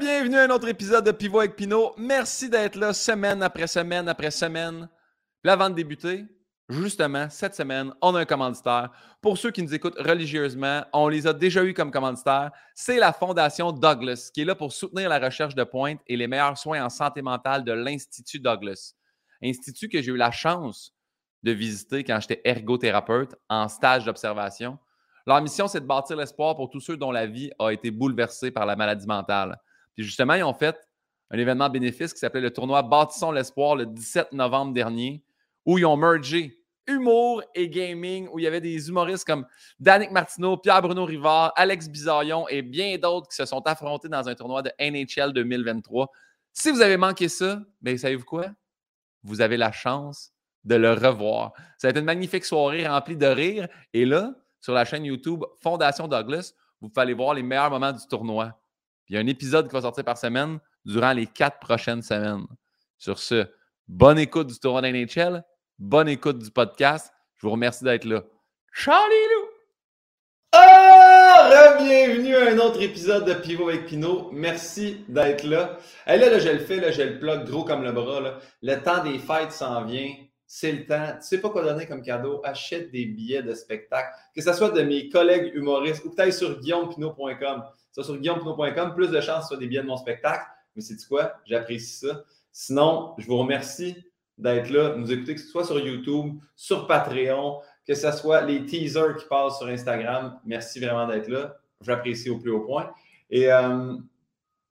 Bienvenue à un autre épisode de Pivot avec Pinot. Merci d'être là semaine après semaine après semaine. Là, avant de débuter, justement, cette semaine, on a un commanditaire. Pour ceux qui nous écoutent religieusement, on les a déjà eus comme commanditaires. C'est la Fondation Douglas qui est là pour soutenir la recherche de pointe et les meilleurs soins en santé mentale de l'Institut Douglas. Institut que j'ai eu la chance de visiter quand j'étais ergothérapeute en stage d'observation. Leur mission, c'est de bâtir l'espoir pour tous ceux dont la vie a été bouleversée par la maladie mentale. Justement, ils ont fait un événement bénéfice qui s'appelait le tournoi Bâtissons l'espoir le 17 novembre dernier, où ils ont mergé humour et gaming, où il y avait des humoristes comme Danick Martineau, Pierre-Bruno Rivard, Alex Bizarion et bien d'autres qui se sont affrontés dans un tournoi de NHL 2023. Si vous avez manqué ça, bien, savez-vous quoi? Vous avez la chance de le revoir. Ça a une magnifique soirée remplie de rire. Et là, sur la chaîne YouTube Fondation Douglas, vous pouvez voir les meilleurs moments du tournoi. Il y a un épisode qui va sortir par semaine durant les quatre prochaines semaines. Sur ce, bonne écoute du tournoi d'NHL, bonne écoute du podcast. Je vous remercie d'être là. Charlie Lou! Ah! Bienvenue à un autre épisode de Pivot avec Pinot. Merci d'être là. Et là, là, je le fais, là, je le plug gros comme le bras. Le temps des fêtes s'en vient c'est le temps. Tu sais pas quoi donner comme cadeau, achète des billets de spectacle. Que ce soit de mes collègues humoristes ou peut-être sur guillaumepinot.com. Ça, sur guillaumepinot.com, plus de chances sur des billets de mon spectacle. Mais c'est quoi? J'apprécie ça. Sinon, je vous remercie d'être là, nous écouter, que ce soit sur YouTube, sur Patreon, que ce soit les teasers qui passent sur Instagram. Merci vraiment d'être là. J'apprécie au plus haut point. Et euh,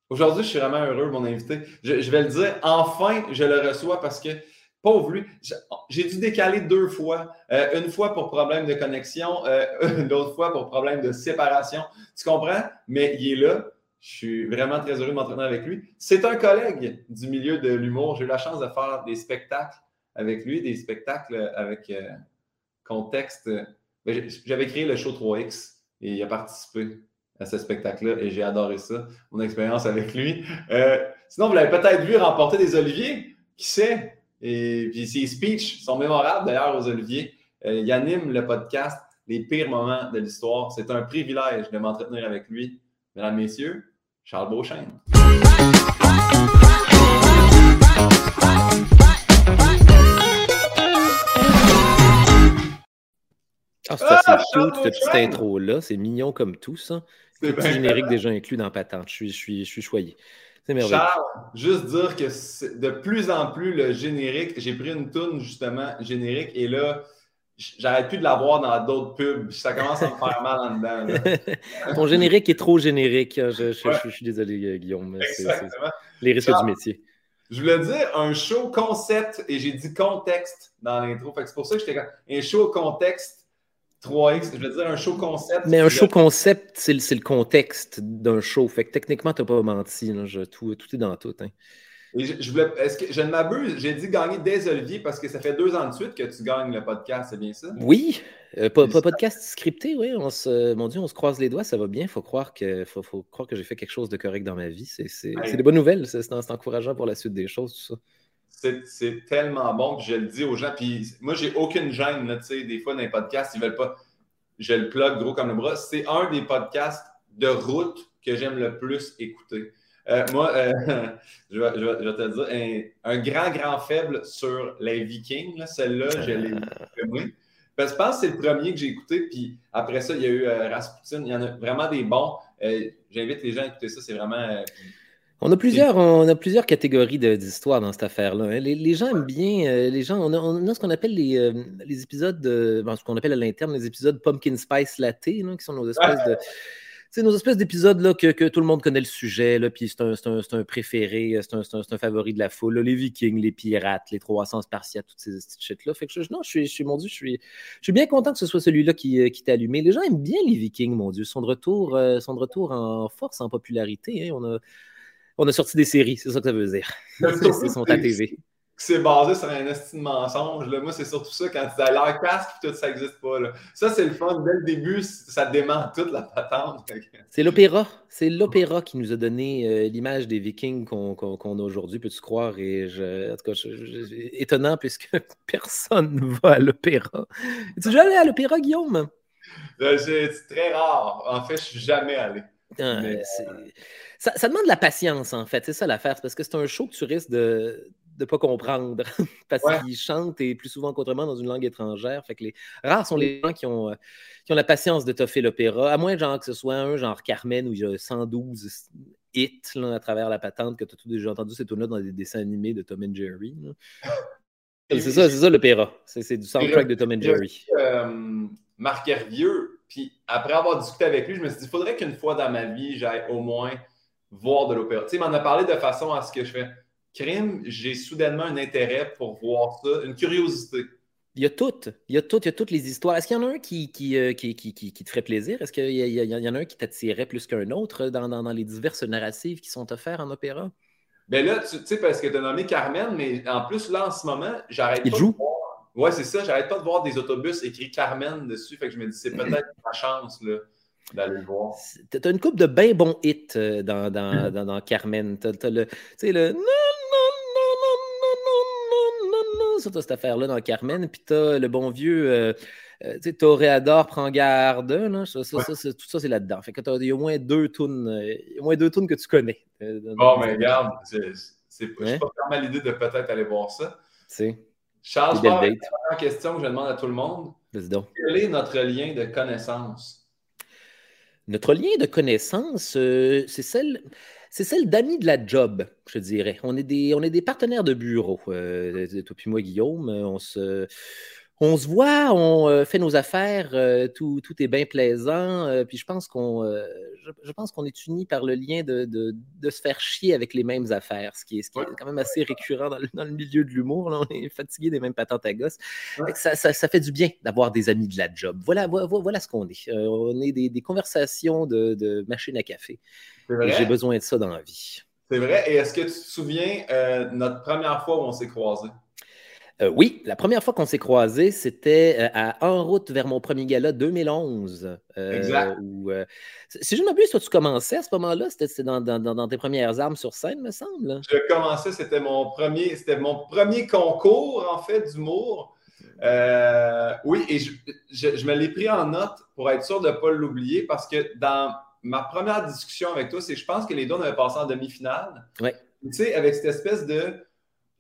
aujourd'hui, je suis vraiment heureux, mon invité. Je vais le dire, enfin, je le reçois parce que Pauvre lui. J'ai dû décaler deux fois. Euh, une fois pour problème de connexion, euh, l'autre fois pour problème de séparation. Tu comprends? Mais il est là. Je suis vraiment très heureux de m'entraîner avec lui. C'est un collègue du milieu de l'humour. J'ai eu la chance de faire des spectacles avec lui, des spectacles avec euh, contexte. Ben, j'avais créé le show 3X et il a participé à ce spectacle-là et j'ai adoré ça, mon expérience avec lui. sinon, vous l'avez peut-être vu remporter des Oliviers. Qui sait? Et puis ses speeches sont mémorables d'ailleurs aux Oliviers. Euh, il anime le podcast Les pires moments de l'histoire. C'est un privilège de m'entretenir avec lui. Mesdames, Messieurs, Charles Beauchesne. Ah, c'est assez ah, cute, cette petite intro-là. C'est mignon comme tout, ça. C'est générique déjà inclus dans Patente. Je suis, je suis, je suis choyé. Charles, juste dire que de plus en plus le générique, j'ai pris une toune justement générique et là, j'arrête plus de la voir dans d'autres pubs. Ça commence à me faire mal en dedans. Ton générique est trop générique. Hein. Je, suis désolé, euh, Guillaume. C'est les risques du métier. Je voulais dire un show concept et j'ai dit contexte dans l'intro. C'est pour ça que j'étais un show contexte 3X, je veux dire un show concept. Mais un show concept, c'est le, contexte d'un show. Fait que techniquement, tu n'as pas menti. tout, est dans tout. Hein. je, voulais, que je ne m'abuse? J'ai dit gagner des Olivier parce que ça fait deux ans de suite que tu gagnes le podcast, c'est bien ça? Oui, euh, pas, podcast scripté, oui. On se, mon Dieu, on se croise les doigts, ça va bien. Il faut croire que, faut, croire que j'ai fait quelque chose de correct dans ma vie. C'est, des bonnes nouvelles, c'est, encourageant pour la suite des choses, tout ça c'est tellement bon que je le dis aux gens. Puis moi, j'ai aucune gêne. Là, des fois, dans les podcasts, ils veulent pas. Je le plug gros comme le bras. C'est un des podcasts de route que j'aime le plus écouter. Euh, moi, euh, je, vais, te dire, un, grand, grand faible sur les Vikings. Celle-là, je l'ai écouté. je pense que c'est le premier que j'ai écouté. Puis après ça, il y a eu euh, Rasputin. Il y en a vraiment des bons. J'invite les gens à écouter ça. C'est vraiment. On a plusieurs, on a plusieurs catégories d'histoires dans cette affaire-là. Hein. Les, gens aiment bien, euh, les gens, on a, ce qu'on appelle les, euh, les épisodes, de, ce qu'on appelle à l'interne les épisodes pumpkin spice latte, qui sont nos espèces de, c'est nos espèces d'épisodes là que, que, tout le monde connaît le sujet, là, puis c'est un, un, un, préféré, c'est un, un, favori de la foule. les Vikings, les pirates, les 300 spartiates, toutes ces petites shit-là. Fait que je, non, je suis, je suis, mon Dieu, je suis, je suis bien content que ce soit celui-là qui, euh, qui t'a allumé. Les gens aiment bien les Vikings, mon Dieu. Ils sont de retour, sont de retour en force, en popularité. Hein. On a on a sorti des séries, c'est ça que ça veut dire. Ils sont à TV. C'est basé sur un estime mensonge. Là. Moi, c'est surtout ça quand tu as l'air casque tout ça n'existe pas. Là. Ça, c'est le fun. Dès le début, ça dément toute la patente. C'est l'opéra. C'est l'opéra qui nous a donné euh, l'image des Vikings qu'on a aujourd'hui, peux-tu croire? Et je, en tout cas, étonnant puisque personne ne va à l'opéra. Es-tu déjà allé à l'opéra, Guillaume? Euh, c'est très rare. En fait, je suis jamais allé. Ça, ça, demande de la patience, en fait. C'est ça l'affaire. Parce que c'est un show que tu risques de ne pas comprendre. parce qu'il chante et plus souvent qu'autrement dans une langue étrangère. Fait que les rares sont les gens qui ont, qui ont la patience de toffer l'opéra. À moins genre que ce soit un genre Carmen où il y a 112 hits à travers la patente que tu as tout déjà entendu ces là dans des dessins animés de Tom and Jerry. C'est ça, c'est ça l'opéra. C'est du soundtrack de Tom and Jerry. Euh, Marc Hervieux, puis après avoir discuté avec lui, je me suis dit, il faudrait qu'une fois dans ma vie, j'aille au moins voir de l'opéra. Tu sais, il m'en a parlé de façon à ce que je fais crime, j'ai soudainement un intérêt pour voir ça, une curiosité. Il y a toutes, il y a toutes, il y a toutes les histoires. Est-ce qu'il y en a un qui, qui, euh, qui, qui, te ferait plaisir? Est-ce qu'il y, y, en a un qui t'attirait plus qu'un autre dans, dans, dans, les diverses narratives qui sont offertes en opéra? Ben là, tu sais, parce que tu as nommé Carmen, mais en plus, là, en ce moment, j'arrête pas joue? de voir. Ouais, c'est ça, j'arrête pas de voir des autobus écrits Carmen dessus. Fait que je me dis, c'est peut-être ma chance, là d'aller le voir. Tu as une coupe de bien bons hits euh, dans, dans, dans, dans, Carmen. Tu as, le, tu sais, le ça, cette affaire-là dans Carmen. Puis t'as le bon vieux, euh, euh, tu sais, Toréador prend garde. Là, ça, ça, ça, tout ça, c'est là-dedans. Fait que il y a au moins deux tunes, euh, au moins deux tunes que tu connais. Bon, mais regarde, c'est pas mal l'idée de peut-être aller voir ça. C'est. Charles, la première question que je demande à tout le monde. Quel est notre lien de connaissance? Notre lien de connaissance, c'est celle c'est celle d'amis de la job, je dirais. On est des, on est des partenaires de bureau. Euh, toi puis moi, Guillaume, on se, on se voit, on euh, fait nos affaires, euh, tout, tout, est bien plaisant. puis je pense qu'on je, pense qu'on est unis par le lien de, de, de, se faire chier avec les mêmes affaires, ce qui est, ce qui est quand même assez récurrent dans le, dans le milieu de l'humour. On est fatigué des mêmes patentes à gosse. Ça, ça, ça, fait du bien d'avoir des amis de la job. Voilà, voilà, voilà ce qu'on est. on est des, des conversations de, de machine à café. J'ai besoin de ça dans la vie. C'est vrai. Et est-ce que tu te souviens euh, notre première fois où on s'est croisés? Euh, oui, la première fois qu'on s'est croisés, c'était euh, à En route vers mon premier gala 2011. exact. si je ne m'abuse, toi, tu commençais à ce moment-là, c'était dans, dans, tes premières armes sur scène, me semble. Je commençais, c'était mon premier, c'était mon premier concours, en fait, d'humour. oui, et je, je me l'ai pris en note pour être sûr de ne pas l'oublier parce que dans ma première discussion avec toi, c'est que je pense que les deux, on avait passé en demi-finale. Ouais. Tu sais, avec cette espèce de.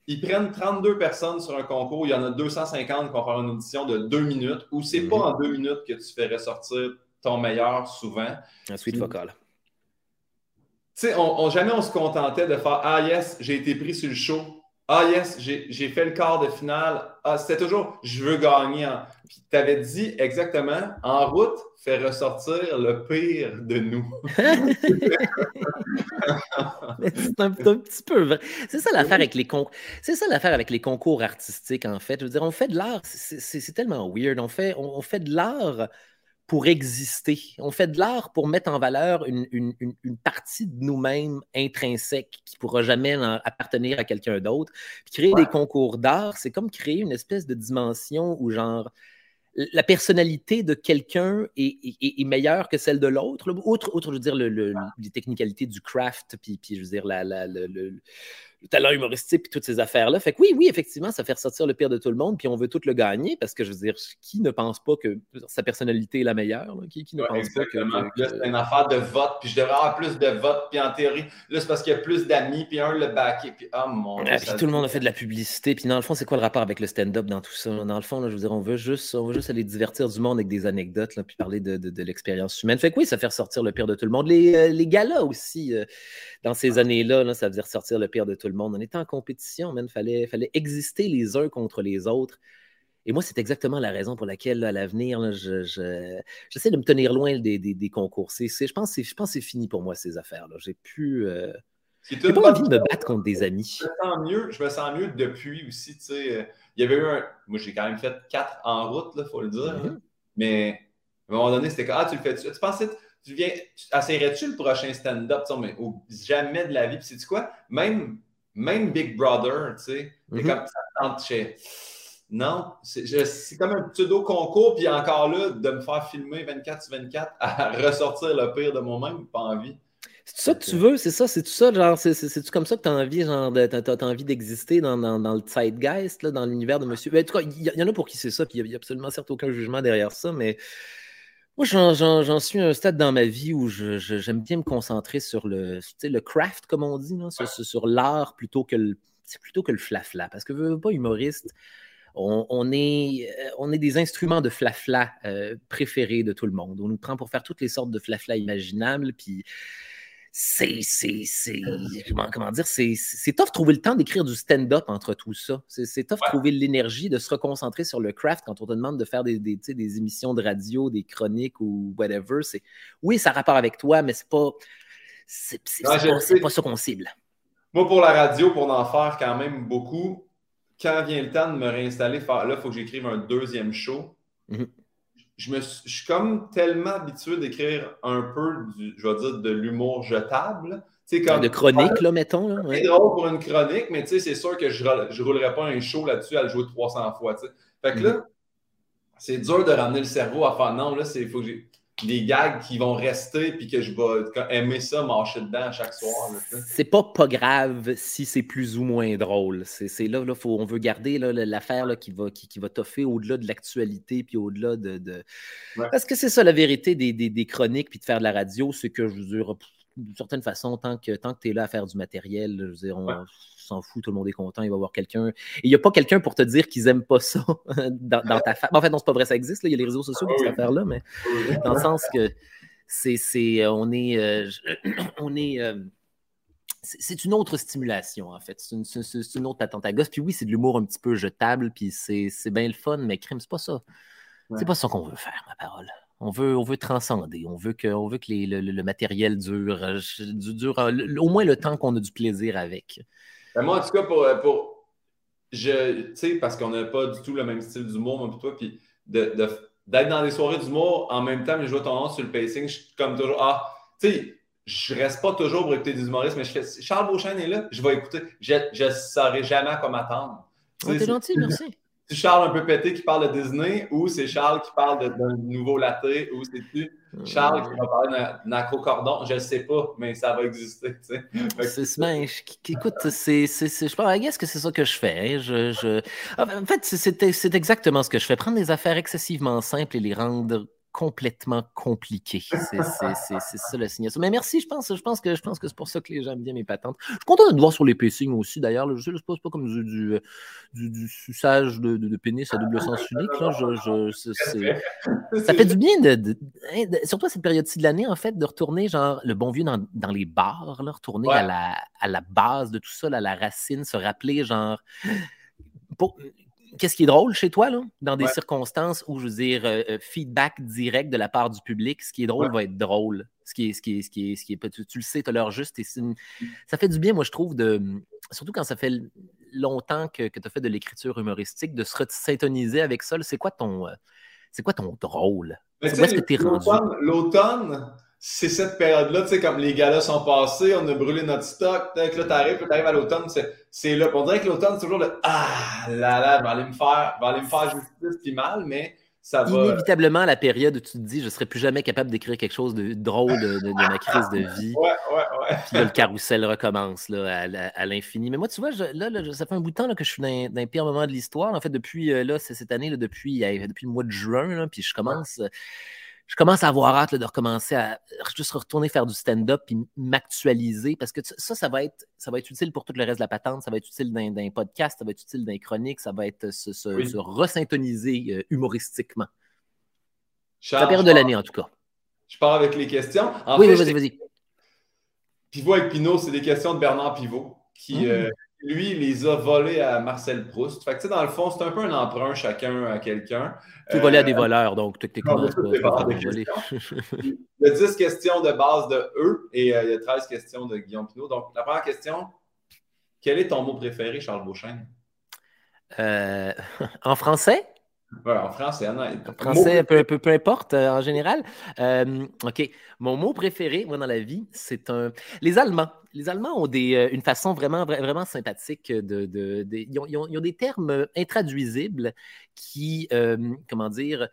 Ils prennent 32 personnes sur un concours, il y en a 250 qui vont faire une audition de deux minutes, ou c'est pas mhm. en deux minutes que tu fais ressortir ton meilleur souvent. Un suite vocal. Tu sais, on, jamais on se contentait de faire Ah yes, j'ai été pris sur le show. Ah yes, j'ai fait le quart de finale. Ah, c'était toujours je veux gagner. Puis tu avais dit exactement en route, fais ressortir le pire de nous. c'est un, petit peu vrai. C'est ça l'affaire avec les concours. C'est ça l'affaire avec les concours artistiques, en fait. Je veux dire, on fait de l'art, c'est tellement weird. On fait, on fait de l'art pour exister. On fait de l'art pour mettre en valeur une, partie de nous-mêmes intrinsèque qui ne pourra jamais appartenir à quelqu'un d'autre. créer des concours d'art, c'est comme créer une espèce de dimension où, genre, la personnalité de quelqu'un est, meilleure que celle de l'autre. Outre, je veux dire, les technicalités du craft, puis, puis je veux dire, la, le, le talent humoristique et toutes ces affaires-là. Fait que oui, oui, effectivement, ça fait ressortir le pire de tout le monde, puis on veut tout le gagner parce que je veux dire, qui ne pense pas que sa personnalité est la meilleure? Qui, ne pense pas que. c'est une affaire de vote, puis je devrais avoir plus de votes, puis en théorie, là, c'est parce qu'il y a plus d'amis, puis un le backé, puis oh mon Dieu. puis tout le monde a fait de la publicité, puis dans le fond, c'est quoi le rapport avec le stand-up dans tout ça? Dans le fond, là, je veux dire, on veut juste, on veut juste aller divertir du monde avec des anecdotes, là, puis parler de, de, l'expérience humaine. Fait que oui, ça fait ressortir le pire de tout le monde. Les, euh, les galas aussi, euh, dans ces années-là, là, ça faisait ressortir le pire de tout le monde. On était en compétition, il fallait, fallait exister les uns contre les autres. Et moi, c'est exactement la raison pour laquelle, à l'avenir, j'essaie je, de me tenir loin des, des, concours. je pense que c'est fini pour moi, ces affaires-là. J'ai plus. Euh, j'ai pas envie de me battre contre des amis. Je me sens mieux, je me sens mieux depuis aussi. Tu sais, il y avait eu un. Moi, j'ai quand même fait quatre en route, il faut le dire. Mm-hmm. Mais à un moment donné, c'était comme Ah, tu le fais. Tu, tu pensais tu viens, essaierais-tu le prochain stand-up? Mais jamais de la vie. Puis, sais quoi? Même même Big Brother, tu sais, mm comme ça tente chez. Non, c'est comme un pseudo-concours, puis encore là, de me faire filmer 24 sur 24 à ressortir le pire de moi-même, pas envie. C'est ça que tu veux, c'est ça, c'est tout ça, genre, c'est-tu comme ça que tu as envie, genre, t'as, envie d'exister dans, dans, dans, le zeitgeist, là, dans l'univers de monsieur? Ben, en tout cas, il y, en a pour qui c'est ça, puis il n'y a, absolument certes aucun jugement derrière ça, mais Moi, j'en suis à un stade dans ma vie où j'aime bien me concentrer sur le, le craft, comme on dit, sur, l'art plutôt que le, plutôt que le flafla. Parce que pas humoriste, on, est, euh, on est des instruments de flafla euh, préférés de tout le monde. On nous prend pour faire toutes les sortes de flafla imaginables, puis c'est, c'est, comment, comment, dire, c'est, c'est tough trouver le temps d'écrire du stand-up entre tout ça. C'est, tough trouver l'énergie de se reconcentrer sur le craft quand on te demande de faire des, des, des émissions de radio, des chroniques ou whatever. C'est, oui, ça a rapport avec toi, mais c'est pas, c'est, pas, pas, ça qu'on cible. Moi, pour la radio, pour en faire quand même beaucoup, quand vient le temps de me réinstaller, là, il faut que j'écrive un deuxième show. Mm-hmm je, me suis, je suis comme tellement habitué d'écrire un peu, du, je vais dire, de l'humour jetable. Comme, de chronique, là, mettons. Là, C'est drôle pour une chronique, mais c'est sûr que je ne roulerai pas un show là-dessus à le jouer 300 fois. T'sais. Fait que là, mm-hmm. c'est dur de ramener le cerveau à faire non, là, il faut que j'ai des gags qui vont rester puis que je vais aimer ça, marcher dedans chaque soir. C'est pas pas grave si c'est plus ou moins drôle. C'est là, là faut, on veut garder l'affaire qui va, qui, qui va toffer au-delà de l'actualité puis au-delà de. Parce que c'est ça la vérité des, des, des chroniques puis de faire de la radio, c'est que je veux dire, d'une certaine façon, tant que, tant que tu es là à faire du matériel, je veux dire, on, s'en fout, tout le monde est content, il va y avoir quelqu'un. il n'y a pas quelqu'un pour te dire qu'ils n'aiment pas ça dans, ta famille. En fait, non, c'est pas vrai, ça existe, il y a les réseaux sociaux pour cette affaire-là, mais dans le sens que c'est, c'est on est, euh, on est euh, c'est une autre stimulation, en fait. C'est une, autre patente à gosse. Puis oui, c'est de l'humour un petit peu jetable, puis c'est bien le fun, mais crime, c'est pas ça. C'est pas ça qu'on veut faire, ma parole. On veut, on veut transcender. On veut que, on veut que le, matériel dure, euh, dure au moins le temps qu'on a du plaisir avec. Ben, moi, en tout cas, pour, euh, pour je, tu sais, parce qu'on n'a pas du tout le même style d'humour, moi, toi, puis d'être dans des soirées d'humour en même temps, mais je vois ton nom sur le pacing, je suis comme toujours, ah, tu sais, je reste pas toujours pour écouter des humoristes, mais je fais, Charles Beauchesne est là, je vais écouter. Je ne saurais jamais à quoi m'attendre. Oh, t'es gentil, merci. C'est Charles un peu pété qui parle de Disney ou c'est Charles qui parle d'un nouveau latte ou c'est-tu Charles qui va parler d'un acrocordon? Je ne sais pas, mais ça va exister. C'est smash. Écoute, c'est, je pense, que c'est ça que je fais. Hein. Je, je... En fait, c'est exactement ce que je fais. Prendre des affaires excessivement simples et les rendre complètement compliqué. C'est ça la signature. Mais merci, je pense, je pense que je pense que c'est pour ça que les gens aiment bien mes patentes. Je suis content de te voir sur les pacings aussi, d'ailleurs. Je ne pose pas comme du, du, du, suçage de, de, pénis à double sens unique. Là. Je, je, ça fait du bien, de, hein, de, surtout à cette période-ci de l'année, en fait, de retourner genre le bon vieux dans, dans les bars, là, retourner à, la, à la base de tout ça, à la racine, se rappeler genre. Pour, qu'est-ce qui est drôle chez toi, là, dans des circonstances où, je veux dire, euh, euh, feedback direct de la part du public, ce qui est drôle va être drôle. Ce qui est, ce qui est, ce qui est, ce qui est tu, tu, le sais, tu as l'heure juste. Et ça fait du bien, moi, je trouve, de, surtout quand ça fait longtemps que, que tu as fait de l'écriture humoristique, de se syntoniser avec ça. C'est quoi ton, euh, c'est quoi ton drôle? Où est-ce que tu es rendu? L'automne, c'est cette période-là, tu sais, comme les gars-là sont passés, on a brûlé notre stock, là, tu arrives, tu arrives à l'automne, c'est là. On dirait que l'automne, c'est toujours le Ah là là, je vais aller me faire, aller me faire justice puis mal, mais ça va. Inévitablement, la période où tu te dis, je ne serai plus jamais capable d'écrire quelque chose de drôle de, ma crise de vie. Ouais, ouais, ouais. Puis là, le carrousel recommence là, à, l'infini. Mais moi, tu vois, là, ça fait un bout de temps là, que je suis dans, dans un pire moment de l'histoire. En fait, depuis euh, là, cette année, là, depuis, depuis le mois de juin, puis je commence je commence à avoir hâte de recommencer à juste retourner faire du stand-up et m'actualiser parce que ça, ça va, être, ça va être utile pour tout le reste de la patente. Ça va être utile dans, un podcast, ça va être utile dans les chroniques, ça va être se, se, resyntoniser euh, humoristiquement. C'est la période de l'année, en tout cas. Je pars avec les questions. oui, vas-y, vas-y. Pivot avec Pinot, c'est des questions de Bernard Pivot qui, mmh. euh, lui, il les a volés à Marcel Proust. Fait que, dans le fond, c'est un peu un emprunt chacun à quelqu'un. Tu volais à des euh, voleurs, donc techniquement. Il y a 10 questions de base de eux et euh, il y a 13 questions de Guillaume Pinot. Donc, la première question, quel est ton mot préféré, Charles Beauchesne? Euh, en français? En français, non. En français, peu, peu, peu, importe, en général. OK. Mon mot préféré, moi, dans la vie, c'est un. Les Allemands les Allemands ont des, euh, une façon vraiment, vraiment sympathique de. ils, ont, des termes intraduisibles qui, euh, comment dire,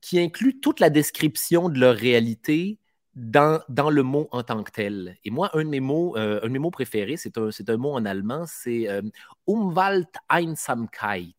qui incluent toute la description de leur réalité dans, dans, le mot en tant que tel. Et moi, un de mes mots, euh, un de mes mots préférés, c'est un, un, mot en allemand, c'est Umwelt Einsamkeit.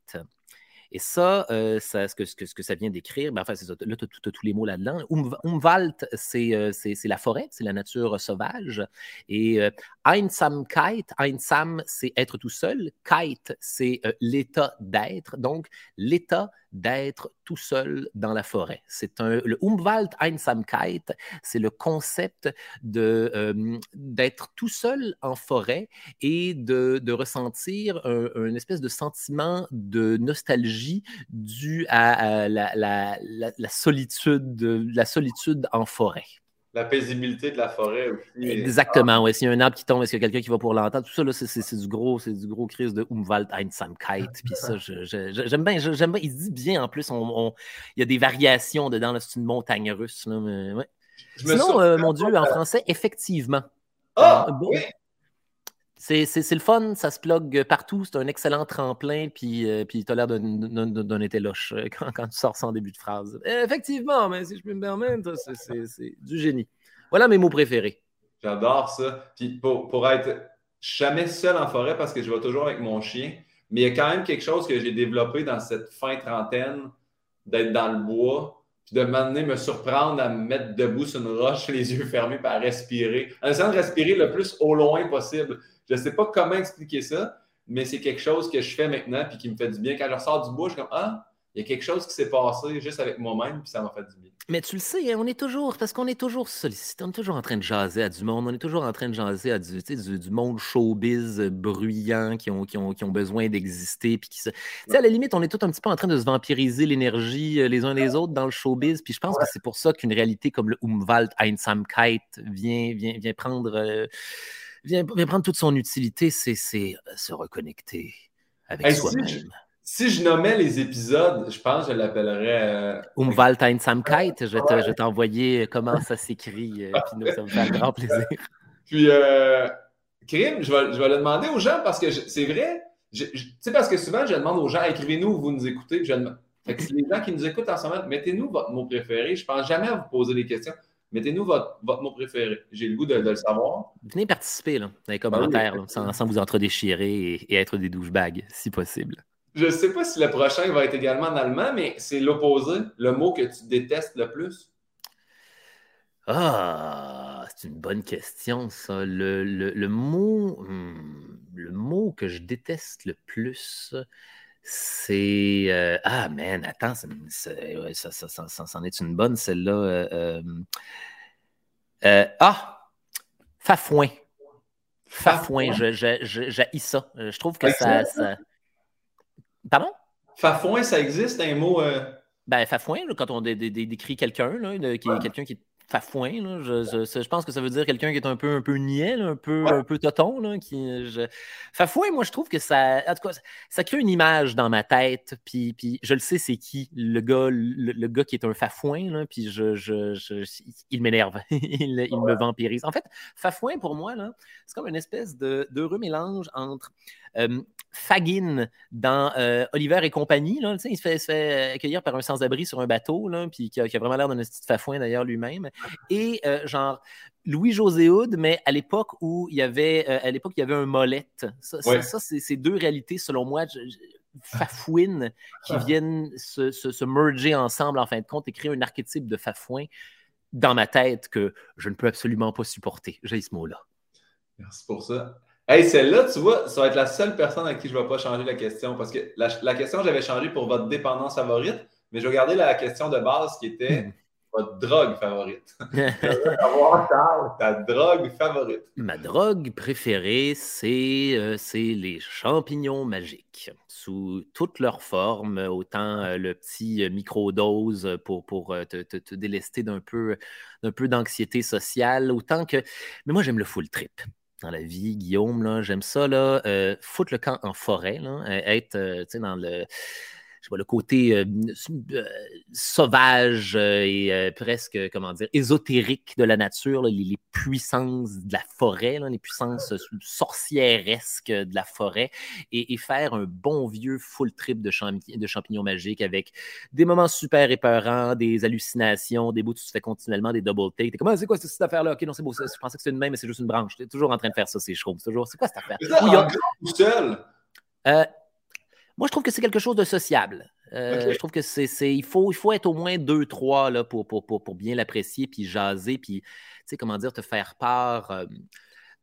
Et ça, ce, que, ce, que, ça vient d'écrire, ben, enfin, là, tu as, tous les mots là-dedans. Umwald, c'est la forêt, c'est la nature sauvage. Et Einsamkeit, Einsam, c'est être tout seul. Kite, c'est l'état d'être. Donc, l'état d'être tout seul dans la forêt. C'est un le Umwald Einsamkeit, c'est le concept euh, d'être tout seul en forêt et de, ressentir un, espèce de sentiment de nostalgie dû à, la solitude en forêt la paisibilité de la forêt aussi. Exactement, oui. S'il y a un arbre qui tombe, est-ce qu'il y a quelqu'un qui va pour l'entendre? Tout ça, c'est du gros, c'est du gros crise de Umwald Einsamkeit. Puis ça, j'aime bien, j'aime bien. Il se dit bien en plus, on, il y a des variations dedans, c'est une montagne russe. Là, mais, ouais. Sinon, euh, mon Dieu, en français, effectivement. Ah! bon, c'est le fun, ça se plug partout, c'est un excellent tremplin, puis, euh, puis tu as l'air d'un été loche euh, quand, quand, tu sors sans début de phrase. Effectivement, mais si je peux me permettre, c'est du génie. Voilà mes mots préférés. J'adore ça. Puis pour, pour être jamais seul en forêt parce que je vais toujours avec mon chien, mais il y a quand même quelque chose que j'ai développé dans cette fin trentaine, d'être dans le bois, puis de m'amener me surprendre à me mettre debout sur une roche, les yeux fermés, puis à respirer, en essayant de respirer le plus au loin possible. Je ne sais pas comment expliquer ça, mais c'est quelque chose que je fais maintenant puis qui me fait du bien. Quand je ressors du bois, je suis comme Ah, il y a quelque chose qui s'est passé juste avec moi-même, puis ça m'a fait du bien. Mais tu le sais, hein, on est toujours, parce qu'on est toujours sollicité, on est toujours en train de jaser à du monde, on est toujours en train de jaser à du, du, du monde showbiz bruyant qui ont, qui ont, qui ont besoin d'exister. Puis qui se... À la limite, on est tout un petit peu en train de se vampiriser l'énergie euh, les uns les autres dans le showbiz. Puis je pense que c'est pour ça qu'une réalité comme le Umwald Einsamkeit vient, vient, vient prendre. Euh, vient, prendre toute son utilité, c'est euh, se reconnecter avec soi-même. Si, je nommais les épisodes, je pense que je l'appellerais. Euh... Umwalt Samkeit. Je vais t'envoyer comment ça s'écrit, euh, Pino, ça me fait un grand plaisir. Puis, euh, Krim, je vais, je vais le demander aux gens parce que c'est vrai. Tu sais, parce que souvent, je demande aux gens, écrivez-nous, vous nous écoutez. Je fait que les gens qui nous écoutent en ce moment, mettez-nous votre mot préféré. Je ne pense jamais à vous poser des questions. Mettez-nous votre, mot préféré. J'ai le goût de, le savoir. Venez participer là, dans les ben commentaires, sans, vous entre-déchirer et, être des douchebags, si possible. Je ne sais pas si le prochain va être également en allemand, mais c'est l'opposé, le mot que tu détestes le plus. Ah, c'est une bonne question, ça. Le, mot, hmm, le mot que je déteste le plus, c'est. Euh, ah, man, attends, ça, ça, ça, ça, c'en est une bonne, celle-là. Euh, euh, ah, Fafouin. Fafouin, j'ai ça. Je trouve que ça, Pardon? Fafouin, ça existe, un mot. Ben, Fafouin, quand on décrit quelqu'un, quelqu'un qui est fafouin. Je, pense que ça veut dire quelqu'un qui est un peu, un peu niais, un, peu, un peu toton. Là, qui, Fafouin, moi, je trouve que ça. En tout cas, ça crée une image dans ma tête. Puis, puis je le sais, c'est qui le gars, le, gars qui est un fafouin. Là, puis je, je, il m'énerve. il, il me vampirise. En fait, fafouin, pour moi, c'est comme une espèce d'heureux mélange entre. Fagin dans euh, Oliver et compagnie. Là, il, se fait, se fait accueillir par un sans-abri sur un bateau, là, puis qui a, vraiment l'air d'un petit fafouin d'ailleurs lui-même. Et euh, genre Louis-José Houd, mais à l'époque où il y avait, euh, à l'époque, il y avait un molette. Ça, c'est deux réalités, selon moi, fafouines qui viennent se, se, merger ensemble en fin de compte et créer un archétype de fafouin dans ma tête que je ne peux absolument pas supporter. J'ai ce mot-là. Merci pour ça. Hey, celle-là, tu vois, ça va être la seule personne à qui je ne vais pas changer la question parce que la, question, j'avais changé pour votre dépendance favorite, mais je vais garder la question de base qui était hmm. votre drogue favorite. ta drogue favorite. Ma drogue préférée, euh, c'est les champignons magiques sous toutes leurs formes, autant euh, le petit euh, microdose pour, pour te, te, délester d'un peu, peu d'anxiété sociale, autant que. Mais moi, j'aime le full trip dans la vie, Guillaume. J'aime ça, là, euh, foutre le camp en forêt, là, être euh, dans le je le côté euh, euh, sauvage euh, et presque, comment dire, ésotérique de la nature, les, puissances de la forêt, les puissances sorcièresques de la forêt, et, faire un bon vieux full trip de, de, champignons magiques avec des moments super épeurants, des hallucinations, des bouts où tu fais continuellement des double takes. T'es comme, ah, c'est quoi cette affaire-là? Ok, non, c'est beau, je pensais que c'était une main, mais c'est juste une branche. T'es toujours en train de faire ça, c'est chaud. Toujours, c'est quoi cette affaire? C'est ça, seul? Moi, je trouve que c'est quelque chose de sociable. Je trouve que c'est, il, faut, il faut être au moins deux, trois là, pour, pour, pour, pour bien l'apprécier, puis jaser, puis, tu sais, comment dire, te faire part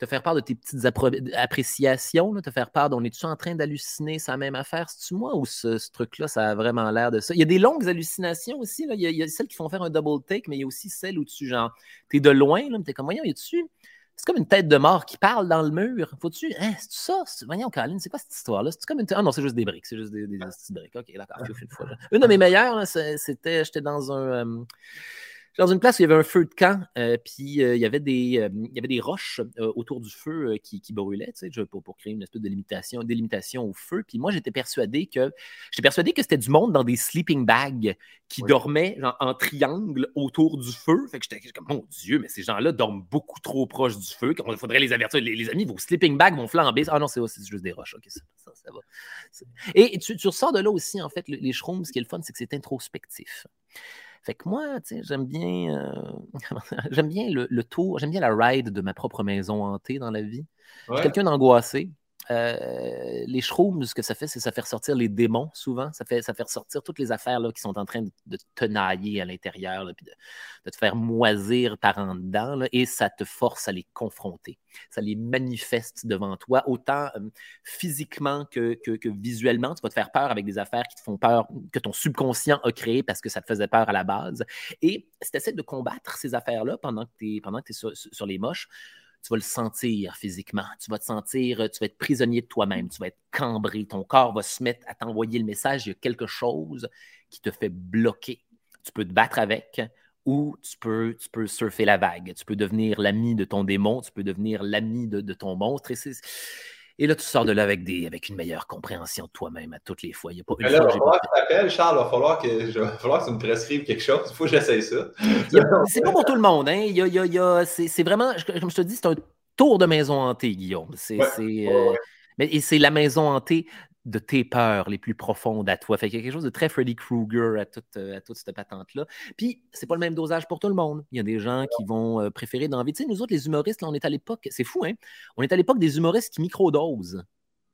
te faire part de tes petites appréciations, te faire part d'on est-tu en train d'halluciner sa même affaire? C'est-tu moi ou ce, truc-là, ça a vraiment l'air de ça? Il y a des longues hallucinations aussi. Là. Il, y a, celles qui font faire un double take, mais il y a aussi celles où tu, genre, t'es de loin, là, t'es comme, voyons, y a-tu. C'est comme une tête de mort qui parle dans le mur. Faut-tu. Hein, c'est ça? Voyons, Caroline, c'est quoi cette histoire-là? C'est comme une. Ah non, c'est juste des briques. C'est juste des, petites briques. OK, d'accord. Une, fois, une de mes meilleures, c'était. J'étais dans un. Euh, dans une place où il y avait un feu de camp, euh, puis euh, il, y avait des, euh, il y avait des roches autour du feu qui, qui, brûlaient, tu sais, pour, pour, créer une espèce de limitation, délimitation au feu. Puis moi, j'étais persuadé que j'étais persuadé que c'était du monde dans des sleeping bags qui dormaient en triangle autour du feu. Fait que j'étais comme, mon Dieu, mais ces gens-là dorment beaucoup trop proche du feu. Il faudrait les avertir. Les, amis, vos sleeping bags vont flamber. Ah non, c'est juste des roches. OK, ça, ça, va. Et tu, tu, ressors de là aussi, en fait, les shrooms, ce qui est le fun, c'est que c'est introspectif. Fait que moi, tu sais, j'aime bien, euh, j'aime bien le, tour, j'aime bien la ride de ma propre maison hantée dans la vie. Je suis quelqu'un d'angoissé. Euh, les shrooms, ce que ça fait, c'est ça fait ressortir les démons souvent. Ça fait, ça fait ressortir toutes les affaires là, qui sont en train de, te tenailler à l'intérieur, puis de, te faire moisir par en dedans, et ça te force à les confronter. Ça les manifeste devant toi, autant euh, physiquement que, que, visuellement. Tu vas te faire peur avec des affaires qui te font peur, que ton subconscient a créé parce que ça te faisait peur à la base. Et si tu essaies de combattre ces affaires-là pendant que tu es, sur les moches, tu vas le sentir physiquement. Tu vas te sentir, euh, tu vas être prisonnier de toi-même, tu vas être cambré. Ton corps va se mettre à t'envoyer le message. Il y a quelque chose qui te fait bloquer. Tu peux te battre avec ou tu peux, surfer la vague. Tu peux devenir l'ami de ton démon, tu peux devenir l'ami de, de, ton monstre. Et et là, tu sors de là avec, des, avec une meilleure compréhension de toi-même à toutes les fois. Il y a pas une là, il va falloir que Charles. Il va falloir que, va falloir que tu me prescrives quelque chose. Il faut que j'essaye ça. C'est pas pour tout le monde. Hein. Il y a, il y a, c'est vraiment, comme je te dis, c'est un tour de maison hantée, Guillaume. C'est, euh, mais c'est la maison hantée de tes peurs les plus profondes à toi. Fait y a quelque chose de très Freddy Krueger à toute, euh, à toute cette patente-là. Puis, c'est pas le même dosage pour tout le monde. Il y a des gens qui vont euh, préférer d'envie. Tu sais, nous autres, les humoristes, là, on est à l'époque, c'est fou, hein? On est à l'époque des humoristes qui microdosent.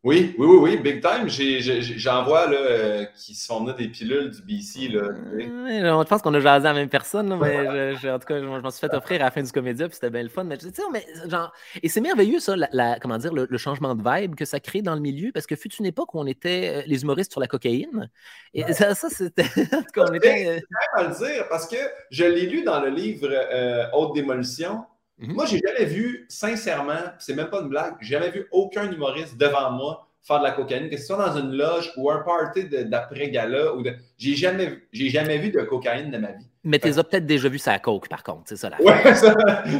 Oui, oui, oui, oui, big time. J'en vois là, euh, qui se font des pilules du BC. Là, je pense qu'on a jasé à la même personne, mais en tout cas, je, m'en suis fait offrir à la fin du comédia, puis c'était bien le fun. Mais, mais, genre, et c'est merveilleux, ça, la, comment dire, le, changement de vibe que ça crée dans le milieu, parce que fut une époque où on était euh, les humoristes sur la cocaïne. Et ça, ça c'était. en tout cas, on était. Euh, à le dire, parce que je l'ai lu dans le livre Haute Démolition. Mhm. Moi, j'ai jamais vu, sincèrement, c'est même pas une blague, j'ai jamais vu aucun humoriste devant moi faire de la cocaïne, que ce soit dans une loge ou un party d'après-gala. ou de... J'ai jamais, jamais vu de cocaïne de ma vie. Mais tu as peut-être déjà vu ça coke, par contre, c'est ça la Ouais, ça,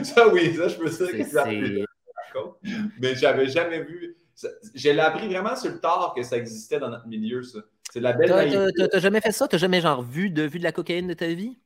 ça, oui, ça, je peux dire que ça Mais j'avais jamais vu. Je l'ai appris vraiment sur le tard que ça existait dans notre milieu, ça. C'est la belle. T'as jamais fait ça? T'as jamais genre vu de, vu de la cocaïne de ta vie?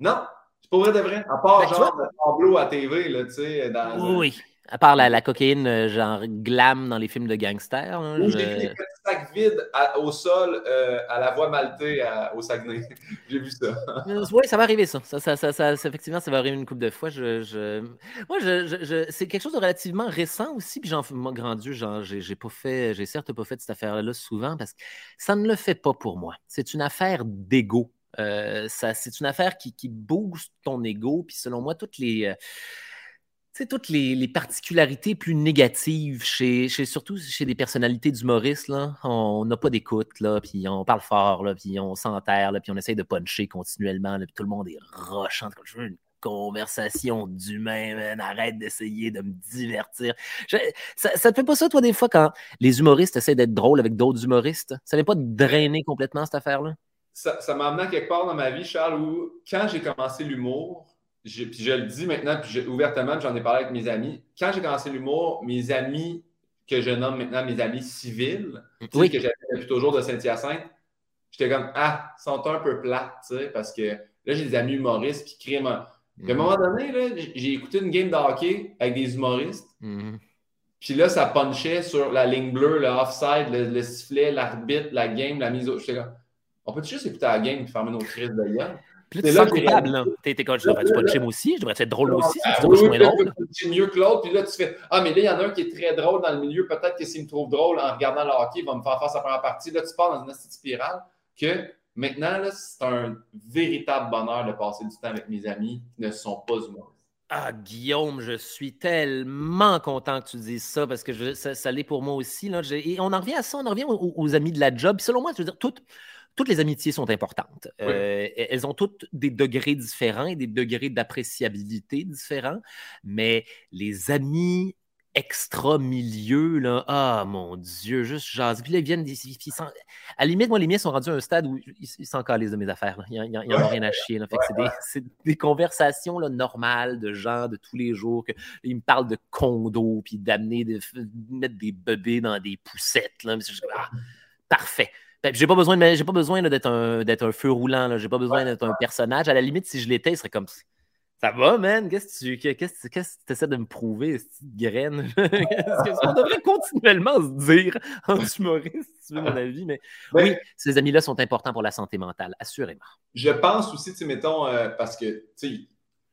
Non, c'est pas vrai de vrai. À part ben, genre le tableau à TV, là, tu sais. Oui. À part la, cocaïne, euh, genre glam dans les films de gangsters. J'ai vu des petits sacs vides au sol euh, à la voie maltée au Saguenay. J'ai vu ça. Euh, oui, ça va arriver, ça. Ça, ça, ça. Effectivement, ça va arriver une couple de fois. Je, Moi, je, c'est quelque chose de relativement récent aussi. Puis, moi, grand Dieu, j'ai pas fait, j'ai certes pas fait cette affaire-là souvent parce que ça ne le fait pas pour moi. C'est une affaire d'ego. C'est une affaire qui, booste ton ego. Puis, selon moi, toutes les sais, toutes les, particularités plus négatives, chez, surtout chez des personnalités d'humoristes, là, on n'a pas d'écoute, là, puis on parle fort, là, puis on s'enterre, puis on essaye de puncher continuellement, puis tout le monde est rochant. Je veux une conversation d'humain, arrête d'essayer de me divertir. ça, ne te fait pas ça, toi, des fois, quand les humoristes essaient d'être drôles avec d'autres humoristes? Ça n'est pas drainer complètement cette affaire-là? Ça m'a amené quelque part dans ma vie, Charles, où quand j'ai commencé l'humour, je, puis je le dis maintenant, puis ouvertement, j'en ai parlé avec mes amis. Quand j'ai commencé l'humour, mes amis, que je nomme maintenant mes amis civils, que j'avais depuis toujours de Saint-Hyacinthe, j'étais comme Ah, sont un peu plates, tu sais, parce que là, j'ai des amis humoristes qui créent. À un moment donné, j'ai écouté une game de hockey avec des humoristes. Mm-hmm. Puis là, ça punchait sur la ligne bleue, le offside, le, sifflet, l'arbitre, la game, la mise au. J'étais comme On peut juste écouter la game et fermer nos crises de gueule? Puis là, tu sens coupable, là. T'es comme, je devrais pas moi aussi, je devrais être drôle aussi, moins drôle? C'est mieux que l'autre, puis là, tu fais, ah, mais là, il y en a un qui est très drôle dans le milieu, peut-être que s'il me trouve drôle en regardant le hockey, il va me faire faire sa première partie. Là, tu pars dans une petite spirale que Maintenant, c'est un véritable bonheur de passer du temps avec mes amis qui ne sont pas humoristes. Ah, Guillaume, je suis tellement content que tu dises ça parce que ça, l'est pour moi aussi. Là. Et on en revient à ça, on en revient aux, amis de la job. selon moi, je veux dire, toutes, toutes les amitiés sont importantes. Euh, elles ont toutes des degrés différents et des degrés d'appréciabilité différents, mais les amis extra-milieu, là. Ah, mon Dieu, juste jase. Puis là, ils viennent. à la limite, moi, les miens sont rendus à un stade où ils s'en calent de mes affaires. Là. Ils n'en ont rien à chier. Là. Fait c'est, des, des, conversations là, normales de gens de tous les jours. Que, ils me parlent de condo, puis d'amener, de, mettre des bébés dans des poussettes. Là. Ah, parfait. Ben, j'ai pas besoin, de, j'ai pas besoin d'être, un, d'être un feu roulant. Là. J'ai pas besoin d'être un personnage. À la limite, si je l'étais, il serait comme ça va, man? Qu'est-ce que tu qu'est-ce, que tu essaies de me prouver, cette graine? Qu'est-ce qu'on devrait continuellement se dire en humoriste, si tu veux mon avis? Mais ben oui, ces amis-là sont importants pour la santé mentale, assurément. Je pense aussi, tu mettons, euh, parce que, tu sais,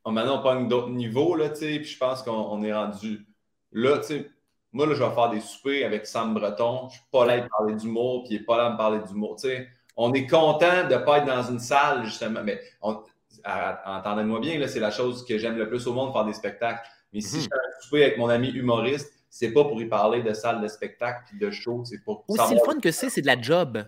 maintenant, on parle d'autres niveaux, là, tu sais, puis je pense qu'on est rendu là, tu sais. Moi, là, je vais faire des soupers avec Sam Breton. Je suis pas là à parler d'humour, puis il n'est pas là à me parler d'humour. Tu sais, on est content de ne pas être dans une salle, justement. Mais entendez-moi bien, c'est la chose que j'aime le plus au monde, faire des spectacles. Mais si mhm. je fais un souper avec mon ami humoriste, c'est pas pour y parler de salles de spectacle puis de show, c'est pour. Aussi le fun que c'est, c'est de la job.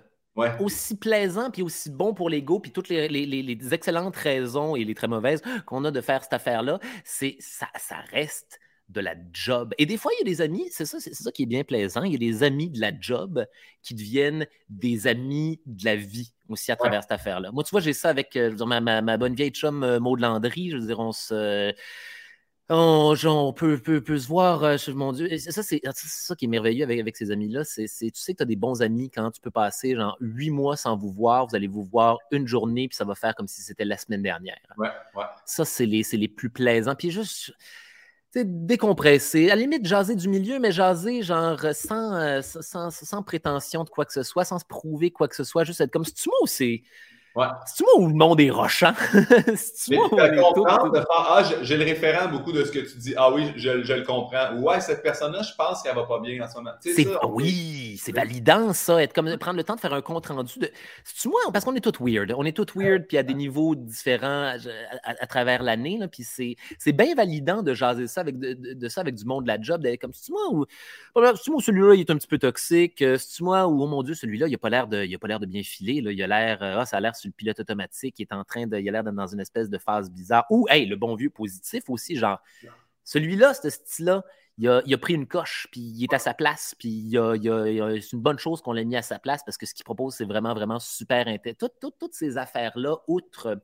Aussi plaisant puis aussi bon pour l'ego, puis toutes les, excellentes raisons et les très mauvaises qu'on a de faire cette affaire-là, c'est ça, ça reste de la job. Et des fois, il y a des amis, c'est ça, c'est ça qui est bien plaisant, il y a des amis de la job qui deviennent des amis de la vie aussi à travers cette affaire-là. Moi, tu vois, j'ai ça avec euh, ma, bonne vieille chum euh, Maud Landry. Je veux dire, on se. On, peut, peut, se voir, euh, mon Dieu. ça, c'est ça qui est merveilleux avec, avec ces amis-là. C'est, tu sais que tu as des bons amis quand tu peux passer genre huit mois sans vous voir. Vous allez vous voir une journée, puis ça va faire comme si c'était la semaine dernière. Ouais, ouais. Ça, c'est les, les plus plaisants. Puis juste décompresser, à la limite jaser du milieu, mais jaser genre sans, euh, sans, sans, prétention de quoi que ce soit, sans se prouver quoi que ce soit, juste être comme si tu Ouais. C'est-tu moi ou le monde est rochant? C'est-tu moi de faire, ah, j'ai le référent beaucoup de ce que tu dis. Ah oui, je, je le comprends. Ouais, cette personne-là, je pense qu'elle va pas bien en ce moment. oui, c'est validant, ça. Être comme, prendre le temps de faire un compte rendu. De... C'est-tu moi? Parce qu'on est tous weird. On est tous weird, puis à des niveaux différents à, travers l'année. Puis c'est bien validant de jaser ça avec, de, ça avec du monde de la job. Comme, c'est-tu moi ou. C'est-tu moi celui-là, il est un petit peu toxique? C'est-tu moi ou, oh mon Dieu, celui-là, il a pas l'air de, de bien filer. Là. Il a l'air. Ah, ça a l'air le pilote automatique est en train de. Il a l'air d'être dans une espèce de phase bizarre. Ou, hey, le bon vieux positif aussi, genre, celui-là, ce style-là, il a, pris une coche, puis il est à sa place, puis il c'est une bonne chose qu'on l'ait mis à sa place parce que ce qu'il propose, c'est vraiment, vraiment super intéressant. toutes ces affaires-là, outre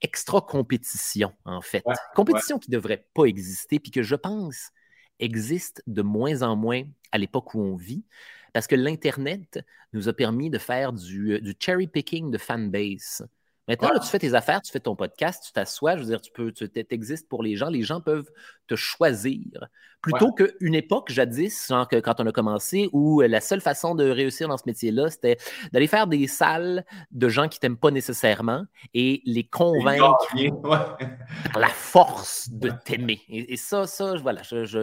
extra compétition, en fait. compétition qui ne devrait pas exister, puis que je pense existe de moins en moins à l'époque où on vit. Parce que l'Internet nous a permis de faire du, euh, cherry picking de fanbase. Maintenant, tu fais tes affaires, tu fais ton podcast, tu t'assois, je veux dire, tu peux, tu existes pour les gens, les gens peuvent te choisir. Plutôt qu'une époque, jadis, genre que quand on a commencé, où la seule façon de réussir dans ce métier-là, c'était d'aller faire des salles de gens qui t'aiment pas nécessairement et les convaincre par la force de t'aimer. Et, ça, ça, voilà, je je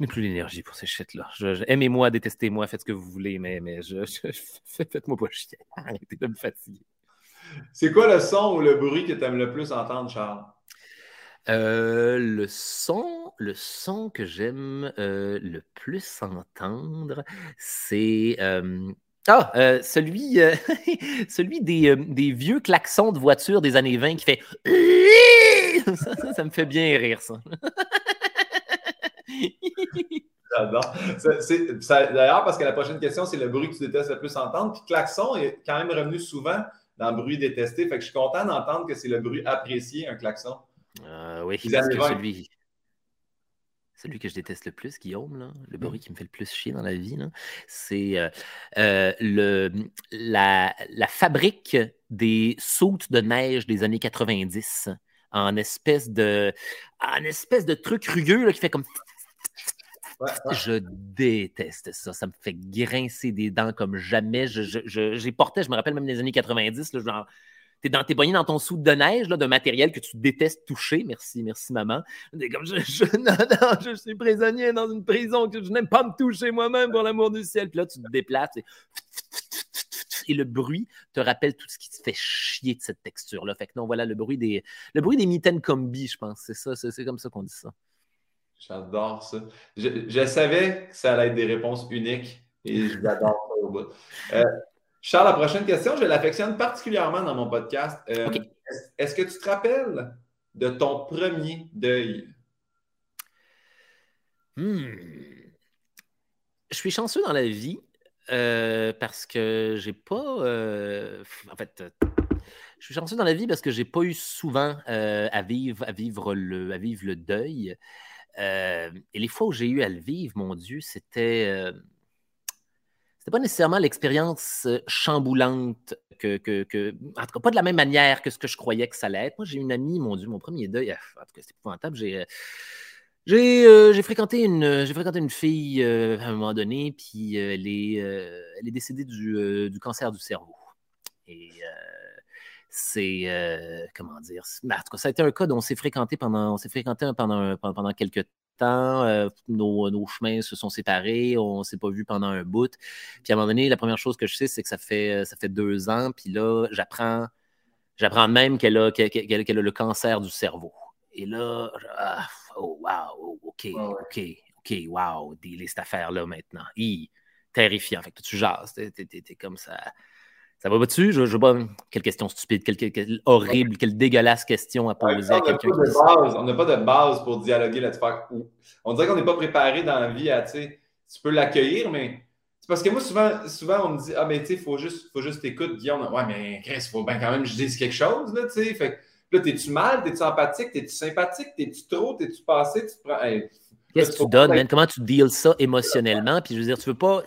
n'ai plus l'énergie pour ces shit-là. Aimez-moi, détestez-moi, faites ce que vous voulez, mais, mais je, faites-moi pas chier. Arrêtez de me fatiguer. C'est quoi le son ou le bruit que tu aimes le plus entendre, Charles? Euh, le son, le son que j'aime euh, le plus entendre, c'est euh, ah, celui, celui des, des, vieux klaxons de voiture des années 20 qui fait ça, ça me fait bien rire ça. J'adore. D'ailleurs, parce que la prochaine question, c'est le bruit que tu détestes le plus entendre. Puis klaxon est quand même revenu souvent dans le bruit détesté. Fait que je suis content d'entendre que c'est le bruit apprécié, un klaxon. Euh, oui, parce que celui, celui que je déteste le plus, Guillaume, là, le bruit qui me fait le plus chier dans la vie, c'est euh, euh, le, la, la, fabrique des sautes de neige des années 90 en espèce de, en espèce de truc rugueux qui fait comme je déteste ça. Ça me fait grincer des dents comme jamais. J'ai porté, je me rappelle même des années 90, là, genre, t'es dans t'es dans ton soude de neige là, d'un matériel que tu détestes toucher. Merci, merci maman. Comme je, je, suis prisonnier dans une prison que je n'aime pas me toucher moi-même pour l'amour du ciel. Puis là, tu te déplaces. et le bruit te rappelle tout ce qui te fait chier de cette texture-là. Fait que non, voilà le bruit des, le bruit des mitaines combi, je pense. C'est ça, c'est comme ça qu'on dit ça. J'adore ça. Je, savais que ça allait être des réponses uniques et j'adore ça au bout. Euh, Charles, la prochaine question, je l'affectionne particulièrement dans mon podcast. Euh, est-ce que tu te rappelles de ton premier deuil? Hmm. Je suis chanceux dans la vie euh, parce que j'ai pas. En fait, je suis chanceux dans la vie parce que j'ai pas eu souvent à, vivre, à, vivre le, à vivre le deuil. Et les fois où j'ai eu à le vivre, mon Dieu, c'était c'était pas nécessairement l'expérience euh, chamboulante que, En tout cas, pas de la même manière que ce que je croyais que ça allait être. Moi, j'ai une amie, mon Dieu, mon premier deuil, ah, en tout cas, c'était épouvantable. J'ai. Euh, euh, j'ai, fréquenté une, fréquenté une fille à un moment donné, puis elle, est, elle est décédée du, du, cancer du cerveau. Et c'est, comment dire, en tout cas, ça a été un cas dont on s'est fréquenté pendant, on s'est fréquenté pendant, pendant quelques temps, euh, nos, chemins se sont séparés, on ne s'est pas vu pendant un bout. Puis à un moment donné, la première chose que je sais, c'est que ça fait, ça fait deux ans, puis là, j'apprends, j'apprends même qu'elle a, qu'elle, a le cancer du cerveau. Et là, ah, oh, wow, OK, OK, OK, wow, cette affaire-là maintenant. terrifiant. Fait que tu jases, t'es, comme ça. Ça va pas dessus? Je, je pas. Quelle question stupide, quelle, horrible, quelle dégueulasse question à poser à quelqu'un. On n'a pas de base pour dialoguer là-dessus. On dirait qu'on n'est pas préparé dans la vie à, tu sais, tu peux l'accueillir, mais. C'est parce que moi, souvent, souvent, on me dit Ah, ben, tu sais, il faut juste, faut juste t'écouter, Guillaume. Ouais, mais Chris, il faut bien quand même que je dise quelque chose, là, tu sais. Fait là, t'es-tu mal, t'es-tu empathique, t'es-tu sympathique, t'es-tu trop, t'es-tu passé, tu te prends. Qu'est-ce que tu donnes, Comment tu deals ça émotionnellement? Puis je veux dire, tu veux pas.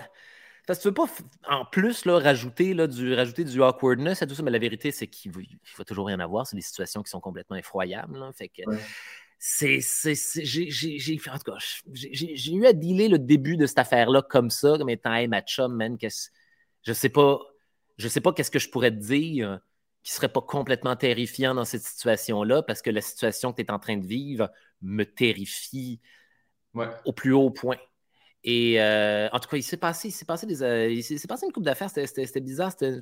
Parce que tu veux pas, en plus, là, rajouter, là, du, rajouter du awkwardness à tout ça, mais la vérité, c'est qu'il faut toujours rien avoir. C'est des situations qui sont complètement effroyables. Fait que c'est. J'ai en tout cas, j'ai eu à dealer le début de cette affaire-là comme ça, comme étant hey, ma chum, man, je sais pas. Je sais pas qu'est-ce que je pourrais te dire qui serait pas complètement terrifiant dans cette situation-là, parce que la situation que tu es en train de vivre me terrifie au plus haut point. Et euh, en tout cas, il s'est passé, il euh, s'est passé une coupe d'affaires, c'était bizarre. C'était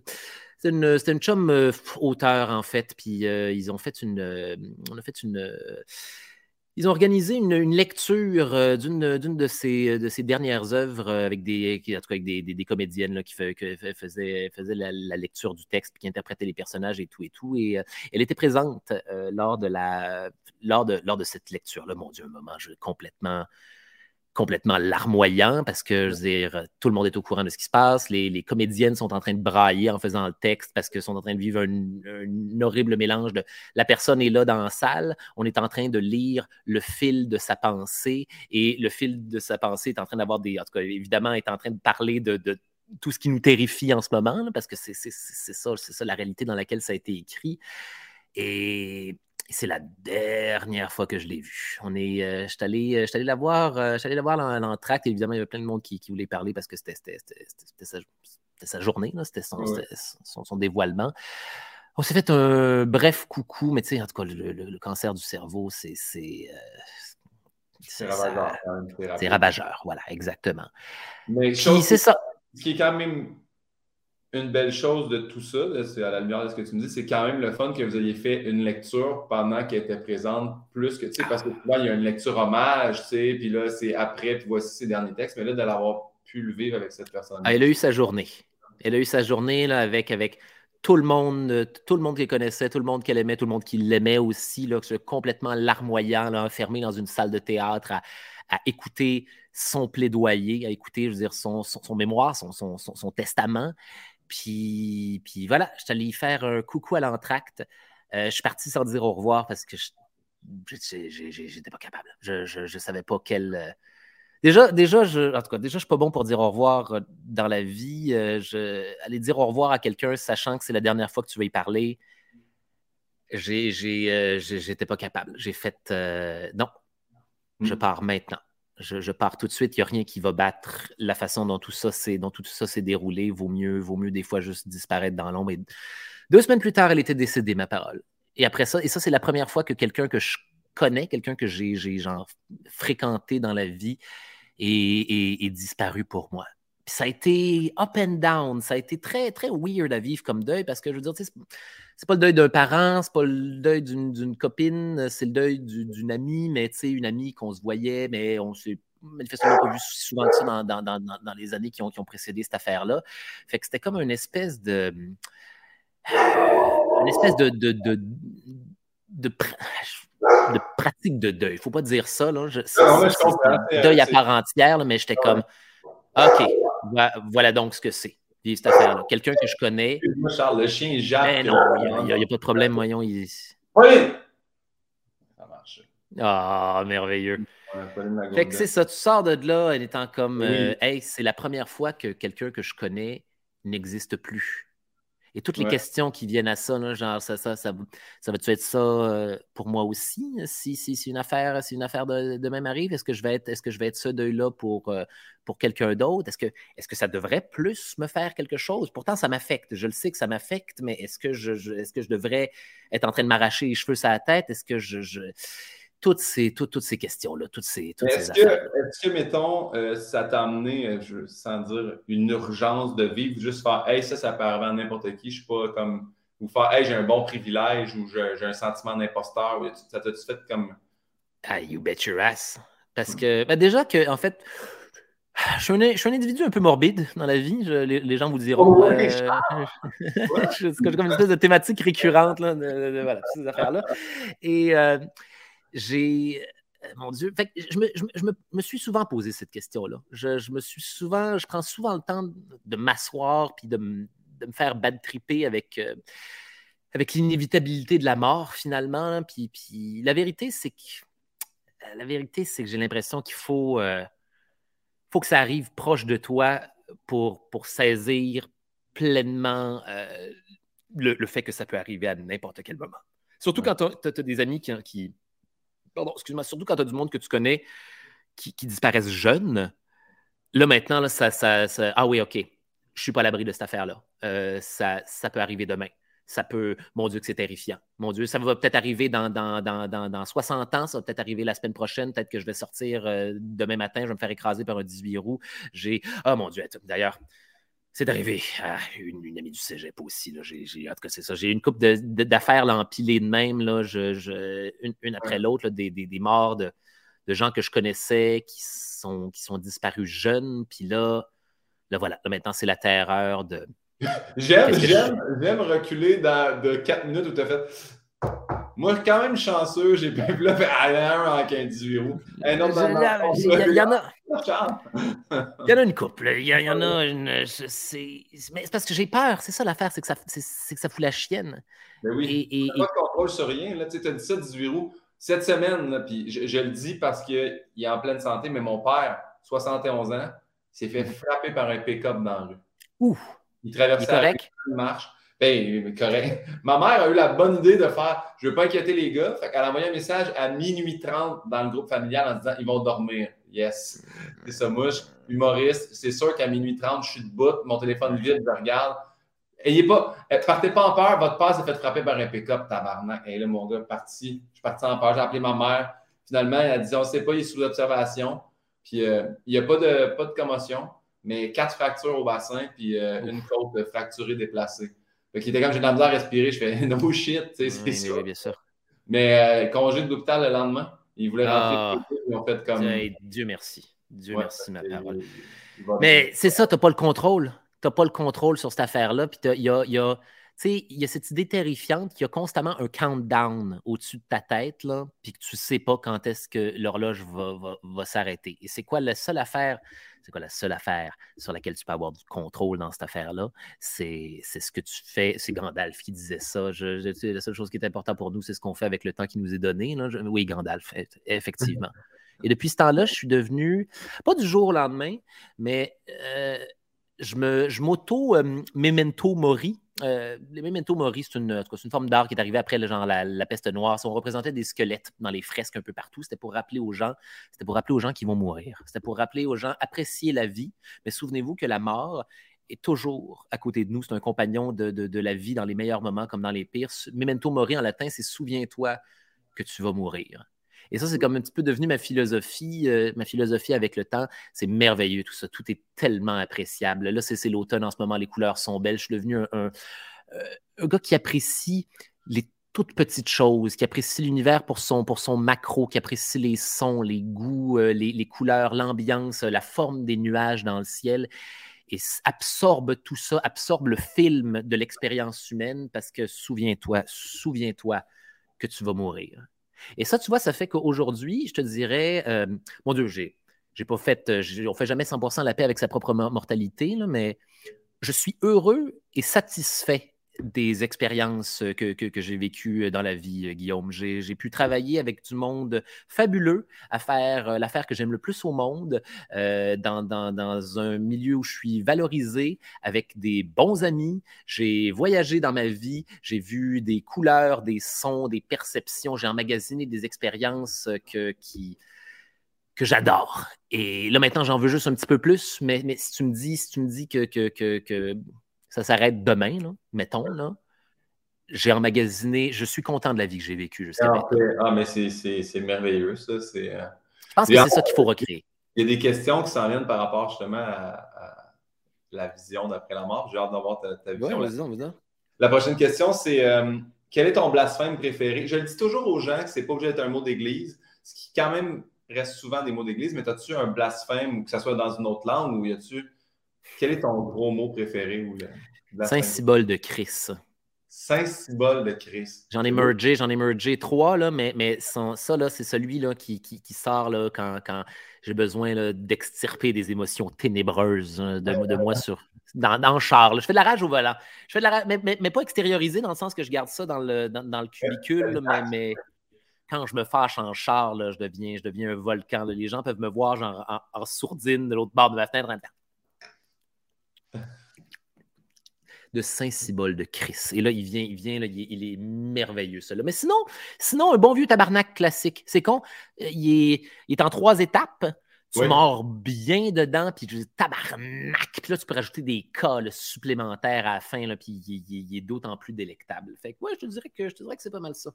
une, chum euh, auteur, en fait. Puis ils ont fait une. on a fait une. ils ont organisé une, lecture d'une de ces, de ces dernières œuvres avec des, en tout cas avec des, des, comédiennes qui, faisaient, faisaient la, lecture du texte, qui interprétaient les personnages et tout et tout. Et elle était présente lors, de la, lors, de, lors de cette lecture-là. Mon Dieu, un moment je, complètement complètement larmoyant parce que je veux dire, tout le monde est au courant de ce qui se passe. Les, comédiennes sont en train de brailler en faisant le texte parce qu'elles sont en train de vivre un, horrible mélange de la personne est là dans la salle, on est en train de lire le fil de sa pensée et le fil de sa pensée est en train d'avoir des. En tout cas, évidemment, est en train de parler de, tout ce qui nous terrifie en ce moment, parce que c'est ça, c'est ça la réalité dans laquelle ça a été écrit. Et c'est la dernière fois que je l'ai vu. On est, euh, je suis allé, euh, allé, la voir, euh, allé la voir en, tract. Évidemment, il y avait plein de monde qui, voulait parler parce que c'était sa, sa, journée, c'était son, son, dévoilement. On s'est fait un bref coucou, mais tu sais, en tout cas, le, cancer du cerveau, c'est. C'est ravageur. C'est ravageur, voilà, exactement. Mais c'est ça. Ce qui est quand même une belle chose de tout ça, c'est à la lumière de ce que tu me dis, c'est quand même le fun que vous ayez fait une lecture pendant qu'elle était présente, plus que, tu sais, parce que là, il y a une lecture hommage, tu sais, puis là, c'est après, puis voici ses derniers textes, mais là, de l'avoir pu le vivre avec cette personne. Ah, elle a eu sa journée. Elle a eu sa journée là, avec, avec tout le monde, tout le monde qu'elle connaissait, tout le monde qu'elle aimait, tout le monde qui l'aimait aussi, là, complètement larmoyant, là, enfermé dans une salle de théâtre à, écouter son plaidoyer, à écouter, je veux dire, son, son, mémoire, son, son, testament. Puis, puis voilà, je suis allé faire un coucou à l'entracte. Euh, je suis parti sans dire au revoir parce que je j'étais pas capable. Je ne savais pas quel. Euh, déjà, déjà, je, en tout cas, déjà, je suis pas bon pour dire au revoir euh, dans la vie. je, aller dire au revoir à quelqu'un, sachant que c'est la dernière fois que tu vas y parler, j'étais pas capable. J'ai fait non, je mmh. pars maintenant je, pars tout de suite, il n'y a rien qui va battre la façon dont tout ça s'est, déroulé. Vaut mieux, vaut mieux des fois juste disparaître dans l'ombre. deux semaines plus tard, elle était décédée, ma parole. Et après ça, et ça, c'est la première fois que quelqu'un que je connais, quelqu'un que j'ai, genre fréquenté dans la vie, est, disparu pour moi. Ça a été up and down. Ça a été très, très weird à vivre comme deuil parce que je veux dire, c'est pas le deuil d'un parent, c'est pas le deuil d'une copine, c'est le deuil d'une amie, mais tu sais, une amie qu'on se voyait, mais on s'est manifestement pas vu souvent ça dans, les années qui ont, qui ont précédé cette affaire-là. Fait que c'était comme une espèce de. Une espèce de, de, de, de pratique de deuil. Il ne faut pas dire ça. Là. c'est, un deuil à part entière, mais j'étais comme OK, voilà donc ce que c'est. cette affaire-là. Quelqu'un que je connais. Moi, Charles, le chien jappe. Mais non, il n'y a, pas de problème, voyons. Il... Oui! Ça marche. Ah, merveilleux. fait que c'est ça, tu sors de là en étant comme euh, Hey, c'est la première fois que quelqu'un que je connais n'existe plus. Et toutes les questions qui viennent à ça, genre, ça, ça, ça, ça va-tu être ça euh, pour moi aussi? Si, si, si une affaire, si une affaire de, de même arrive, est-ce que je vais être, est-ce que je vais être ce deuil-là pour, euh, pour quelqu'un d'autre? Est-ce que, est-ce que ça devrait plus me faire quelque chose? Pourtant, ça m'affecte. Je le sais que ça m'affecte, mais est-ce que je, est-ce que je devrais être en train de m'arracher les cheveux sur la tête? Est-ce que je, je toutes ces, toutes, toutes ces questions-là, toutes ces, toutes est-ce que, Est-ce que, mettons, euh, ça t'a amené, euh, je, sans dire une urgence de vivre, juste faire Hey, ça, ça peut arriver à n'importe qui, je suis pas comme. Ou faire Hey, j'ai un bon privilège ou j'ai, un sentiment d'imposteur. Ça t'a-tu fait comme? Ah, you bet your ass. Parce que, ben déjà que, en fait, je suis, un, je suis, un, individu un peu morbide dans la vie. les, gens vous diront. Oh, euh, c'est comme une espèce de thématique récurrente là, de, voilà, ces affaires-là. Et j'ai. Euh, mon Dieu, je, me, suis souvent posé cette question-là. Je, me suis souvent, je prends souvent le temps de m'asseoir puis de, me faire bad tripper avec, euh, avec l'inévitabilité de la mort finalement. Puis, puis la vérité, c'est que euh, la vérité, c'est que j'ai l'impression qu'il faut, faut que ça arrive proche de toi pour, pour saisir pleinement le, fait que ça peut arriver à n'importe quel moment. Surtout quand tu as, des amis qui pardon, excuse-moi, surtout quand tu as du monde que tu connais qui, disparaissent jeunes, là maintenant, là, ça, ça, ah oui, OK, je suis pas à l'abri de cette affaire-là. Euh, ça, ça peut arriver demain. Ça peut, mon Dieu, que c'est terrifiant. Mon Dieu, ça va peut-être arriver dans, dans, dans, dans, 60 ans, ça va peut-être arriver la semaine prochaine, peut-être que je vais sortir euh, demain matin, je vais me faire écraser par un 18 roues. J'ai, oh mon Dieu, d'ailleurs, c'est arrivé à une, amie du cégep aussi. Là. En tout cas, c'est ça. J'ai une coupe d'affaires empilées de même, là, je, une, après l'autre, des, des, des, morts de, de, gens que je connaissais qui sont, qui sont disparus jeunes. Puis là, là, voilà. maintenant, c'est la terreur de. J'aime, j'aime, j'aime reculer dans, de 4 minutes où tu as fait moi, quand même chanceux, j'ai pu là un en 15 roues. Un autre Il y, en a. Il y en a une couple. Il y, en a une. C'est parce que j'ai peur. C'est ça l'affaire, c'est que, ça, que ça fout la chienne. Mais ben oui. Et, pas de contrôle sur rien. Tu as dit ça, 18 roues. Cette semaine, puis je, le dis parce qu'il est en pleine santé, mais mon père, 71 ans, s'est fait frapper par un pick-up dans la rue. Ouf. Il traversait la rue, il marche. Ben, correct. Ma mère a eu la bonne idée de faire Je ne veux pas inquiéter les gars. Fait qu'elle a envoyé un message à minuit 30 dans le groupe familial en disant Ils vont dormir. Yes. C'est ça, mouche. Humoriste. C'est sûr qu'à minuit 30, je suis debout, mon téléphone vide, je regarde. Ayez pas, eh, partez pas en peur, votre père s'est fait frapper par un pick-up, tabarnak. Et là, mon gars, parti. Je suis parti en peur, j'ai appelé ma mère. Finalement, elle a dit On ne sait pas, il est sous l'observation. Puis euh, il n'y a pas de, pas de commotion, mais quatre fractures au bassin, puis euh, une côte fracturée déplacée. Fait qu'il était comme j'ai de la misère à respirer, je fais no shit, tu sais, c'est ça. bien sûr. Mais euh, congé de l'hôpital le lendemain, ils voulaient rentrer ah. fait comme. Dieu merci. Dieu merci, ma parole. Mais c'est ça, tu n'as pas le contrôle. Tu n'as pas le contrôle sur cette affaire-là. Puis il y a, y, a, il y a cette idée terrifiante qu'il y a constamment un countdown au-dessus de ta tête, là, puis que tu ne sais pas quand est-ce que l'horloge va, va, va s'arrêter. Et c'est quoi la seule affaire c'est quoi la seule affaire sur laquelle tu peux avoir du contrôle dans cette affaire-là? C'est ce que tu fais. C'est Gandalf qui disait ça. la seule chose qui est importante pour nous, c'est ce qu'on fait avec le temps qui nous est donné. oui, Gandalf, effectivement. Et depuis ce temps-là, je suis devenu, pas du jour au lendemain, mais euh, je m'auto-memento euh, mori. Euh, les memento mori, c'est une, forme d'art qui est arrivée après le genre, la, peste noire. On représentait des squelettes dans les fresques un peu partout. C'était pour rappeler aux gens, c'était pour rappeler aux gens qui vont mourir. C'était pour rappeler aux gens apprécier la vie. Mais souvenez-vous que la mort est toujours à côté de nous. C'est un compagnon de, de, la vie dans les meilleurs moments comme dans les pires. Memento mori en latin, c'est souviens-toi que tu vas mourir. Et ça, c'est comme un petit peu devenu ma philosophie, euh, ma philosophie avec le temps. C'est merveilleux tout ça. Tout est tellement appréciable. Là, c'est l'automne en ce moment, les couleurs sont belles. Je suis devenu un, un, gars qui apprécie les toutes petites choses, qui apprécie l'univers pour son, pour son macro, qui apprécie les sons, les goûts, euh, les, couleurs, l'ambiance, la forme des nuages dans le ciel, et absorbe tout ça, absorbe le film de l'expérience humaine, parce que souviens-toi, souviens-toi que tu vas mourir. Et ça, tu vois, ça fait qu'aujourd'hui, je te dirais, euh, mon Dieu, j'ai, j'ai pas fait, euh, on fait jamais 100% la paix avec sa propre mortalité, mais je suis heureux et satisfait des expériences que, j'ai vécues dans la vie, Guillaume. J'ai pu travailler avec du monde fabuleux à faire euh, l'affaire que j'aime le plus au monde, euh, dans, un milieu où je suis valorisé, avec des bons amis. J'ai voyagé dans ma vie, j'ai vu des couleurs, des sons, des perceptions, j'ai emmagasiné des expériences que, qui, que j'adore. Et là, maintenant, j'en veux juste un petit peu plus, mais, mais si tu me dis, si tu me dis que, que ça s'arrête demain, là, mettons, là. J'ai emmagasiné, je suis content de la vie que j'ai vécue jusqu'à ah, Ah, mais c'est merveilleux, ça. Euh, je pense que c'est ça qu'il faut recréer. Il y a des questions qui s'en viennent par rapport justement à, la vision d'après la mort. J'ai hâte d'avoir ta, ta, vision. Ouais, la prochaine question, c'est euh, quel est ton blasphème préféré? Je le dis toujours aux gens que c'est pas obligé d'être un mot d'église, ce qui quand même reste souvent des mots d'église, mais as-tu un blasphème, ou que ce soit dans une autre langue, ou y a-tu quel est ton gros mot préféré? Saint-Cybole de Chris. Saint-Cybole de Chris. J'en ai mergé, j'en ai mergé trois, là, mais, mais ça, là, c'est celui là, qui, qui, sort là, quand, quand j'ai besoin d'extirper des émotions ténébreuses hein, de, de, moi sur, dans, dans le char. Je fais de la rage au volant. Je fais de la rage, mais, mais, pas extériorisé dans le sens que je garde ça dans le, dans, le cubicule, mais, quand je me fâche en char, je, deviens, je deviens un volcan. Les gens peuvent me voir genre, en, sourdine de l'autre bord de ma fenêtre de Saint-Cybole de Chris. Et là, il vient, il vient, il, est, merveilleux, ça. Mais sinon, sinon, un bon vieux tabarnak classique. C'est con. Euh, il est, en trois étapes. Tu mords bien dedans, puis tu dis tabarnak. Puis là, tu peux rajouter des cas supplémentaires à la fin, là, puis il, est d'autant plus délectable. Fait que, ouais, je te dirais que, je te dirais que c'est pas mal ça.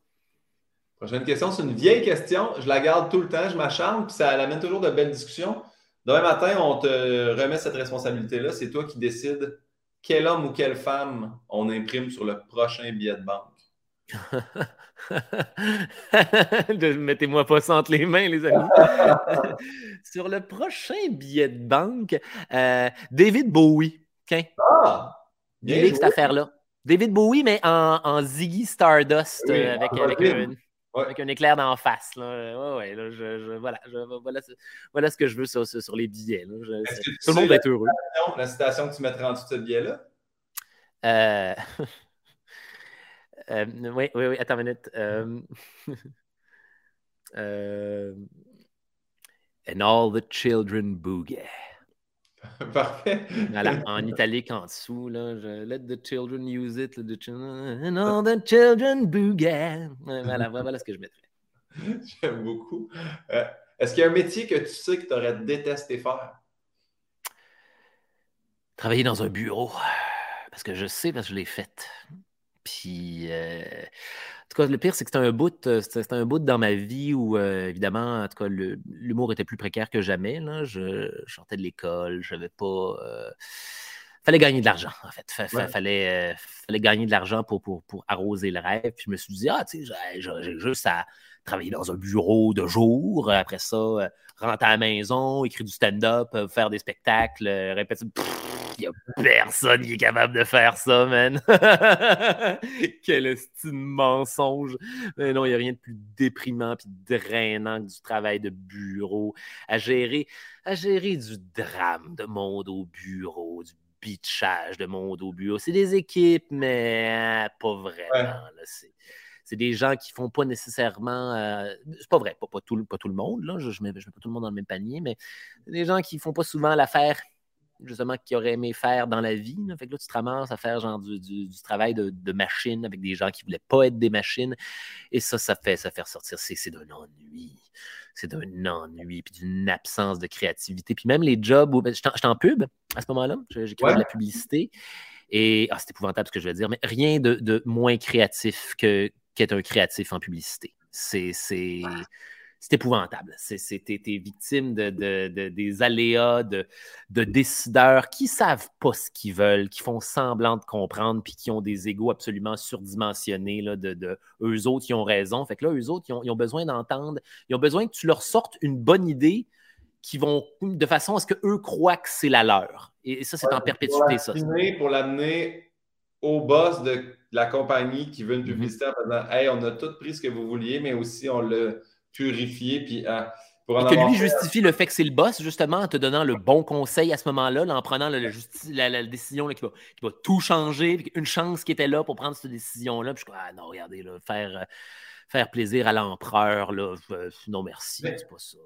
Prochaine question, c'est une vieille question. Je la garde tout le temps, je m'acharne, puis ça amène toujours de belles discussions. Demain matin, on te remet cette responsabilité-là. C'est toi qui décides quel homme ou quelle femme on imprime sur le prochain billet de banque. Mettez-moi pas ça entre les mains, les amis. sur le prochain billet de banque, euh, David Bowie. Ah! Bien cette affaire-là. David Bowie, mais en, Ziggy Stardust euh, avec, avec un, avec un éclair d'en face. Là. Ouais, là, je, voilà, voilà, ce que je veux sur, sur les billets. Là. tout le monde être heureux. La citation que tu mettrais en dessous de ce billet-là? Euh... euh... oui, oui, oui, attends une minute. Euh... euh... And all the children boogie. Parfait. Voilà, en italique en dessous, là, je, let the children use it, let the children, and all the children boogie. Voilà, voilà ce que je mettrais. J'aime beaucoup. Euh, est-ce qu'il y a un métier que tu sais que tu aurais détesté faire? Travailler dans un bureau. Parce que je sais, parce que je l'ai fait. Puis, euh, tout cas, le pire, c'est que c'était un bout, euh, c'était un bout dans ma vie où, euh, évidemment, en tout cas, l'humour était plus précaire que jamais. Là. Je, sortais de l'école, je n'avais pas. Euh, fallait gagner de l'argent, en fait. fallait, fallait gagner de l'argent pour, pour, pour, arroser le rêve. Puis je me suis dit, ah, tu sais, j'ai juste à travailler dans un bureau de jour. Après ça, rentrer à la maison, écrire du stand-up, faire des spectacles, répéter. Il n'y a personne qui est capable de faire ça, man. Quel estime mensonge. Mais non, il n'y a rien de plus déprimant et drainant que du travail de bureau. À gérer, à gérer du drame de monde au bureau, du bitchage de monde au bureau. C'est des équipes, mais pas vraiment. C'est des gens qui font pas nécessairement. Euh, c'est pas vrai, pas, pas, tout, pas tout le monde, là. Je, ne mets, pas tout le monde dans le même panier, mais des gens qui font pas souvent l'affaire justement qui aurait aimé faire dans la vie. Fait que là, tu te ramasses à faire genre du, travail de, machine avec des gens qui ne voulaient pas être des machines. Et ça, ça fait, ça fait ressortir. C'est d'un ennui. C'est d'un ennui, puis d'une absence de créativité. Puis même les jobs où. Ben, J'étais en pub à ce moment-là. J'ai créé de la publicité. Et ah, c'est épouvantable ce que je vais dire, mais rien de, moins créatif que qu'être un créatif en publicité. C'est c'est épouvantable. C'est, t'es, victime de, des aléas de, décideurs qui savent pas ce qu'ils veulent, qui font semblant de comprendre, puis qui ont des égaux absolument surdimensionnés là, de, eux autres qui ont raison. Fait que là, eux autres, ils ont, besoin d'entendre, ils ont besoin que tu leur sortes une bonne idée qui vont de façon à ce qu'eux croient que c'est la leur. Et, ça, c'est en perpétuité, ça. Pour l'amener au boss de la compagnie qui veut une mm-hmm. publicité en disant Hey, on a tout pris ce que vous vouliez, mais aussi on l'a purifié. Puis, euh, pour que lui justifie le fait que c'est le boss, justement, en te donnant le bon conseil à ce moment-là, en prenant la, décision qui, va, qui, va, tout changer, une chance qui était là pour prendre cette décision-là. Puis je dis, ah non, regardez, là, faire, euh, faire plaisir à l'empereur, là, non merci, c'est pas ça.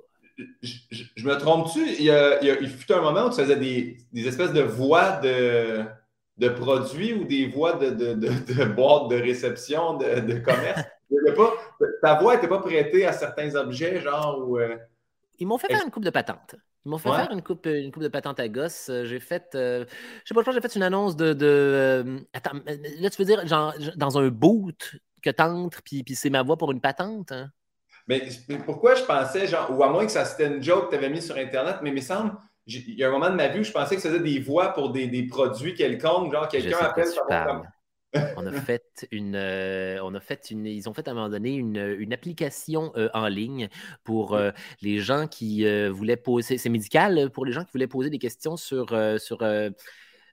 Je, me trompe-tu? Il, il, fut un moment où tu faisais des, des espèces de voix de, de produits ou des voix de, de, de, boîtes de réception de, commerce? pas, ta voix n'était pas prêtée à certains objets, genre. Euh, Ils m'ont fait faire une coupe de patente. Ils m'ont fait faire une coupe, une coupe de patente à gosse. Euh, j'ai fait, euh, je sais pas, je pense j'ai fait une annonce de. attends, là, tu veux dire, genre, dans un boot que t'entres, puis, puis c'est ma voix pour une patente? Hein? Mais, pourquoi je pensais, genre, ou à moins que ça c'était une joke que tu avais mis sur Internet, mais il me semble, il y a un moment de ma vie où je pensais que ça faisait des voix pour des, des produits quelconques, genre quelqu'un appelle comme. on a fait une, euh, on a fait une, ils ont fait à un moment donné une, une application euh, en ligne pour euh, les gens qui voulaient poser, c'est médical pour les gens qui voulaient poser des questions sur, sur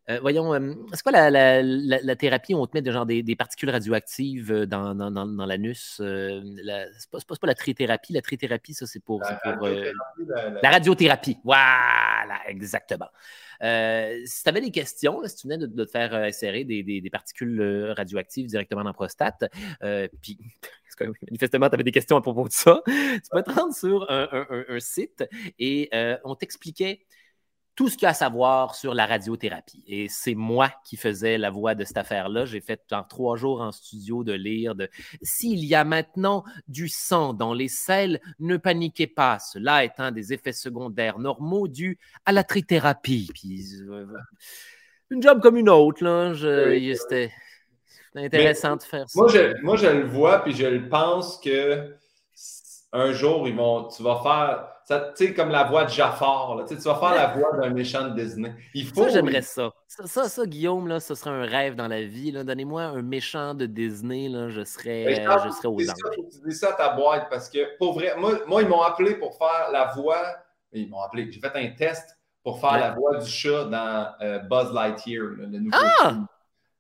euh, voyons, euh, c'est quoi la, thérapie où on te met de, genre, des, particules radioactives euh, dans, dans, l'anus? c'est pas, pas, la trithérapie. La trithérapie, ça, c'est pour, la, radiothérapie. Voilà, exactement. si tu avais des questions, si tu venais de, te faire insérer des, particules radioactives directement dans la prostate, puis manifestement, tu avais des questions à propos de ça, tu peux te rendre sur un site et on t'expliquait tout ce qu'il y a à savoir sur la radiothérapie. Et c'est moi qui faisais la voix de cette affaire-là. J'ai fait genre trois jours en studio de lire de S'il y a maintenant du sang dans les selles, ne paniquez pas. Cela étant des effets secondaires normaux dus à la trithérapie. Puis, euh, une job comme une autre, là. C'était intéressant de faire ça. Moi je, moi, je le vois, puis je le pense que un jour, ils vont, tu vas faire tu sais, comme la voix de Jafar. Là. Tu vas faire la voix d'un méchant de Disney. Il faut, ça, j'aimerais ça. ça. Ça, Guillaume, là, ce serait un rêve dans la vie. Donnez-moi un méchant de Disney, là, je serais, je serais aux anges. Tu dis ça à ta boîte parce que, pour vrai, moi, moi ils m'ont appelé pour faire la voix. Ils m'ont appelé. J'ai fait un test pour faire la voix du chat dans euh, Buzz Lightyear, le nouveau ah! film.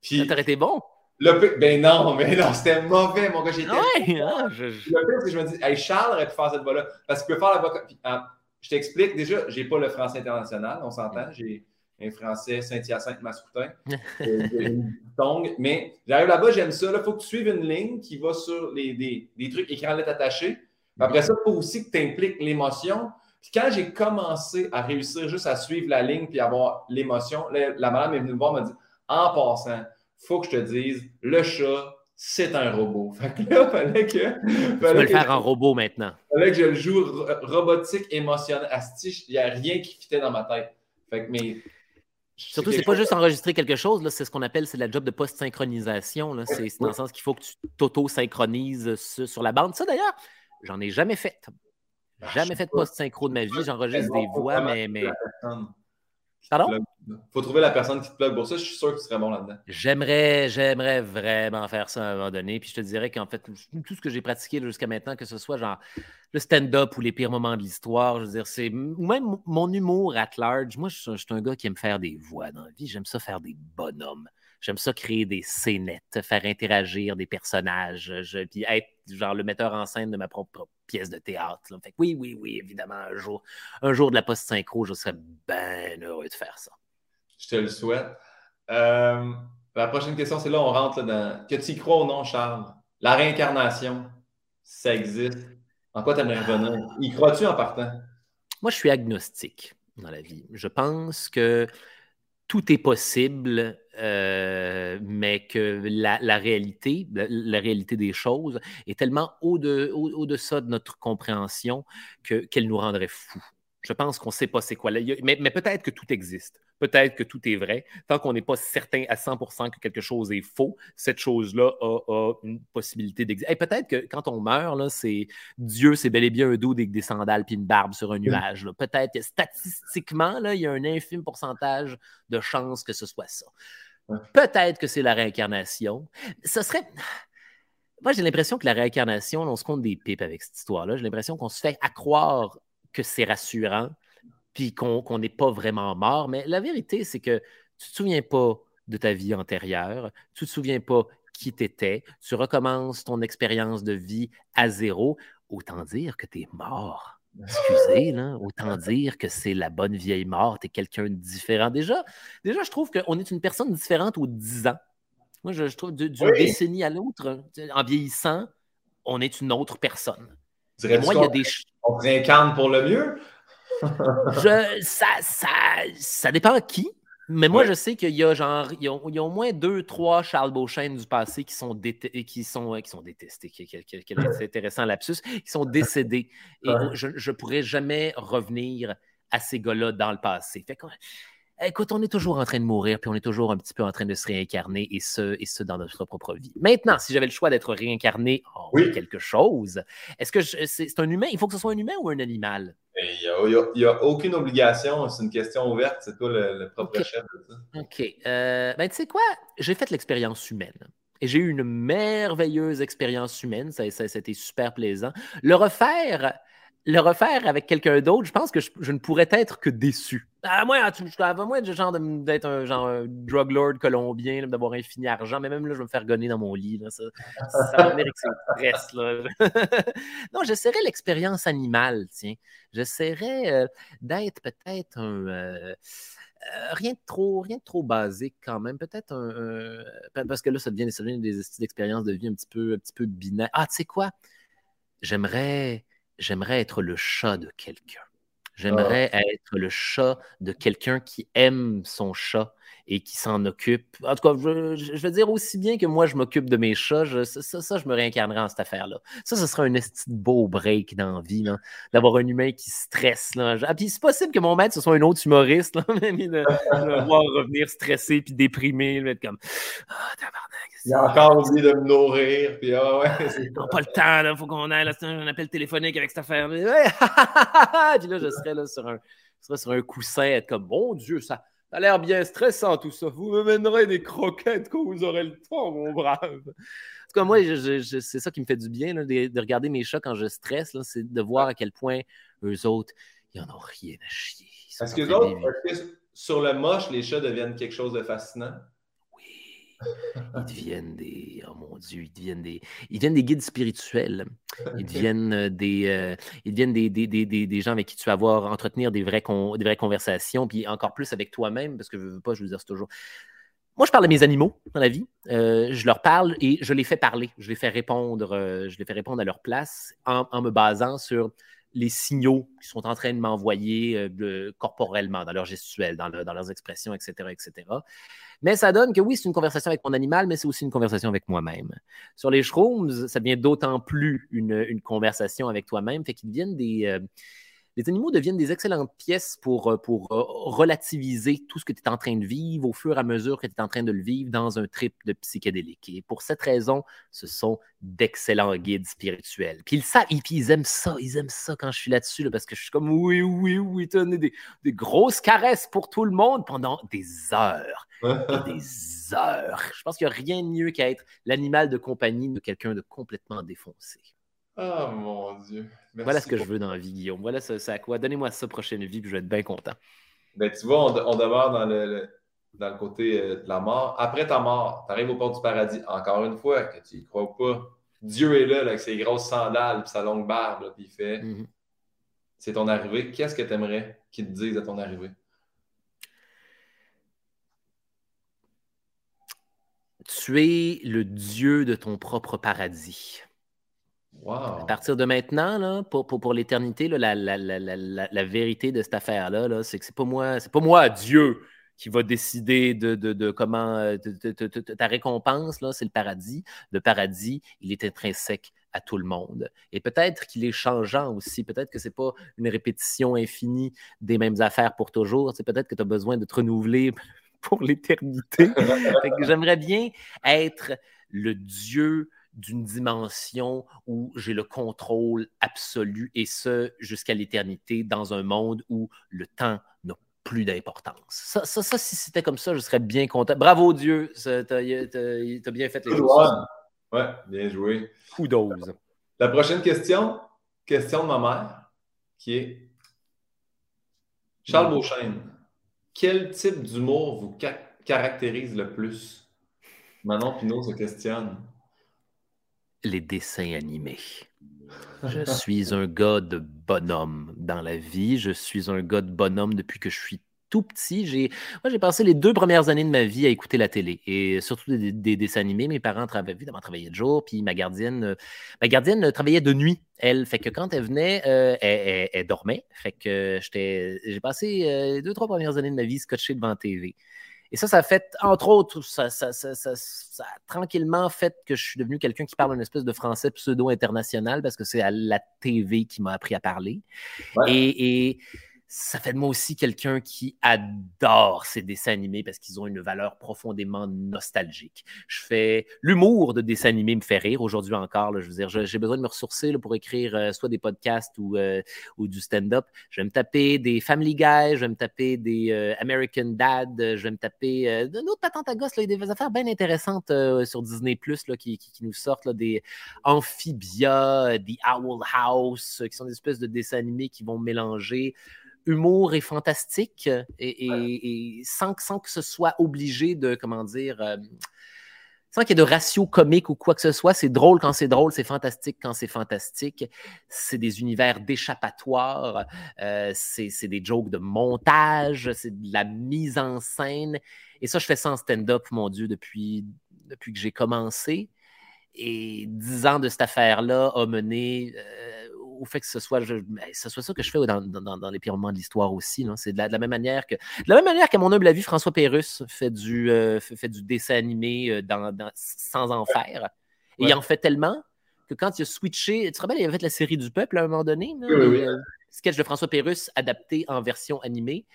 Puis, ça t'aurait été bon. Le ben non, mais non, c'était mauvais, mon gars. J'étais. Ouais, hein, je... Le pire, c'est que je me dis, hey, Charles aurait pu faire cette voix-là. Parce qu'il peut faire la voix. Ah, je t'explique, déjà, j'ai pas le français international, on s'entend. J'ai un français Saint-Hyacinthe Mascoutin. tongue, mais j'arrive là-bas, j'aime ça. Il faut que tu suives une ligne qui va sur les, des, des trucs écran lettres attachés. Après ça, il faut aussi que tu impliques l'émotion. Puis quand j'ai commencé à réussir juste à suivre la ligne puis avoir l'émotion, la, la madame est venue me voir et m'a dit En passant, faut que je te dise, le chat, c'est un robot. Fait que là, fallait que. tu peux le faire en robot maintenant. Fallait que je le joue robotique, émotionnel. Asti, il n'y a rien qui fitait dans ma tête. Fait que, mais. Surtout, c'est pas juste enregistrer quelque chose, c'est ce qu'on appelle c'est la job de post-synchronisation. C'est dans le sens qu'il faut que tu t'auto-synchronises sur la bande. Ça, d'ailleurs, j'en ai jamais fait. Ah, jamais fait de post-synchro de ma vie. J'enregistre des voix, mais. mais... Pardon? faut trouver la personne qui te plug pour ça. Je suis sûr que tu serais bon là-dedans. J'aimerais, j'aimerais vraiment faire ça à un moment donné. Puis je te dirais qu'en fait, tout ce que j'ai pratiqué jusqu'à maintenant, que ce soit genre le stand-up ou les pires moments de l'histoire, je veux dire, c'est. Ou même mon humour at large. Moi, je, suis un gars qui aime faire des voix dans la vie. J'aime ça faire des bonhommes. J'aime ça créer des scénettes, faire interagir des personnages, je, puis être genre le metteur en scène de ma propre pièce de théâtre. Fait oui, oui, oui, évidemment, un jour, un jour de la post-synchro, je serais bien heureux de faire ça. Je te le souhaite. Euh, la prochaine question, c'est là, on rentre dans. Que tu y crois ou non, Charles? La réincarnation, ça existe. En quoi tu aimerais revenir? Y crois-tu en partant? Moi, je suis agnostique dans la vie. Je pense que tout est possible, euh, mais que la, réalité, la, réalité des choses est tellement au-deçà de, notre compréhension qu'elle nous rendrait fous. Je pense qu'on ne sait pas c'est quoi. Mais, mais peut-être que tout existe. Peut-être que tout est vrai. Tant qu'on n'est pas certain à 100% que quelque chose est faux, cette chose-là a, une possibilité d'exister. Et peut-être que quand on meurt, là, c'est Dieu, c'est bel et bien un dos avec des sandales puis une barbe sur un nuage. Peut-être que statistiquement, là, il y a un infime pourcentage de chances que ce soit ça. Peut-être que c'est la réincarnation. Ce serait. Moi, j'ai l'impression que la réincarnation, on se compte des pipes avec cette histoire-là. J'ai l'impression qu'on se fait accroire que c'est rassurant, puis qu'on n'est pas vraiment mort. Mais la vérité, c'est que tu ne te souviens pas de ta vie antérieure, tu ne te souviens pas qui tu étais, tu recommences ton expérience de vie à zéro. Autant dire que tu es mort. Excusez, là, autant dire que c'est la bonne vieille mort, tu es quelqu'un de différent. Déjà, déjà, je trouve qu'on est une personne différente aux 10 ans. Moi, je, trouve d'une décennie à l'autre, en vieillissant, on est une autre personne. Moi, il y a des. On réincarne pour le mieux? je, ça, ça, ça dépend qui. Mais moi, je sais qu'il y a genre, il y a, au moins deux, trois Charles Beauchesne du passé qui sont, qui sont, qui sont détestés, c'est intéressant lapsus, qui sont décédés. Et je ne pourrais jamais revenir à ces gars-là dans le passé. Fait Écoute, on est toujours en train de mourir, puis on est toujours un petit peu en train de se réincarner, et ce, et ce dans notre propre vie. Maintenant, si j'avais le choix d'être réincarné en quelque chose, est-ce que c'est un humain? Il faut que ce soit un humain ou un animal? Il n'y a, aucune obligation, c'est une question ouverte, c'est toi le, propre chef de ça. OK. Euh, ben, tu sais quoi? J'ai fait l'expérience humaine. Et j'ai eu une merveilleuse expérience humaine. Ça, ça, été super plaisant. Le refaire, le refaire avec quelqu'un d'autre, je pense que je, ne pourrais être que déçu. À moins, tu, à moins genre d'être un genre drug lord colombien, d'avoir infini argent, mais même là, je vais me faire gonner dans mon lit. ça, ça va venir avec ses Là. non, j'essaierais l'expérience animale, tiens. J'essaierais euh, d'être peut-être un. Euh, euh, rien, de trop, rien de trop basique quand même. Peut-être un, Parce que là, ça devient, ça devient des expériences de vie un petit peu, un petit peu binaires. Ah, tu sais quoi? J'aimerais j'aimerais être le chat de quelqu'un. J'aimerais ah. être le chat de quelqu'un qui aime son chat et qui s'en occupe. En tout cas, je, veux dire aussi bien que moi, je m'occupe de mes chats, ça, ça, je me réincarnerais en cette affaire-là. Ça, ce serait un beau break dans la vie, d'avoir un humain qui stresse. Là. Ah, puis c'est possible que mon maître, ce soit un autre humoriste, là, mais de, voir revenir stressé puis déprimé, être comme Ah, il a encore oublié de me nourrir. Puis, ah ouais, on pas le temps, il faut qu'on aille un appel téléphonique avec cette affaire. puis là, je serais là sur un, sur un coussin, être comme, mon Dieu, ça, ça a l'air bien stressant tout ça. Vous me mènerez des croquettes quand vous aurez le temps, mon brave. En tout cas, moi, c'est ça qui me fait du bien, de, regarder mes chats quand je stresse, c'est de voir à quel point eux autres, ils n'en ont rien à chier. Est-ce que, autres, sur le moche, les chats deviennent quelque chose de fascinant? Ils deviennent des. Oh mon Dieu, ils deviennent des. Ils deviennent des guides spirituels. Ils deviennent euh, des. Euh, ils deviennent des, des, des, des, gens avec qui tu vas avoir entretenir des vraies, des vraies conversations, puis encore plus avec toi-même, parce que je ne veux pas, je veux dire, c'est toujours. Moi, je parle à mes animaux dans la vie. Euh, je leur parle et je les fais parler. Je les fais répondre, je les fais répondre à leur place en, en me basant sur les signaux qu'ils sont en train de m'envoyer corporellement, dans leur gestuelle, dans, dans, leurs expressions, etc., etc. Mais ça donne que oui, c'est une conversation avec mon animal, mais c'est aussi une conversation avec moi-même. Sur les shrooms, ça devient d'autant plus une, conversation avec toi-même, fait qu'ils deviennent des. Euh, les animaux deviennent des excellentes pièces pour, euh, pour euh, relativiser tout ce que tu es en train de vivre au fur et à mesure que tu es en train de le vivre dans un trip de psychédélique. Et pour cette raison, ce sont d'excellents guides spirituels. Puis ils savent, puis ils aiment ça, ils aiment ça quand je suis là-dessus, parce que je suis comme oui, oui, oui, tenez des, des grosses caresses pour tout le monde pendant des heures. et des heures. Je pense qu'il n'y a rien de mieux qu'être l'animal de compagnie de quelqu'un de complètement défoncé. Oh mon Dieu. voilà ce que je veux dans la vie, Guillaume. Voilà ça, à quoi. Donnez-moi ça prochaine vie, puis je vais être bien content. Ben, tu vois, on, demeure dans le, dans le côté euh, de la mort. Après ta mort, tu arrives au port du paradis. Encore une fois, que tu y crois pas. Dieu est là, avec ses grosses sandales et sa longue barbe, puis il fait mm-hmm. C'est ton arrivée. Qu'est-ce que tu aimerais qu'il te dise à ton arrivée? Tu es le Dieu de ton propre paradis. À partir de maintenant, là, pour, pour, pour l'éternité, la, la, la, la, vérité de cette affaire-là, -là, c'est que c'est pas moi, c'est pas moi, Dieu, qui va décider de, comment euh, ta récompense, là, c'est le paradis. Le paradis, il est intrinsèque à tout le monde. Et peut-être qu'il est changeant aussi. Peut-être que ce n'est pas une répétition infinie des mêmes affaires pour toujours. C'est peut-être que tu as besoin de te renouveler pour l'éternité. J'aimerais bien être le Dieu d'une dimension où j'ai le contrôle absolu et ce jusqu'à l'éternité dans un monde où le temps n'a plus d'importance. Ça, ça, si c'était comme ça, je serais bien content. Bravo Dieu, tu as, bien fait les choses. Ouais, bien joué. Kudos. La prochaine question, question de ma mère, qui est Charles Beauchesne, quel type d'humour vous caractérise le plus? Manon Pinot se questionne. Les dessins animés. Je suis un gars de bonhomme dans la vie. Je suis un gars de bonhomme depuis que je suis tout petit. J'ai, moi, j'ai passé les deux premières années de ma vie à écouter la télé et surtout des, dessins animés. Mes parents travaillaient, évidemment, travaillaient de jour, puis ma gardienne, euh, ma gardienne travaillait de nuit. Elle, fait que quand elle venait, euh, elle, dormait. Fait que j'étais, j'ai passé euh, les deux, trois premières années de ma vie scotché devant la TV. Et ça, ça a fait, entre autres, ça, ça, ça, ça, a tranquillement fait que je suis devenu quelqu'un qui parle une espèce de français pseudo-international parce que c'est à la TV qui m'a appris à parler. Et, et ça fait de moi aussi quelqu'un qui adore ces dessins animés parce qu'ils ont une valeur profondément nostalgique. Je fais l'humour de dessins animés me fait rire aujourd'hui encore. je veux dire, j'ai besoin de me ressourcer pour écrire euh, soit des podcasts ou, euh, ou du stand-up. Je vais me taper des Family Guy, je vais me taper des euh, American Dad, je vais me taper d'autres patentes à gosse, là, des affaires bien intéressantes sur Disney Plus qui, qui, nous sortent des Amphibia, des Owl House, qui sont des espèces de dessins animés qui vont mélanger humour et fantastique et, sans, sans, que ce soit obligé de, comment dire, euh, sans qu'il y ait de ratio comique ou quoi que ce soit. C'est drôle quand c'est drôle, c'est fantastique quand c'est fantastique. C'est des univers d'échappatoire, euh, c'est des jokes de montage, c'est de la mise en scène. Et ça, je fais ça en stand-up, mon Dieu, depuis, depuis que j'ai commencé. Et dix ans de cette affaire-là a mené euh, au fait que ce soit, ben, ce soit ça que je fais dans, dans, les pires moments de l'histoire aussi. C'est de la, même manière que, de la même manière qu'à mon humble avis, François Pérusse fait du, euh, fait, du dessin animé euh, dans, sans en faire. Et il en fait tellement que quand il a switché, tu te rappelles, il avait fait la série du peuple à un moment donné, euh, sketch de François Pérusse adapté en version animée.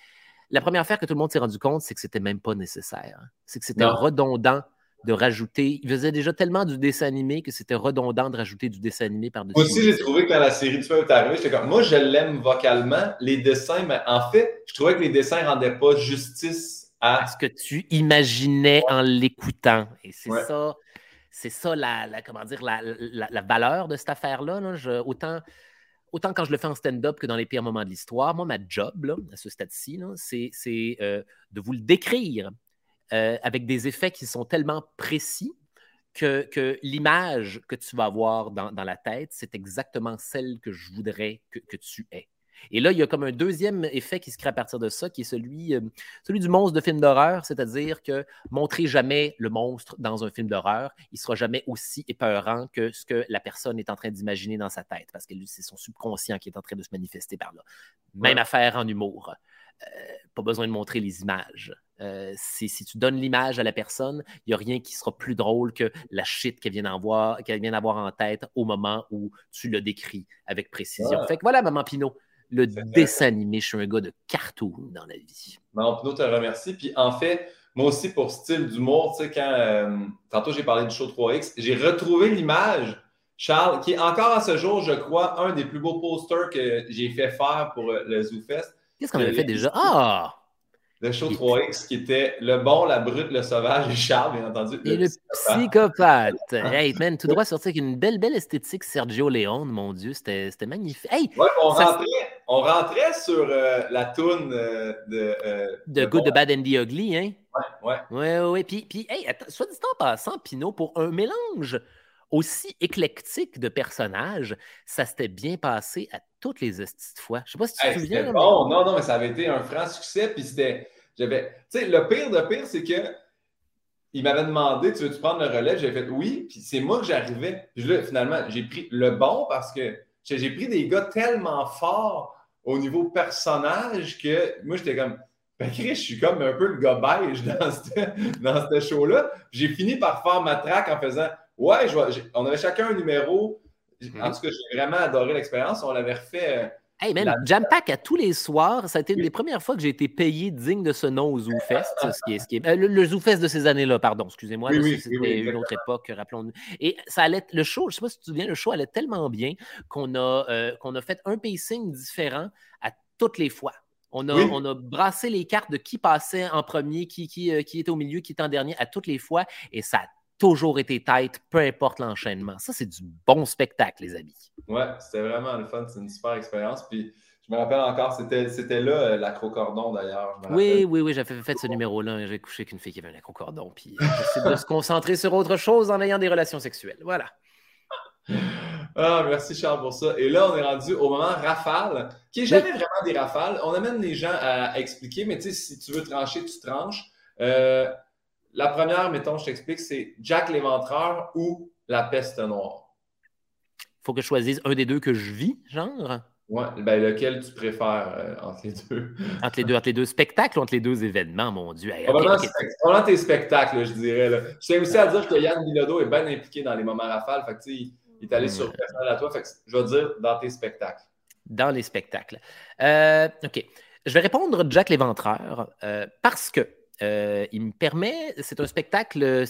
La première affaire que tout le monde s'est rendu compte, c'est que c'était même pas nécessaire. C'est que c'était redondant de rajouter. Il faisait déjà tellement du dessin animé que c'était redondant de rajouter du dessin animé par-dessus. Moi aussi, j'ai trouvé que quand la série du feu est arrivée, j'étais comme, moi, je l'aime vocalement. Les dessins, mais en fait, je trouvais que les dessins ne rendaient pas justice à. ce que tu imaginais en l'écoutant. Et c'est ça. C'est ça la, comment dire, la, la, valeur de cette affaire-là. autant, autant quand je le fais en stand-up que dans les pires moments de l'histoire, moi, ma job, à ce stade-ci, c'est euh, de vous le décrire euh, avec des effets qui sont tellement précis que, l'image que tu vas avoir dans, la tête, c'est exactement celle que je voudrais que, tu aies. Et là, il y a comme un deuxième effet qui se crée à partir de ça, qui est celui, euh, celui du monstre de film d'horreur, c'est-à-dire que montrer jamais le monstre dans un film d'horreur, il sera jamais aussi épeurant que ce que la personne est en train d'imaginer dans sa tête, parce que c'est son subconscient qui est en train de se manifester par là. Même affaire en humour. Euh, pas besoin de montrer les images. Euh, si tu donnes l'image à la personne, il n'y a rien qui sera plus drôle que la shit qu'elle vient d'avoir en tête au moment où tu le décris avec précision. Fait que voilà, Maman Pinot, le dessin animé, je suis un gars de cartoon dans la vie. Maman Pinot te remercie. Puis en fait, moi aussi, pour style d'humour, tu sais, quand euh, tantôt j'ai parlé du show 3X, j'ai retrouvé l'image, Charles, qui est encore à ce jour, je crois, un des plus beaux posters que j'ai fait faire pour euh, le ZooFest. Qu'est-ce qu'on avait fait déjà? Ah! Le show 3X qui était le bon, la brute, le sauvage et Charles, bien entendu. Et le, psychopathe. hey, man, tout droit sorti avec une belle, belle esthétique Sergio Leone, mon Dieu, c'était magnifique. Hey, ouais, on, rentrait, on, rentrait, sur euh, la toune euh, de. Euh, de Good, the Bad and the Ugly, hein? Ouais, ouais. Ouais, ouais. Puis, puis hey, soit dit en passant, Pinot, pour un mélange aussi éclectique de personnages, ça s'était bien passé à toutes les fois. Je sais pas si tu te souviens. Bon, non, non, mais ça avait été un franc succès. Puis c'était. J'avais. Tu sais, le pire de pire, c'est que il m'avait demandé Tu veux-tu prendre le relais? J'ai fait oui. Puis c'est moi que j'arrivais. Puis là, finalement, j'ai pris le bon parce que j'ai pris des gars tellement forts au niveau personnage que moi, j'étais comme Ben, Chris, je suis comme un peu le gars beige dans ce dans show-là. J'ai fini par faire ma track en faisant Ouais, on avait chacun un numéro. En mhm. tout cas, j'ai vraiment adoré l'expérience. On l'avait refait. Hey, man, Jam Pack à tous les soirs, ça a été une des premières fois que j'ai été payé digne de ce nom au ZooFest. ce qui est, ce qui est, euh, le, ZooFest de ces années-là, pardon, excusez-moi. c'était une autre époque, rappelons-nous. Et ça allait, le show, je ne sais pas si tu te souviens, le show allait tellement bien qu'on a, euh, qu'on a fait un pacing différent à toutes les fois. On a, on a, brassé les cartes de qui passait en premier, qui, qui, euh, qui était au milieu, qui était en dernier à toutes les fois. Et ça a toujours été tête, peu importe l'enchaînement. Ça, c'est du bon spectacle, les amis. Ouais, c'était vraiment le fun. C'est une super expérience. Puis je me rappelle encore, c'était, là euh, l'acrocordon d'ailleurs. Oui, oui, oui, j'avais fait ce numéro-là. J'ai couché avec une fille qui avait un acrocordon. Puis euh, j'essaie de se concentrer sur autre chose en ayant des relations sexuelles. Voilà. Ah, merci Charles pour ça. Et là, on est rendu au moment rafale, qui n'est jamais vraiment des rafales. On amène les gens à expliquer, mais tu sais, si tu veux trancher, tu tranches. Euh, la première, mettons, je t'explique, c'est Jack l'éventreur ou la peste noire. Faut que je choisisse un des deux que je vis, genre? Ouais, ben lequel tu préfères euh, entre les deux? entre les deux, entre les deux spectacles ou entre les deux événements, mon Dieu? Hey, okay, tes spectacles, je dirais. Là. Je tiens aussi à dire que Yann Bilodeau est bien impliqué dans les moments rafales. Fait que, il est allé sur personnel à toi. Fait que, je vais dire dans tes spectacles. Dans les spectacles. Euh, OK. Je vais répondre Jack l'éventreur euh, parce que euh, il me permet, c'est un spectacle,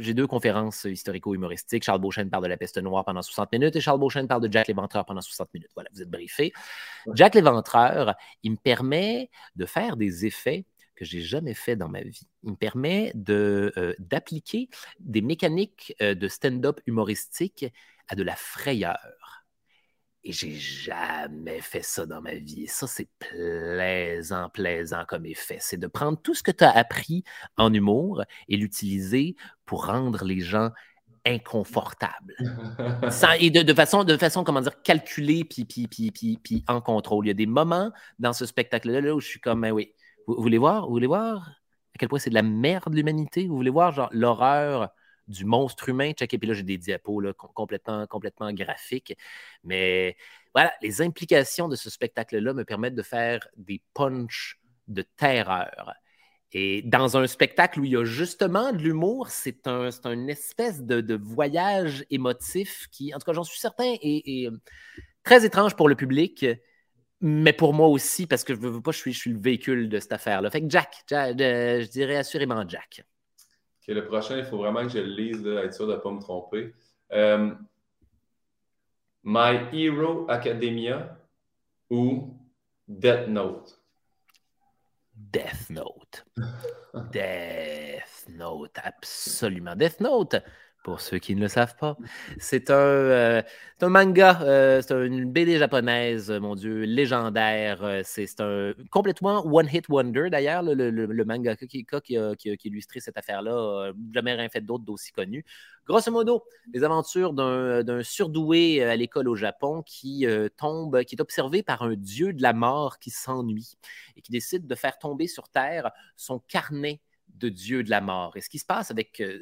j'ai deux conférences historico-humoristiques. Charles Beauchesne parle de la peste noire pendant 60 minutes et Charles Beauchesne parle de Jack l'Éventreur pendant 60 minutes. Voilà, vous êtes briefé. Jack l'Éventreur, il me permet de faire des effets que j'ai jamais fait dans ma vie. Il me permet de, euh, d'appliquer des mécaniques euh, de stand-up humoristique à de la frayeur. Et j'ai jamais fait ça dans ma vie. Et ça, c'est plaisant, plaisant comme effet. C'est de prendre tout ce que tu as appris en humour et l'utiliser pour rendre les gens inconfortables. et de, façon, de façon, comment dire, calculée puis, puis, puis, puis, en contrôle. Il y a des moments dans ce spectacle-là où je suis comme, ben oui, vous, vous, voulez voir, vous voulez voir à quel point c'est de la merde l'humanité? Vous voulez voir, genre, l'horreur du monstre humain. Check, et puis là, j'ai des diapos complètement, graphiques. Mais voilà, les implications de ce spectacle-là me permettent de faire des punchs de terreur. Et dans un spectacle où il y a justement de l'humour, c'est un, une espèce de, voyage émotif qui, en tout cas, j'en suis certain, est, très étrange pour le public, mais pour moi aussi, parce que je veux pas, je suis, je suis le véhicule de cette affaire-là. Fait que Jack, je dirais assurément Jack le prochain, il faut vraiment que je le lise, là, être sûr de ne pas me tromper. Euh, My Hero Academia ou Death Note? Death Note. Death Note, absolument. Death Note, pour ceux qui ne le savent pas. C'est un, euh, un, manga, euh, c'est une BD japonaise, mon Dieu, légendaire. Euh, c'est un complètement one-hit wonder, d'ailleurs, le, manga qui, qui, a, qui, a, illustré cette affaire-là. jamais rien fait d'autre d'aussi connu. Grosso modo, les aventures d'un surdoué à l'école au Japon qui tombe, qui est observé par un dieu de la mort qui s'ennuie et qui décide de faire tomber sur Terre son carnet de Dieu de la mort. Et ce qui se passe avec euh,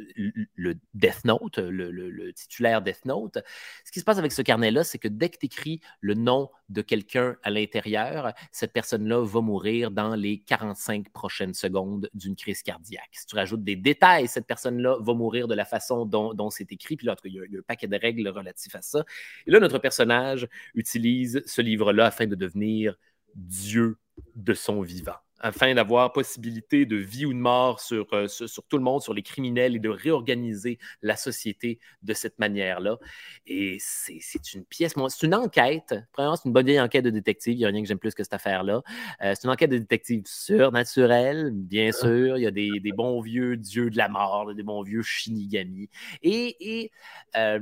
le Death Note, le, titulaire Death Note, ce qui se passe avec ce carnet-là, c'est que dès que tu écris le nom de quelqu'un à l'intérieur, cette personne-là va mourir dans les 45 prochaines secondes d'une crise cardiaque. Si tu rajoutes des détails, cette personne-là va mourir de la façon dont, c'est écrit. Puis là, il y, a, il y a un paquet de règles relatifs à ça. Et là, notre personnage utilise ce livre-là afin de devenir Dieu de son vivant afin d'avoir possibilité de vie ou de mort euh, sur, sur, tout le monde, sur les criminels et de réorganiser la société de cette manière-là. Et c'est une pièce, c'est une enquête. Premièrement, c'est une bonne vieille enquête de détective. Il n'y a rien que j'aime plus que cette affaire-là. Euh, c'est une enquête de détective surnaturelle, bien sûr. Il y a des, des, bons vieux dieux de la mort, des bons vieux shinigami. Et, et euh,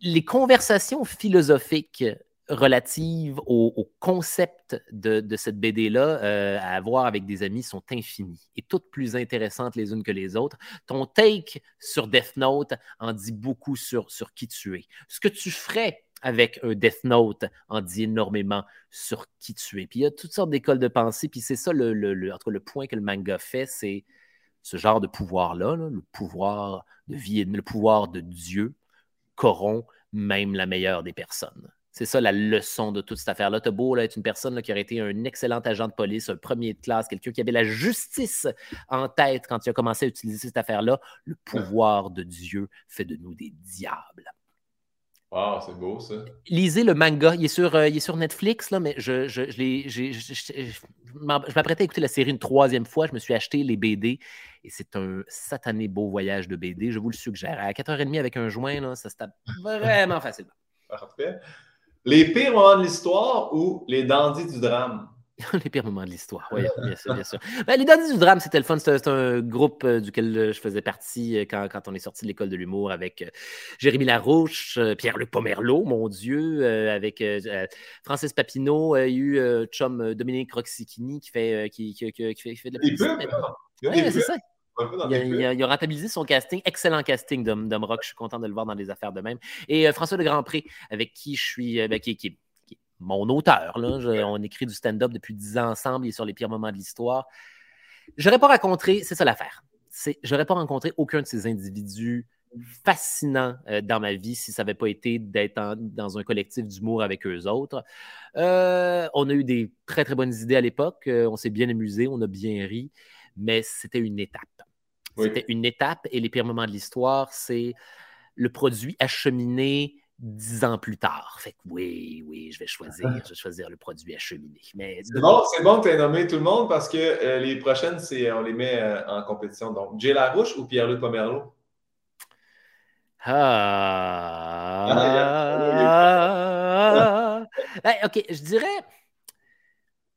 les conversations philosophiques relatives au, concept de, cette BD-là euh, à avoir avec des amis sont infinies et toutes plus intéressantes les unes que les autres. Ton take sur Death Note en dit beaucoup sur, sur qui tu es. Ce que tu ferais avec un Death Note en dit énormément sur qui tu es. Puis il y a toutes sortes d'écoles de pensée, puis c'est ça le, le, le point que le manga fait, c'est ce genre de pouvoir-là, le pouvoir de vie, le pouvoir de Dieu corrompt même la meilleure des personnes C'est ça la leçon de toute cette affaire-là. T'as beau être une personne qui aurait été un excellent agent de police, un premier de classe, quelqu'un qui avait la justice en tête quand il a commencé à utiliser cette affaire-là. Le pouvoir de Dieu fait de nous des diables. Wow, c'est beau ça. Lisez le manga. Il est sur, euh, il est sur Netflix, là, mais je, je, je, je m'apprêtais à écouter la série une troisième fois. Je me suis acheté les BD et c'est un satané beau voyage de BD. Je vous le suggère. À 4h30 avec un joint, là, ça se tape vraiment facilement. Parfait. Les pires moments de l'histoire ou les dandys du drame? les pires moments de l'histoire, oui, bien sûr, bien sûr. Ben, les dandys du drame, c'était le fun. C'était un groupe euh, duquel euh, je faisais partie euh, quand, quand on est sorti de l'école de l'humour avec Jérémy Larouche, Pierre-Luc Pomerleau, mon Dieu, avec Francis Papineau, il y a eu chum Dominique Roxicini qui fait, qui, qui, qui, fait, qui fait de la publicité. Oui, c'est ça. Il a, il, a, rentabilisé son casting. Excellent casting d'Homme Rock. Je suis content de le voir dans les affaires de même. Et François de Grandpré, avec qui je suis, ben, qui, qui, qui, mon auteur. Là. on écrit du stand-up depuis dix ans ensemble. Il est sur les pires moments de l'histoire. Je n'aurais pas rencontré, c'est ça l'affaire. Je n'aurais pas rencontré aucun de ces individus fascinants dans ma vie si ça n'avait pas été d'être dans un collectif d'humour avec eux autres. Euh, on a eu des très, très bonnes idées à l'époque. on s'est bien amusé, on a bien ri, mais c'était une étape. C'était une étape et les pires moments de l'histoire, c'est le produit acheminé dix ans plus tard. Fait que oui, oui, je vais choisir, je vais choisir le produit acheminé. Mais c'est bon, c'est bon que tu aies nommé tout le monde parce que euh, les prochaines, c'est, on les met euh, en compétition. Donc, Jay Larouche ou Pierre-Luc Pomerleau? Ah, ok, je dirais,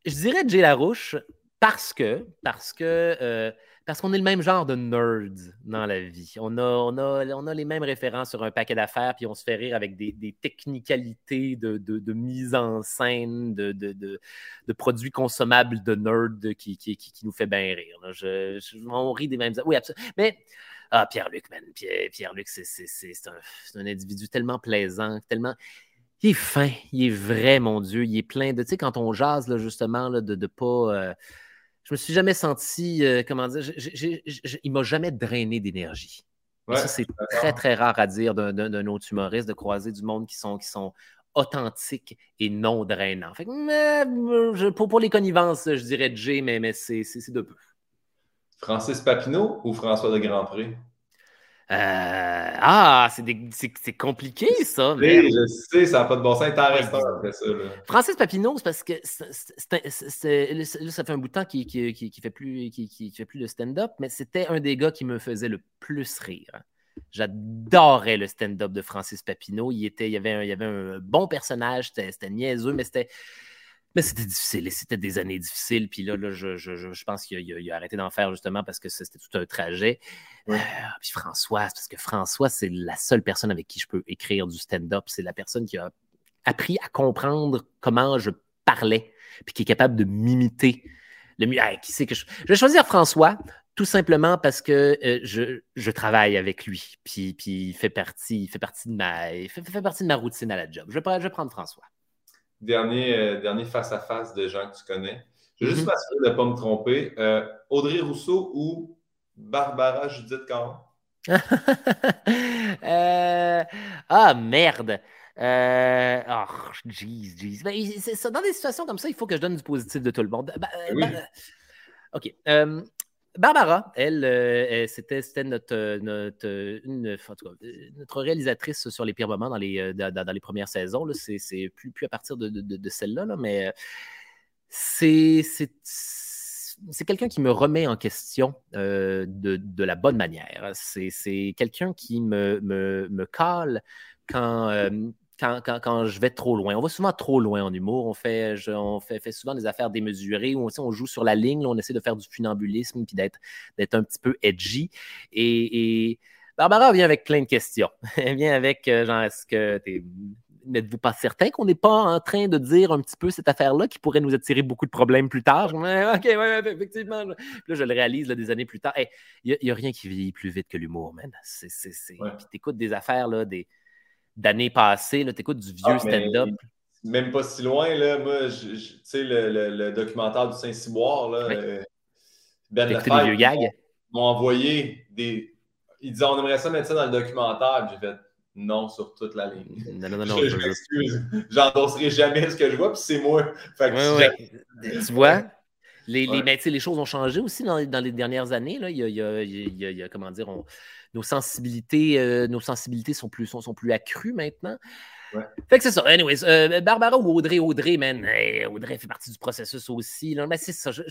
je dirais Jay Larouche parce que, parce que euh, parce qu'on est le même genre de nerds dans la vie. On a, on a, on a les mêmes références sur un paquet d'affaires, puis on se fait rire avec des, des technicalités de, de, de, mise en scène, de, de, produits consommables de nerds qui, qui, qui, nous fait bien rire. Je, on rit des mêmes. Oui, absolument. Mais ah, Pierre-Luc, man. Pierre-Luc, c'est un, un individu tellement plaisant, tellement. Il est fin, il est vrai, mon Dieu. Il est plein de. Tu sais, quand on jase, là, justement, là, de ne pas. Euh, je me suis jamais senti, euh, comment dire, il ne il m'a jamais drainé d'énergie. ça, c'est très, très rare à dire d'un autre humoriste, de croiser du monde qui sont, qui sont authentiques et non drainants. Fait pour, les connivences, je dirais Jay, mais, mais c'est de peu. Francis Papineau ou François de Grandpré? Euh, ah, c'est compliqué ça. Je sais, ça n'a pas de bon sens. T'en restes après ça. Francis Papineau, c'est parce que ça fait un bout de temps qu'il ne fait, plus, fait plus de stand-up, mais c'était un des gars qui me faisait le plus rire. J'adorais le stand-up de Francis Papineau. Il, était, il, y avait un, il y avait un bon personnage, c'était niaiseux, mais c'était mais c'était difficile, c'était des années difficiles. Puis là, là je, je, je pense qu'il a, arrêté d'en faire justement parce que c'était tout un trajet. Euh, puis François, parce que François, c'est la seule personne avec qui je peux écrire du stand-up. C'est la personne qui a appris à comprendre comment je parlais, puis qui est capable de m'imiter. Le mieux, qui sait que je... je vais choisir François, tout simplement parce que euh, je, je, travaille avec lui, puis, puis il fait partie, il fait partie de ma, il fait, fait partie de ma routine à la job. Je vais, je vais prendre François dernier, euh, dernier face-à-face de gens que tu connais. Je veux juste mhm. m'assurer de ne pas me tromper. Euh, Audrey Rousseau ou Barbara Judith Caron? Euh, ah, merde! oh, jeez, jeez. Ben, dans des situations comme ça, il faut que je donne du positif de tout le monde. Ben, ben, OK. Barbara, elle, euh, c'était notre, euh, euh, notre réalisatrice sur les pires moments dans les, premières saisons. C'est plus, à partir de, celle-là, là, mais c'est quelqu'un qui me remet en question de, la bonne manière. C'est quelqu'un qui me, me, cale quand, quand, je vais trop loin. On va souvent trop loin en humour. On fait, on fait, souvent des affaires démesurées où on, joue sur la ligne, on essaie de faire du funambulisme puis d'être, un petit peu edgy. Et, Barbara vient avec plein de questions. Elle vient avec, euh, genre, est-ce que N'êtes-vous pas certain qu'on n'est pas en train de dire un petit peu cette affaire-là qui pourrait nous attirer beaucoup de problèmes plus tard? OK, oui, effectivement. là, je le réalise des années plus tard. Il n'y a, rien qui vieillit plus vite que l'humour, man. C'est, Puis t'écoutes des affaires, là, des, d'années passées. Tu écoutes du vieux ah, stand-up. Même pas si loin, là. Moi, tu sais, le, le, documentaire du Saint-Cyboire, là. Euh, ben vieux gags? m'ont envoyé des. Ils disaient, on aimerait ça mettre ça dans le documentaire. J'ai fait, non sur toute la ligne. Non, non, non, non. je, m'excuse. J'endosserai jamais ce que je vois, puis c'est moi. Tu vois? Les, les, choses ont changé aussi dans, les dernières années. Là. Il, y a, comment dire, nos, sensibilités, euh, nos sensibilités sont plus, sont, sont plus accrues maintenant. Fait que c'est ça. Anyways, euh, Barbara ou Audrey, Audrey, man. Audrey fait partie du processus aussi. Là. Mais c'est ça. Je,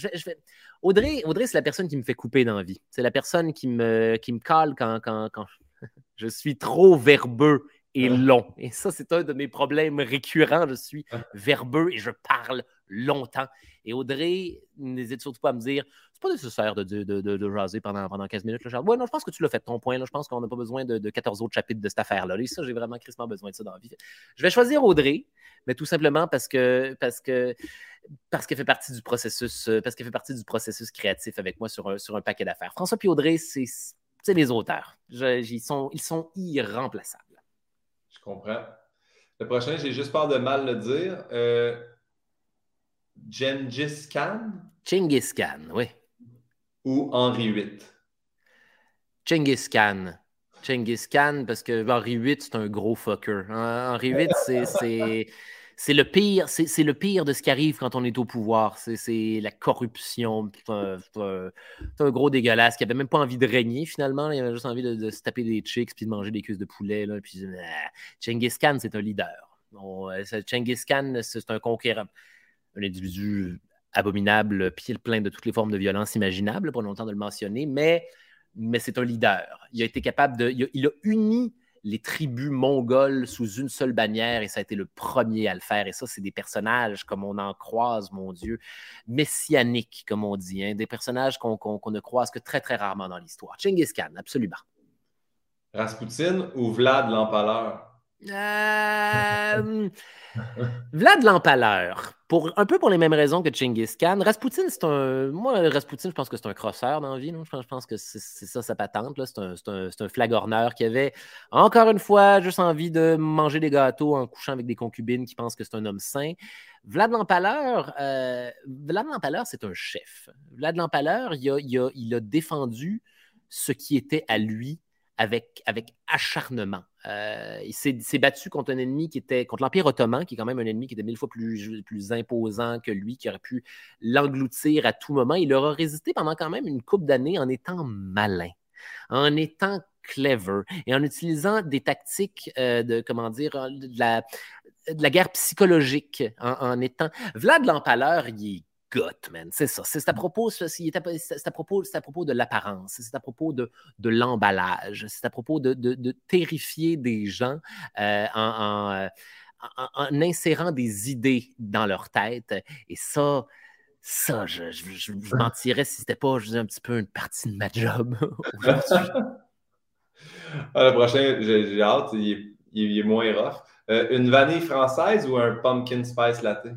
Audrey, Audrey c'est la personne qui me fait couper dans la vie. C'est la personne qui me, qui me cale quand, quand, quand je suis trop verbeux et long. Et ça, c'est un de mes problèmes récurrents. Je suis verbeux et je parle longtemps. Et Audrey n'hésite surtout pas à me dire c'est pas nécessaire de, de, de, de jaser pendant, pendant 15 minutes. Là, ouais, non, je pense que tu l'as fait ton point. Là. Je pense qu'on n'a pas besoin de, 14 autres chapitres de cette affaire-là. Et ça, j'ai vraiment crissement besoin de ça dans la vie. Je vais choisir Audrey, mais tout simplement parce que parce que parce qu'elle fait partie du processus, parce qu'elle fait partie du processus créatif avec moi sur un, sur un paquet d'affaires. François puis Audrey, c'est les auteurs. ils, sont, ils sont irremplaçables. Je comprends. Le prochain, j'ai juste peur de mal le dire. Euh, Gengis Khan? Genghis Khan, oui. Ou Henri VIII? Genghis Khan. Genghis Khan, parce que Henri VIII, c'est un gros fucker. Henri VIII, c'est c'est le pire, c'est le pire de ce qui arrive quand on est au pouvoir. C'est la corruption. C'est un, gros dégueulasse qui avait même pas envie de régner finalement. Il avait juste envie de, se taper des chicks puis de manger des cuisses de poulet. Là, puis, euh, Khan, c'est un leader. Bon, euh, Khan, c'est un conquérant. Un individu abominable, pied plein de toutes les formes de violence imaginables, pas longtemps de le mentionner, mais, mais c'est un leader. Il a été capable de. il a uni les tribus mongoles sous une seule bannière et ça a été le premier à le faire. Et ça, c'est des personnages comme on en croise, mon Dieu, messianiques, comme on dit, hein, des personnages qu'on ne croise que très, très rarement dans l'histoire. Genghis Khan, absolument. Rasputin ou Vlad l'Empaleur? Euh, Vlad l'Empaleur, pour, un peu pour les mêmes raisons que Genghis Khan. Rasputin, c'est un. Moi, Rasputin, je pense que c'est un crosseur dans la vie. Je, pense, que c'est ça sa patente. C'est un, flagorneur qui avait, encore une fois, juste envie de manger des gâteaux en couchant avec des concubines qui pensent que c'est un homme sain. Vlad l'Empaleur, euh, Vlad c'est un chef. Vlad l'Empaleur, il a, défendu ce qui était à lui avec acharnement. Euh, il s'est battu contre un ennemi qui était contre l'Empire ottoman, qui est quand même un ennemi qui était mille fois plus, plus imposant que lui, qui aurait pu l'engloutir à tout moment. Il aura résisté pendant quand même une couple d'années en étant malin, en étant clever et en utilisant des tactiques euh, de, comment dire, la, la guerre psychologique, en, en étant... Vlad l'Empaleur, il est goth, man. C'est ça. C'est à propos, c'est à propos, à propos de l'apparence, c'est à propos de, de l'emballage, c'est à propos de, de, terrifier des gens euh, en, en, insérant des idées dans leur tête. Et ça, ça, je, je, je, mentirais si c'était pas je un petit peu une partie de ma job ah, le prochain, j'ai hâte, il est, moins rough. Euh, une vanille française ou un pumpkin spice latte?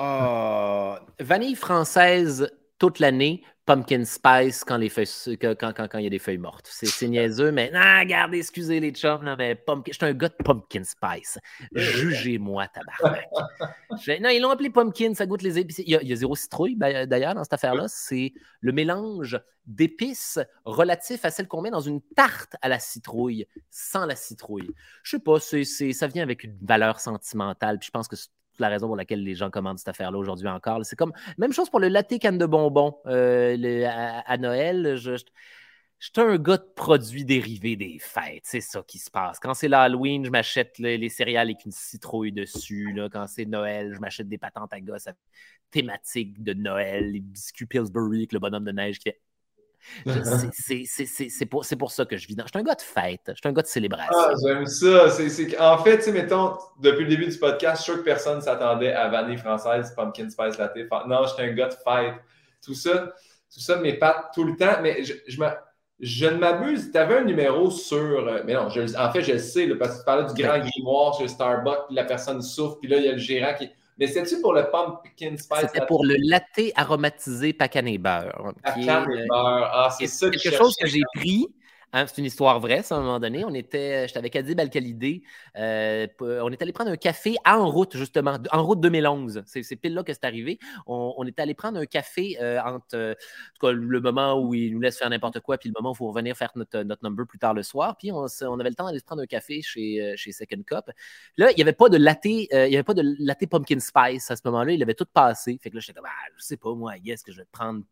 Oh, vanille française toute l'année, pumpkin spice quand les feuilles, quand, quand, quand, il y a des feuilles mortes. C'est niaiseux, mais ah, regardez, excusez les chums, là, mais pumpkin, je suis un gars de pumpkin spice. Jugez-moi, tabarnak. non, ils l'ont appelé pumpkin, ça goûte les épices. Il y a, zéro citrouille, d'ailleurs, dans cette affaire-là. C'est le mélange d'épices relatif à celle qu'on met dans une tarte à la citrouille, sans la citrouille. Je sais pas, ça vient avec une valeur sentimentale, puis je pense que la raison pour laquelle les gens commandent cette affaire-là aujourd'hui encore. C'est comme même chose pour le latte canne de bonbons euh, à, Noël. Je, suis un gars de produits dérivés des fêtes. C'est ça qui se passe. Quand c'est l'Halloween, je m'achète les, céréales avec une citrouille dessus. Là. Quand c'est Noël, je m'achète des patentes à gosse thématiques de Noël, les biscuits Pillsbury avec le bonhomme de neige c'est pour, pour, ça que je vis dans. Je suis un gars de fête, je suis un gars de célébration. Ah, j'aime ça. en fait, tu mettons, depuis le début du podcast, je suis sûr que personne ne s'attendait à vanille française, pumpkin spice latte. Non, je suis un gars de fête. Tout ça, tout ça m'épate tout le temps. Mais je, je, je ne m'abuse. Tu avais un numéro sur. Euh, mais non, en fait, je le sais, parce que tu parlais du grand grimoire chez Starbucks, puis la personne souffre, puis là, il y a le gérant qui. Mais c'est-tu pour le pumpkin spice? C'était pour le latte aromatisé pacan et beurre. Pacan et beurre. Ah, c'est ça quelque chose que j'ai pris Hein, c'est une histoire vraie, ça, à un moment donné. On était, j'étais avec Adib al euh, on est allé prendre un café en route, justement, en route 2011. C'est, pile là que c'est arrivé. On, est allé prendre un café euh, entre euh, le moment où il nous laisse faire n'importe quoi, puis le moment où il faut revenir faire notre, number plus tard le soir. Puis on, avait le temps d'aller se prendre un café chez, Second Cup. Là, il n'y avait pas de latte, il avait pas de latte pumpkin spice à ce moment-là. Il avait tout passé. Fait que là, j'étais comme, ah, je sais pas, moi, est-ce que je vais prendre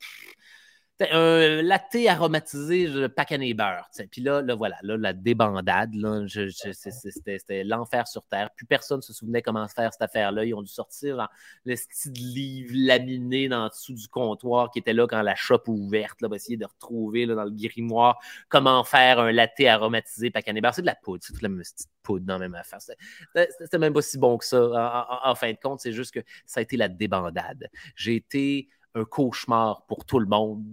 un latte aromatisé de pacané beurre. Puis là, là, voilà, là, la débandade, là, c'était l'enfer sur Terre. Plus personne ne se souvenait comment faire cette affaire-là. Ils ont dû sortir le style livre laminé dans dessous du comptoir qui était là quand la shop ouverte, là, va essayer de retrouver là, dans le grimoire comment faire un latte aromatisé pacané beurre. C'est de la poudre, c'est toute la petite poudre dans la même affaire. C'était même pas si bon que ça. En, en fin de compte, c'est juste que ça a été la débandade. J'ai été un cauchemar pour tout le monde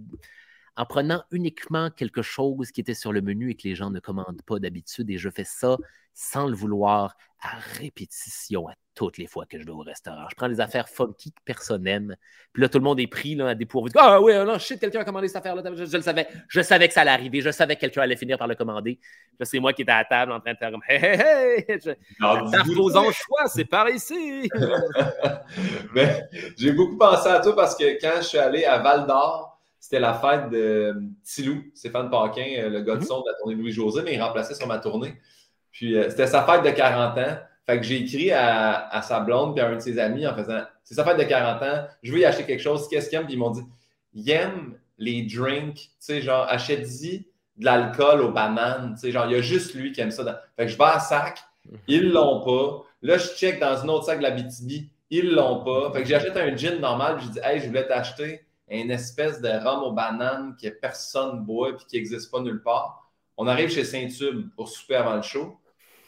en prenant uniquement quelque chose qui était sur le menu et que les gens ne commandent pas d'habitude. Et je fais ça sans le vouloir à répétition à toutes les fois que je vais au restaurant. Je prends des affaires funky que personne n'aime. Puis là, tout le monde est pris là, à dépourvu. Ah oui, non, shit, quelqu'un a commandé cette affaire-là. Je, le savais. Je savais que ça allait arriver. Je savais que quelqu'un allait finir par le commander. Là, c'est moi qui étais à la table en train de faire comme! Je, aux anchois, c'est par ici. Mais j'ai beaucoup pensé à toi parce que quand je suis allé à Val d'Or, c'était la fête de Tilou, Stéphane Paquin, euh, le gars de mhm. son de la tournée Louis-José, mais il remplaçait sur ma tournée. Puis euh, c'était sa fête de 40 ans. Fait que j'ai écrit à, sa blonde et à un de ses amis en faisant C'est sa fête de 40 ans, je veux y acheter quelque chose, qu'est-ce qu'il aime? Puis ils m'ont dit Il aime les drinks, tu sais, genre, achète-y de l'alcool aux bananes, tu sais, genre, il y a juste lui qui aime ça. Fait que je vais à sac, ils l'ont pas. Là, je check dans un autre sac de la BTB, ils l'ont pas. Fait que j'achète un gin normal, puis je dis Hey, je voulais t'acheter une espèce de rhum aux bananes que personne boit et qui n'existe pas nulle part. On arrive chez Saint-Tube pour souper avant le show.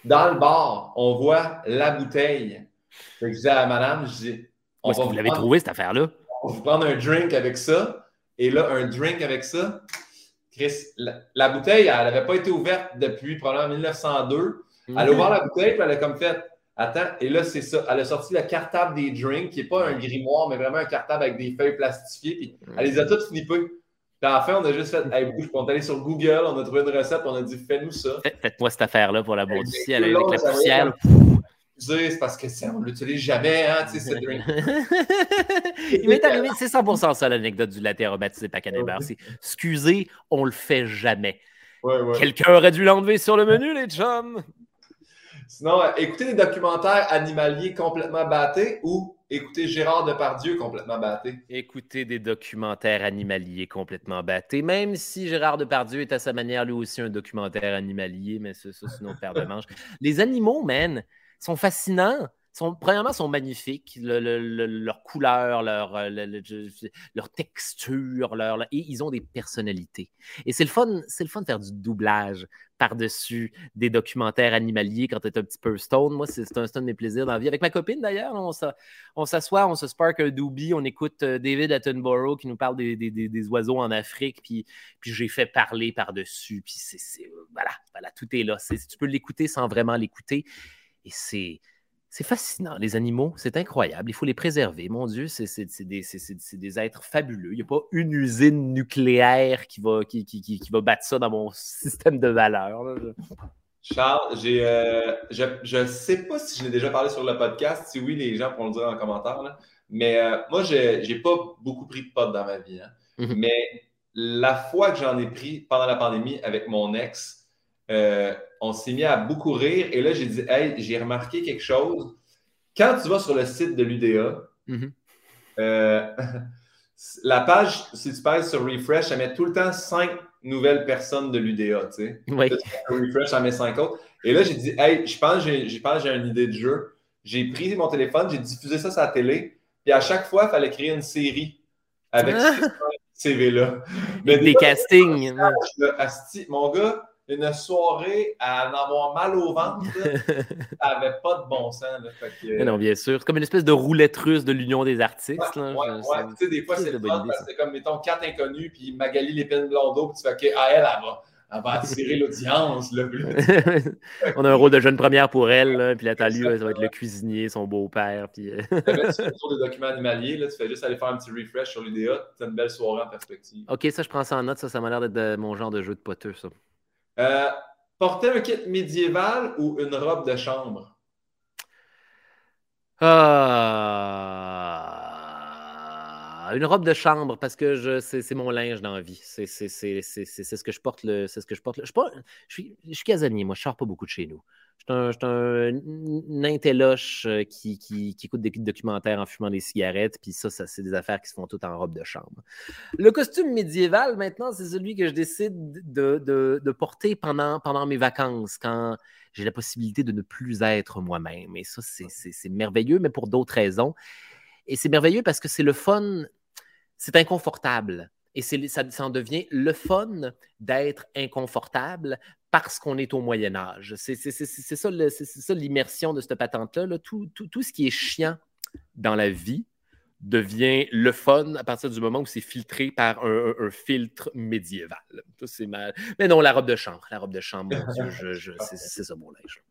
Dans le bar, on voit la bouteille. je disais à madame, je dis, on vous l'avez trouvé cette affaire-là? On va vous prendre un drink avec ça. Et là, un drink avec ça. Chris, la, bouteille, elle n'avait pas été ouverte depuis probablement 1902. Elle a ouvert la bouteille, puis elle a comme fait Attends, et là, c'est ça. Elle a sorti le cartable des drinks, qui n'est pas un grimoire, mais vraiment un cartable avec des feuilles plastifiées. Puis elle les a toutes flippées. Puis à la fin, on a juste fait, hey, bouge, on est allé sur Google, on a trouvé une recette, on a dit, fais-nous ça. Faites-moi cette affaire-là pour la du ciel avec la poussière. C'est parce que on ne l'utilise jamais, hein, tu sais, ce drink. Il m'est arrivé, c'est 100% ça l'anecdote du latte aromatisé Pacanéber. C'est excusez, on le fait jamais. Quelqu'un aurait dû l'enlever sur le menu, les chums. Sinon, euh, écoutez des documentaires animaliers complètement battés ou écoutez Gérard Depardieu complètement batté. Écoutez des documentaires animaliers complètement battés, même si Gérard Depardieu est à sa manière lui aussi un documentaire animalier, mais ça, c'est une autre paire de manches. Les animaux, man, sont fascinants sont, premièrement, sont magnifiques. leur couleur, leur, euh, leur texture, leur, et ils ont des personnalités. Et c'est le fun, c'est le fun de faire du doublage par-dessus des documentaires animaliers quand tu es un petit peu stone. Moi, c'est un, un, de mes plaisirs dans la vie. Avec ma copine, d'ailleurs, on s'assoit, on se spark un doobie, on écoute euh, David Attenborough qui nous parle des, oiseaux en Afrique, puis, j'ai fait parler par-dessus. Puis c'est, voilà, voilà, tout est là. tu peux l'écouter sans vraiment l'écouter. Et c'est c'est fascinant, les animaux, c'est incroyable. Il faut les préserver. Mon Dieu, c'est des, êtres fabuleux. Il n'y a pas une usine nucléaire qui va, qui, va battre ça dans mon système de valeurs. Charles, euh, je ne sais pas si je l'ai déjà parlé sur le podcast. Si oui, les gens pourront le dire en commentaire. Mais euh, moi, je n'ai pas beaucoup pris de potes dans ma vie. Hein. Mm-hmm. Mais la fois que j'en ai pris pendant la pandémie avec mon ex, euh, on s'est mis à beaucoup rire. Et là, j'ai dit, hey, j'ai remarqué quelque chose. Quand tu vas sur le site de l'UDA, mhm. euh, la page, si tu passes sur Refresh, elle met tout le temps cinq nouvelles personnes de l'UDA. Tu sais. Refresh, elle met cinq autres. Et là, j'ai dit, hey, je pense que j'ai une idée de jeu. J'ai pris mon téléphone, j'ai diffusé ça sur la télé. Puis à chaque fois, il fallait créer une série avec ces CV-là. Des castings. mon gars, une soirée à en avoir mal au ventre, ça n'avait pas de bon sens. non, bien sûr. C'est comme une espèce de roulette russe de l'union des artistes. Ouais, ouais, Tu sais, des fois, c'est le fun parce que c'est comme, mettons, quatre inconnus, puis Magali Lépine Blondeau, puis tu fais, OK, à elle, elle va, elle va attirer l'audience. On a un rôle de jeune première pour elle, puis là, t'as lui, ça va être le cuisinier, son beau-père. Puis... Euh. tu fais tour des documents animaliers, là, tu fais juste aller faire un petit refresh sur l'UDA, tu as une belle soirée en perspective. OK, ça, je prends ça en note, ça, ça m'a l'air d'être mon genre de jeu de poteux, ça. Euh, porter un kit médiéval ou une robe de chambre? Ah, une robe de chambre parce que je, c'est, mon linge dans la vie. C'est, c'est, ce que je porte. Le, c'est ce que je porte. Je, je, suis, je suis casanier, moi. Je sors pas beaucoup de chez nous. Je suis un, intelloche euh, qui, qui, qui, écoute des documentaires en fumant des cigarettes, puis ça, ça c'est des affaires qui se font toutes en robe de chambre. Le costume médiéval, maintenant, c'est celui que je décide de, de, de porter pendant, pendant mes vacances, quand j'ai la possibilité de ne plus être moi-même. Et ça, c'est merveilleux, mais pour d'autres raisons. Et c'est merveilleux parce que c'est le fun, c'est inconfortable. Et ça, ça en devient le fun d'être inconfortable parce qu'on est au Moyen Âge. C'est ça l'immersion de cette patente-là. Tout, tout, ce qui est chiant dans la vie devient le fun à partir du moment où c'est filtré par un, filtre médiéval. C'est mal. Mais non, la robe de chambre. La robe de chambre, mon Dieu, c'est ça mon linge.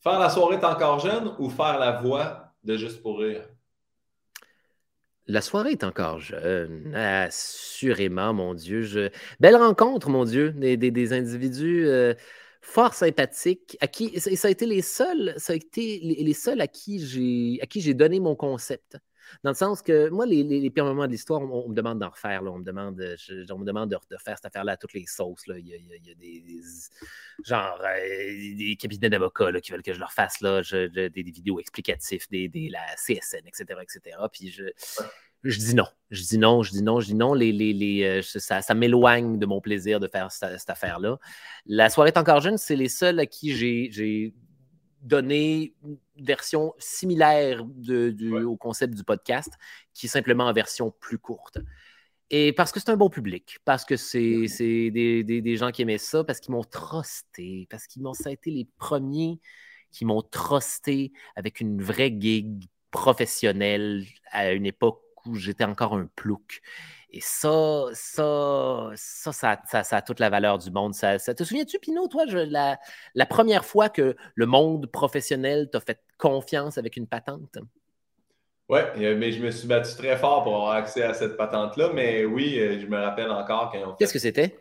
Faire la soirée encore jeune ou faire la voix de Juste pour rire? La soirée est encore jeune, assurément, mon Dieu. Belle rencontre, mon Dieu, des, individus euh, fort sympathiques, à qui ça a été les seuls, ça a été les, seuls qui j'ai à qui j'ai donné mon concept. Dans le sens que moi, les, les, pires moments de l'histoire, on, me demande d'en refaire. on, me demande, me demande de, refaire cette affaire-là à toutes les sauces. Là. Il, y a, des, genre euh, des cabinets d'avocats qui veulent que je leur fasse là, des, vidéos explicatives, des, la CSN, etc. etc. Puis je, je dis non. Je dis non, je dis non, je dis non. Les, les, euh, ça, ça m'éloigne de mon plaisir de faire cette, affaire-là. La soirée est encore jeune, c'est les seuls à qui j'ai donné une version similaire de, au concept du podcast, qui est simplement en version plus courte. Et parce que c'est un bon public, parce que c'est des, des, des, gens qui aimaient ça, parce qu'ils m'ont trusté, parce qu'ils m'ont, ça a été les premiers qui m'ont trusté avec une vraie gig professionnelle à une époque où j'étais encore un plouc. Et ça, ça, ça, ça, a toute la valeur du monde. Ça, te souviens-tu, Pinot, toi, la, la, première fois que le monde professionnel t'a fait confiance avec une patente? Oui, mais je me suis battu très fort pour avoir accès à cette patente-là. Mais oui, euh, je me rappelle encore quand ils ont Qu'est-ce que c'était?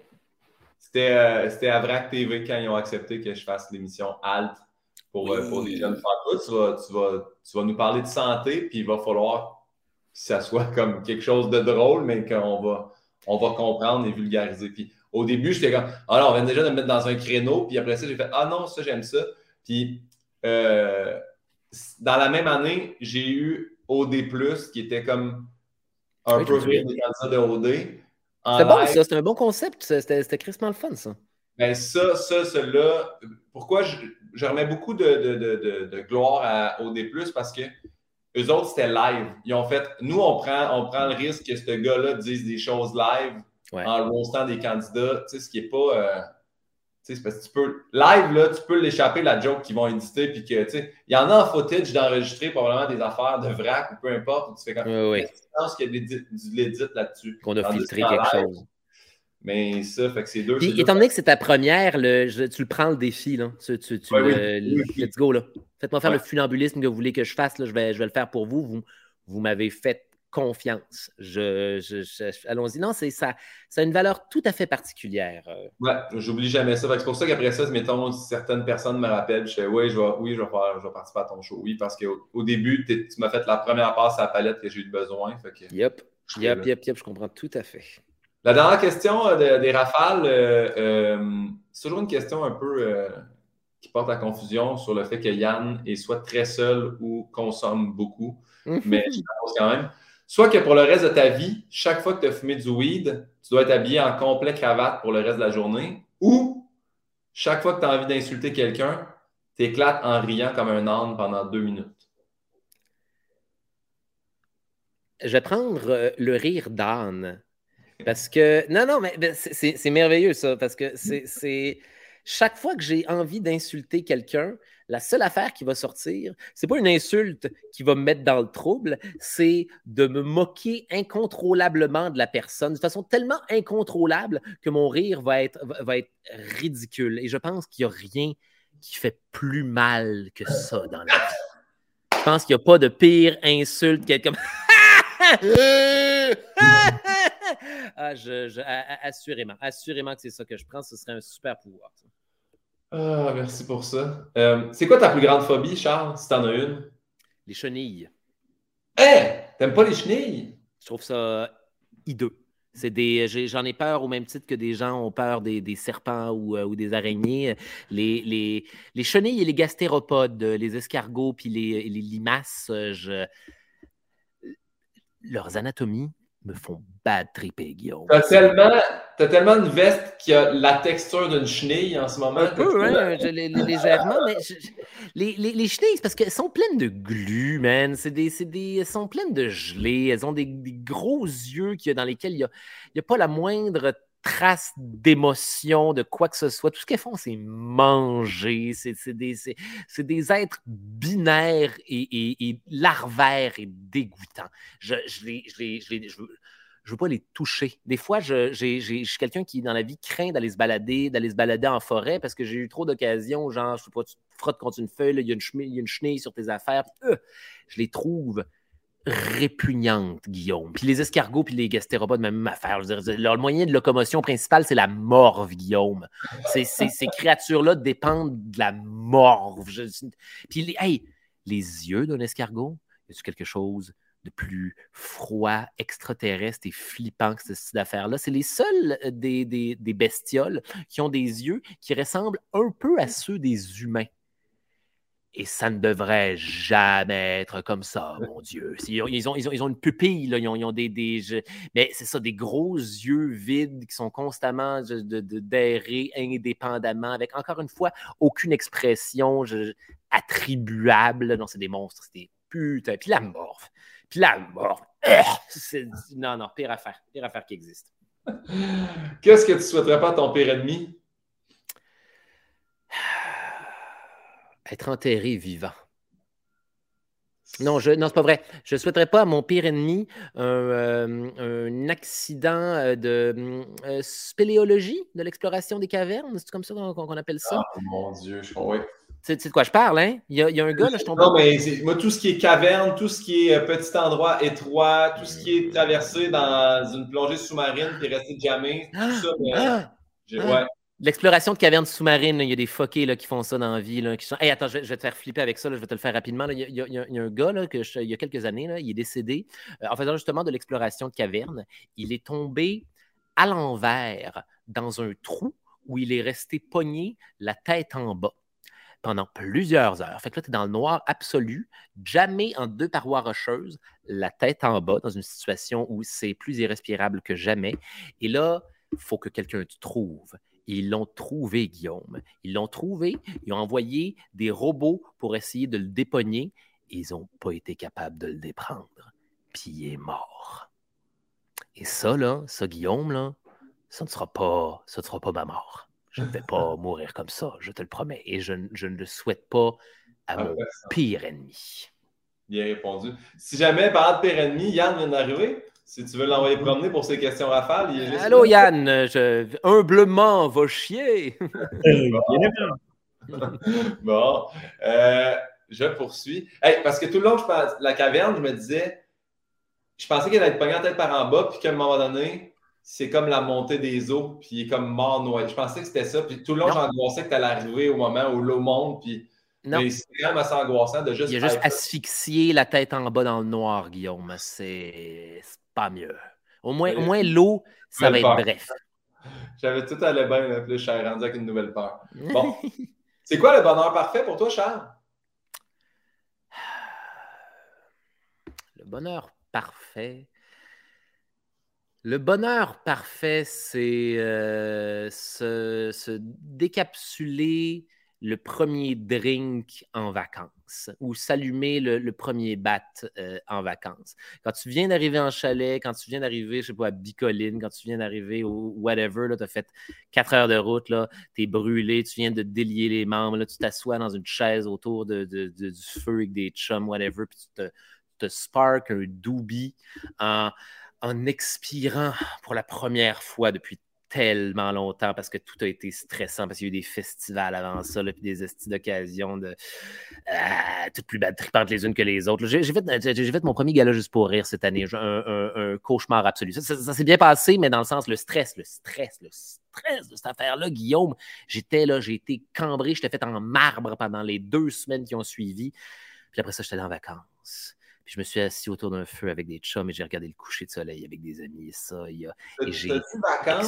Euh, c'était à VRAC TV quand ils ont accepté que je fasse l'émission Alt pour, euh, pour les jeunes. Tu vas, tu, vas, tu vas nous parler de santé, puis il va falloir ça soit comme quelque chose de drôle, mais qu'on va, on va comprendre et vulgariser. Puis au début, j'étais comme, ah non, on vient déjà de me mettre dans un créneau. Puis après ça, j'ai fait, ah non, ça, j'aime ça. Puis euh, dans la même année, j'ai eu OD, qui était comme un peu des candidats de OD. C'était bon, ça. C'était un bon concept. C'était crispement le fun, ça. Ben ça, ça, cela. Pourquoi je, je remets beaucoup de, de, de, de gloire à OD, parce que eux autres, c'était live. Ils ont fait, nous, on prend, on prend le risque que ce gars-là dise des choses live en roastant des candidats, tu sais, ce qui n'est pas. Euh, tu sais, parce que tu peux. Live, là, tu peux l'échapper, la joke qu'ils vont éditer, puis que, tu sais, il y en a en footage d'enregistrer probablement des affaires de vrac ou peu importe, où tu fais comme. Oui, Je pense qu'il y a du l'édit là-dessus? Qu'on a filtré quelque chose. Mais ça, fait que c'est deux. Puis, étant donné que c'est ta première, le, tu le prends le défi, là. Tu, tu, let's go, là. Faites-moi faire le funambulisme que vous voulez que je fasse, là. Je, vais, je vais le faire pour vous. Vous, vous m'avez fait confiance. Je, Allons-y. Non, c'est ça, ça a une valeur tout à fait particulière. Euh. Ouais, j'oublie jamais ça. C'est pour ça qu'après ça, mettons, certaines personnes me rappellent, je fais oui, je vais, oui, je vais, faire, je vais participer à ton show. Oui, parce qu'au au début, tu m'as fait la première passe à la palette que j'ai eu besoin. Fait que, yep, yep, yep, yep, je comprends tout à fait. La dernière question euh, des rafales, euh, euh, c'est toujours une question un peu qui porte à confusion sur le fait que Yann est soit très seul ou consomme beaucoup, mais je pense quand même. Soit que pour le reste de ta vie, chaque fois que tu as fumé du weed, tu dois être habillé en complet cravate pour le reste de la journée, ou chaque fois que tu as envie d'insulter quelqu'un, tu éclates en riant comme un âne pendant deux minutes. Je vais prendre le rire d'âne. Parce que, non, non, mais ben, c'est merveilleux ça, parce que c'est chaque fois que j'ai envie d'insulter quelqu'un, la seule affaire qui va sortir, c'est pas une insulte qui va me mettre dans le trouble, c'est de me moquer incontrôlablement de la personne, de façon tellement incontrôlable que mon rire va être, va être ridicule. Et je pense qu'il n'y a rien qui fait plus mal que ça dans la vie. Je pense qu'il n'y a pas de pire insulte qu'être comme ah, je, assurément, assurément que c'est ça que je prends. Ce serait un super pouvoir. Ah, merci pour ça. Euh, c'est quoi ta plus grande phobie, Charles, si t'en as une? Les chenilles. Hé! T'aimes pas les chenilles? Je trouve ça hideux. C'est des, j'en ai peur au même titre que des gens ont peur des, serpents ou, euh, ou, des araignées. Les, les, les, chenilles et les gastéropodes, les escargots puis les, les limaces, je... leurs anatomies me font bad tripper, Guillaume. T'as tellement, as tellement une veste qui a la texture d'une chenille en ce moment. Un peu, hein, légèrement, mais les, les, les, chenilles, parce qu'elles sont pleines de glu, man. C'est des, des, elles sont pleines de gelée. Elles ont des, gros yeux qui, dans lesquels il n'y a, a, pas la moindre trace d'émotion, de quoi que ce soit. Tout ce qu'elles font, c'est manger. C'est des, êtres binaires et, larvaires et dégoûtants. Je, je, veux pas les toucher. Des fois, je, suis quelqu'un qui, dans la vie, craint d'aller se balader, d'aller se balader en forêt parce que j'ai eu trop d'occasions, genre, je sais pas, tu te frottes contre une feuille, il y a une chenille sur tes affaires. Euh, je les trouve répugnante, Guillaume. Puis les escargots puis les gastéropodes, même affaire. leur moyen de locomotion principal, c'est la morve, Guillaume. Ces, ces, créatures-là dépendent de la morve. Puis les, les yeux d'un escargot, y a quelque chose de plus froid, extraterrestre et flippant que cette affaire-là? C'est les seuls euh, des bestioles qui ont des yeux qui ressemblent un peu à ceux des humains. Et ça ne devrait jamais être comme ça, mon Dieu. Ils ont, ils ont, ils ont une pupille, là. Ils, ont, des, des mais c'est ça, des gros yeux vides qui sont constamment d'aérer indépendamment, avec encore une fois aucune expression attribuable. Non, c'est des monstres, c'est des putains. Puis la morphe. Puis la morphe. Non, non, pire affaire. Pire affaire qui existe. Qu'est-ce que tu souhaiterais pas à ton pire ennemi? Être enterré vivant. Non, je, non, c'est pas vrai. Je ne souhaiterais pas à mon pire ennemi un, euh, accident euh, de euh, spéléologie, de l'exploration des cavernes. C'est comme ça qu'on appelle ça? Oh mon Dieu, je oui. Tu sais de quoi je parle, hein? Il y a, il y a un gars, là, je tombe. Non, mais moi, tout ce qui est caverne, tout ce qui est petit endroit étroit, tout ce qui est traversé dans une plongée sous-marine puis resté jamais, tout ça, mais, ah! ah! ouais. L'exploration de cavernes sous-marines, il y a des fuckés là, qui font ça dans la vie. Là, qui sont... attends, je vais, te faire flipper avec ça, je vais te le faire rapidement. Il, y a, un gars, là, il y a quelques années, il est décédé euh, en faisant justement de l'exploration de cavernes. Il est tombé à l'envers dans un trou où il est resté pogné la tête en bas pendant plusieurs heures. Fait que là, tu es dans le noir absolu, jamais en deux parois rocheuses, la tête en bas, dans une situation où c'est plus irrespirable que jamais. Et là, il faut que quelqu'un te trouve ils l'ont trouvé, Guillaume. Ils l'ont trouvé, ils ont envoyé des robots pour essayer de le dépogner. ils n'ont pas été capables de le déprendre. Puis il est mort. Et ça, là, ça, Guillaume, là, ça ne sera pas, ça ne sera pas ma mort. Je ne vais pas mourir comme ça, je te le promets. Et je, je ne le souhaite pas à ah, mon pire ennemi. Bien répondu. Si jamais, par de pire ennemi, Yann vient d'arriver, si tu veux l'envoyer promener pour ses questions rafales, il est juste. Allô Yann, je... humblement, va chier. bon, euh, je poursuis. parce que tout le long, je pense, la caverne, je me disais, je pensais qu'elle allait être pognée en tête par en bas, puis qu'à un moment donné, c'est comme la montée des eaux, puis il est comme mort noyé. Je pensais que c'était ça, puis tout le long, j'angoissais que tu allais arriver au moment où l'eau monte, puis. Mais c'est quand même assez angoissant de juste. Il a juste asphyxié la tête en bas dans le noir, Guillaume. C'est pas mieux. Au moins, au moins l'eau, ça va être bref. J'avais tout à bien, là, je suis rendu avec une nouvelle peur. Bon. C'est quoi le bonheur parfait pour toi, Charles? Le bonheur parfait. Le bonheur parfait, c'est euh, se, décapsuler le premier drink en vacances ou s'allumer le, premier bat euh, en vacances. Quand tu viens d'arriver en chalet, quand tu viens d'arriver, je sais pas, à Bicoline, quand tu viens d'arriver au whatever, tu as fait quatre heures de route, tu es brûlé, tu viens de délier les membres, là, tu t'assois dans une chaise autour de, du feu avec des chums, whatever, puis tu te, te spark un doobie en, en expirant pour la première fois depuis tellement longtemps parce que tout a été stressant, parce qu'il y a eu des festivals avant ça, puis des estis d'occasion de euh, toutes plus tripantes les unes que les autres. J'ai fait, mon premier gala juste pour rire cette année, un, cauchemar absolu. Ça, s'est bien passé, mais dans le sens, le stress, le stress, le stress de cette affaire-là, Guillaume, j'étais là, j'ai été cambré, j'étais fait en marbre pendant les deux semaines qui ont suivi. Puis après ça, j'étais en vacances. Puis je me suis assis autour d'un feu avec des chums et j'ai regardé le coucher de soleil avec des amis. Et ça, il y a. T'as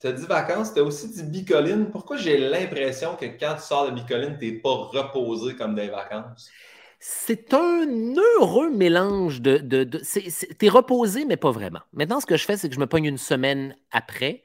vacances? T'as dit vacances, t'as aussi dit bicoline. Pourquoi j'ai l'impression que quand tu sors de bicoline, t'es pas reposé comme des vacances? C'est un heureux mélange de. de, de t'es reposé, mais pas vraiment. Maintenant, ce que je fais, c'est que je me pogne une semaine après.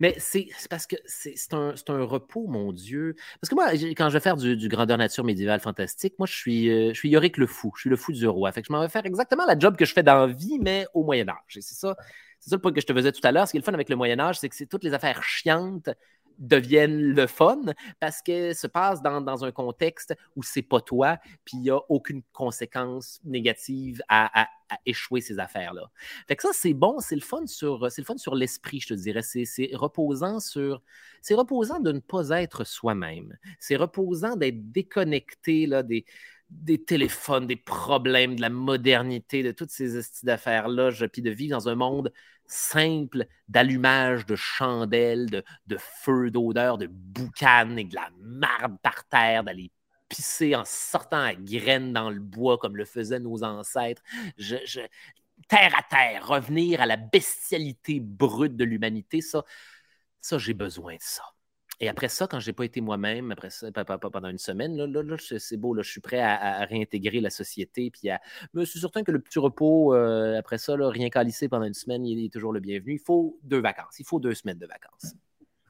Mais c'est parce que c'est un, un, repos, mon Dieu. Parce que moi, quand je vais faire du, grandeur nature médiévale fantastique, moi, je suis, euh, je suis Yorick le fou. Je suis le fou du roi. Fait que je m'en vais faire exactement la job que je fais dans la vie, mais au Moyen-Âge. C'est ça, c'est ça le point que je te faisais tout à l'heure. Ce qui est le fun avec le Moyen-Âge, c'est que toutes les affaires chiantes deviennent le fun parce qu'elles se passent dans, un contexte où c'est pas toi, puis il n'y a aucune conséquence négative à, échouer ces affaires-là. Fait que ça, c'est bon, c'est le fun sur c'est le fun sur l'esprit, je te dirais. C'est reposant sur. C'est reposant de ne pas être soi-même. C'est reposant d'être déconnecté là, des des téléphones, des problèmes, de la modernité, de toutes ces d'affaires-là, puis de vivre dans un monde simple d'allumage de chandelles, de, de feu, d'odeur, de boucan et de la marde par terre, d'aller pisser en sortant à graines dans le bois comme le faisaient nos ancêtres. Je, terre à terre, revenir à la bestialité brute de l'humanité, ça, ça j'ai besoin de ça. Et après ça, quand je n'ai pas été moi-même, après ça, pendant une semaine, là, là, c'est beau, là, je suis prêt à, réintégrer la société. Puis à... Mais je suis certain que le petit repos, euh, après ça, là, rien qu'à lycée pendant une semaine, il est toujours le bienvenu. Il faut deux vacances. Il faut deux semaines de vacances.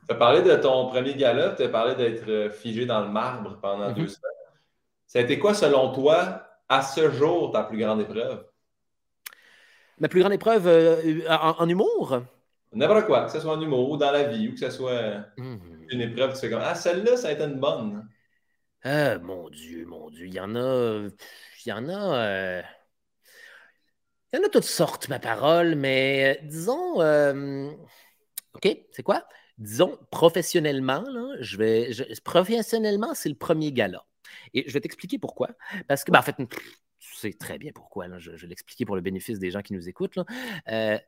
Tu as parlé de ton premier gala, tu as parlé d'être euh, figé dans le marbre pendant deux mm-hmm. semaines. Ça a été quoi, selon toi, à ce jour, ta plus grande épreuve? Ma plus grande épreuve euh, en, humour? N'importe quoi, que ce soit en humour ou dans la vie, ou que ce soit. Mm-hmm une épreuve, tu fais comme Ah, celle-là, ça a été une bonne. Ah, mon Dieu, mon Dieu. Il y en a. Il y en a. Euh, il y en a toutes sortes, ma parole, mais euh, disons. Euh, OK, c'est quoi? Disons, professionnellement, là, je vais. professionnellement, c'est le premier gala. Et je vais t'expliquer pourquoi. Parce que, ben, en fait, tu sais très bien pourquoi. Là, je, vais l'expliquer pour le bénéfice des gens qui nous écoutent. Là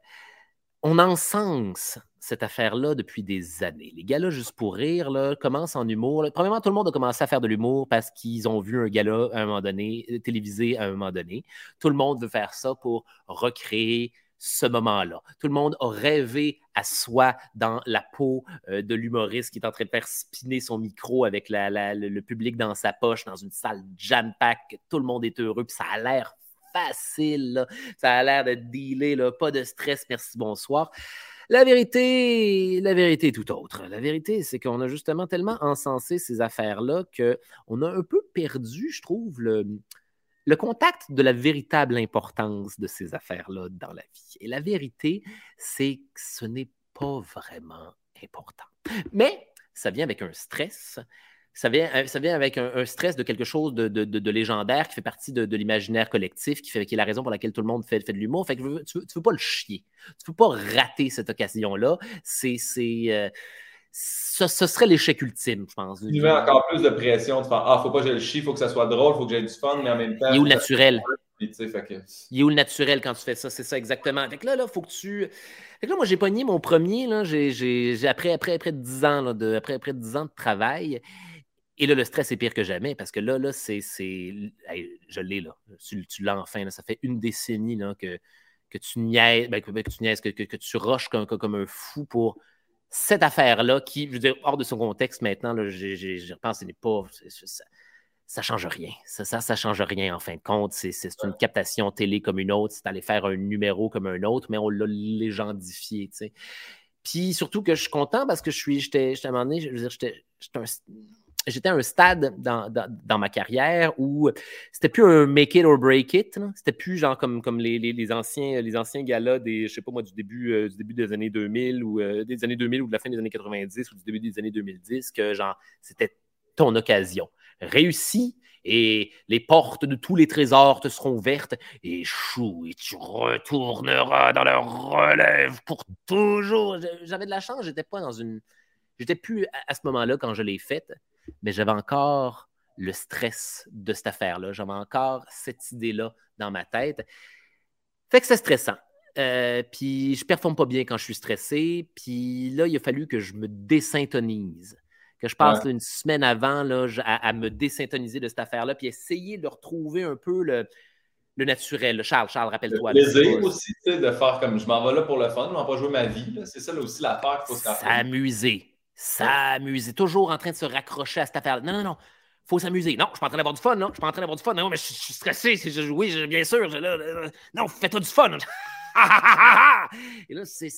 on encense cette affaire-là depuis des années. Les gars-là, juste pour rire, commencent en humour. Premièrement, tout le monde a commencé à faire de l'humour parce qu'ils ont vu un gala à un moment donné, euh, télévisé à un moment donné. Tout le monde veut faire ça pour recréer ce moment-là. Tout le monde a rêvé à soi dans la peau euh, de l'humoriste qui est en train de faire spinner son micro avec le, public dans sa poche dans une salle jam-pack. Tout le monde est heureux, puis ça a l'air facile. Ça a l'air de dealer, pas de stress, merci, bonsoir. La vérité, la vérité est tout autre. La vérité, c'est qu'on a justement tellement encensé ces affaires-là qu'on a un peu perdu, je trouve, le contact de la véritable importance de ces affaires-là dans la vie. Et la vérité, c'est que ce n'est pas vraiment important. Mais ça vient avec un stress, ça vient, euh, ça vient avec un, stress de quelque chose de, légendaire qui fait partie de, l'imaginaire collectif, qui, fait, qui est la raison pour laquelle tout le monde fait, fait de l'humour. Fait que tu ne veux, pas le chier. Tu ne peux pas rater cette occasion-là. C'est. Euh, ce, serait l'échec ultime, je pense. Tu mets encore plus de pression. Tu fais Ah, faut pas que je le chie, il faut que ça soit drôle, il faut que j'ai du fun, mais en même temps. Il est où le naturel? Il est où le naturel quand tu fais ça? C'est ça exactement. Fait que là, il faut que tu. Fait que là, moi, j'ai pogné mon premier, là, j'ai, après, après, après 10 ans, de, après, après 10 ans de travail. Et là, le stress est pire que jamais parce que là, là c'est. je l'ai là. Tu, l'as enfin. ça fait une décennie là, que, que tu niaises, ben, que, tu niaises, que, que, tu rushes comme, comme, un fou pour cette affaire-là qui, je veux dire, hors de son contexte maintenant, je repense, ce n'est pas. Ça, ne change rien. Ça, ça, ça, change rien en fin de compte. C'est une captation télé comme une autre. C'est aller faire un numéro comme un autre, mais on l'a légendifié. Tu sais. Puis surtout que je suis content parce que je suis, j'étais, à un moment donné, je veux dire, j'étais un j'étais à un stade dans, ma carrière où c'était plus un make it or break it. C'était plus genre comme, comme les, les, anciens, les anciens galas des, je sais pas moi, du début, euh, du début des années 2000 ou euh, des années 2000 ou de la fin des années 90 ou du début des années 2010 que genre c'était ton occasion. Réussi, et les portes de tous les trésors te seront ouvertes, et chou, et tu retourneras dans leur relève pour toujours. J'avais de la chance, j'étais pas dans une. J'étais plus à ce moment-là quand je l'ai faite, mais j'avais encore le stress de cette affaire-là. J'avais encore cette idée-là dans ma tête. Fait que c'est stressant. Euh, puis je performe pas bien quand je suis stressé. Puis là, il a fallu que je me désyntonise. Que je passe une semaine avant là, à, me désyntoniser de cette affaire-là, puis essayer de retrouver un peu le, naturel. Charles, Charles, rappelle-toi. Le plaisir aussi, de faire comme je m'en vais là pour le fun, je m'en vais pas jouer ma vie. C'est ça là, aussi l'affaire qu'il faut se S'amuser. S'amuser. Toujours en train de se raccrocher à cette affaire-là. Non, non, non faut s'amuser. Non, je suis pas en train d'avoir du fun, non. Je suis pas en train d'avoir du fun. Non, mais je, suis stressé. oui, bien sûr. non, fais-toi du fun. Et là, c'est.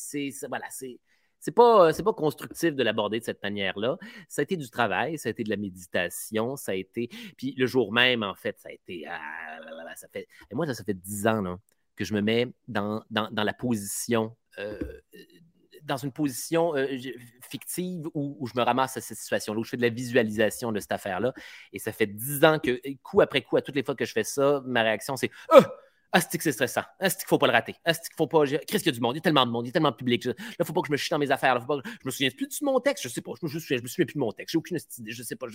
Voilà, c'est. C'est pas, pas constructif de l'aborder de cette manière-là. Ça a été du travail, ça a été de la méditation, ça a été. Puis le jour même, en fait, ça a été. Ah, ça fait... Et moi, ça, fait dix ans là, que je me mets dans, dans, dans la position euh, dans une position euh, fictive où, je me ramasse à cette situation-là, où je fais de la visualisation de cette affaire-là. Et ça fait dix ans que, coup après coup, à toutes les fois que je fais ça, ma réaction, c'est oh! Ah, c'est c'est stressant. Qu'il faut pas le rater. Qu'il faut pas. Chris, il y a du monde. Il y a tellement de monde. Il y a tellement de public. Là, faut pas que je me chie dans mes affaires. Là, faut pas que... Je me souviens plus de mon texte. Je sais pas. Je me, souviens, je me souviens plus de mon texte. J'ai aucune idée. Je sais pas.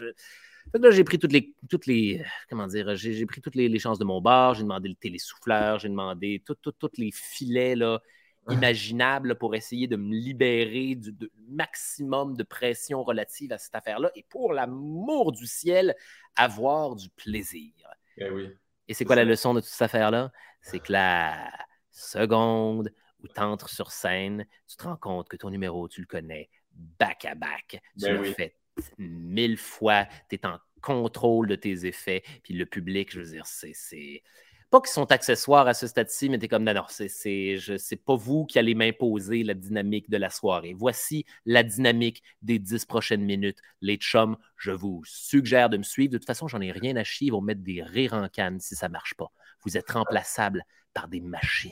Là, j'ai pris toutes les. Toutes les comment dire J'ai pris toutes les, chances de mon bar. J'ai demandé le télésouffleur. J'ai demandé tous les filets là, imaginable pour essayer de me libérer du maximum de pression relative à cette affaire-là et pour l'amour du ciel, avoir du plaisir. Eh oui. Et c'est quoi la leçon de toute cette affaire-là? C'est que la seconde où tu entres sur scène, tu te rends compte que ton numéro, tu le connais back à back. Tu ben l'as fait mille fois, tu es en contrôle de tes effets, puis le public, je veux dire, c'est pas qu'ils sont accessoires à ce stade-ci, mais tu es comme, non, non, c'est pas vous qui allez m'imposer la dynamique de la soirée. Voici la dynamique des dix prochaines minutes. Les chums, je vous suggère de me suivre. De toute façon, j'en ai rien à chier. Ils vont mettre des rires en canne si ça marche pas. Vous êtes remplaçable par des machines.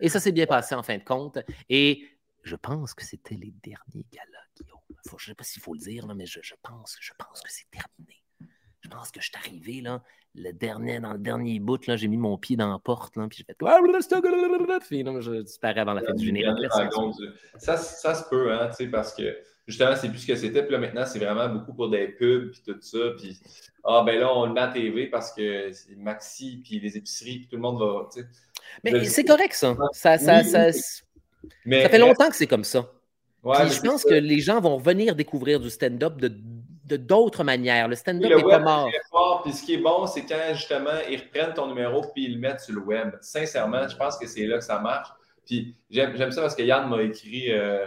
Et ça s'est bien passé en fin de compte. Et je pense que c'était les derniers galas, Guillaume. je ne sais pas s'il faut le dire, mais je, je, pense, je pense que c'est terminé. Je pense que je suis arrivé, là, le dernier, dans le dernier bout, là, j'ai mis mon pied dans la porte, là, puis j'ai fait puis là, je disparais avant la fin du générique. Ça, ça se peut, hein, parce que justement, c'est plus ce que c'était. Puis là, maintenant, c'est vraiment beaucoup pour des pubs, puis tout ça. Puis, ah, ben là, on le met à TV parce que c'est Maxi, puis les épiceries, puis tout le monde va. Mais c'est correct, ça. Ça, ça, ça, mais, ça fait longtemps que c'est comme ça. Ouais, je pense que les gens vont venir découvrir du stand-up de de d'autres manières. Le stand-up n'est pas mort. Puis ce qui est bon, c'est quand justement ils reprennent ton numéro puis ils le mettent sur le web. Sincèrement, je pense que c'est là que ça marche. Puis j'aime ça parce que Yann m'a écrit euh,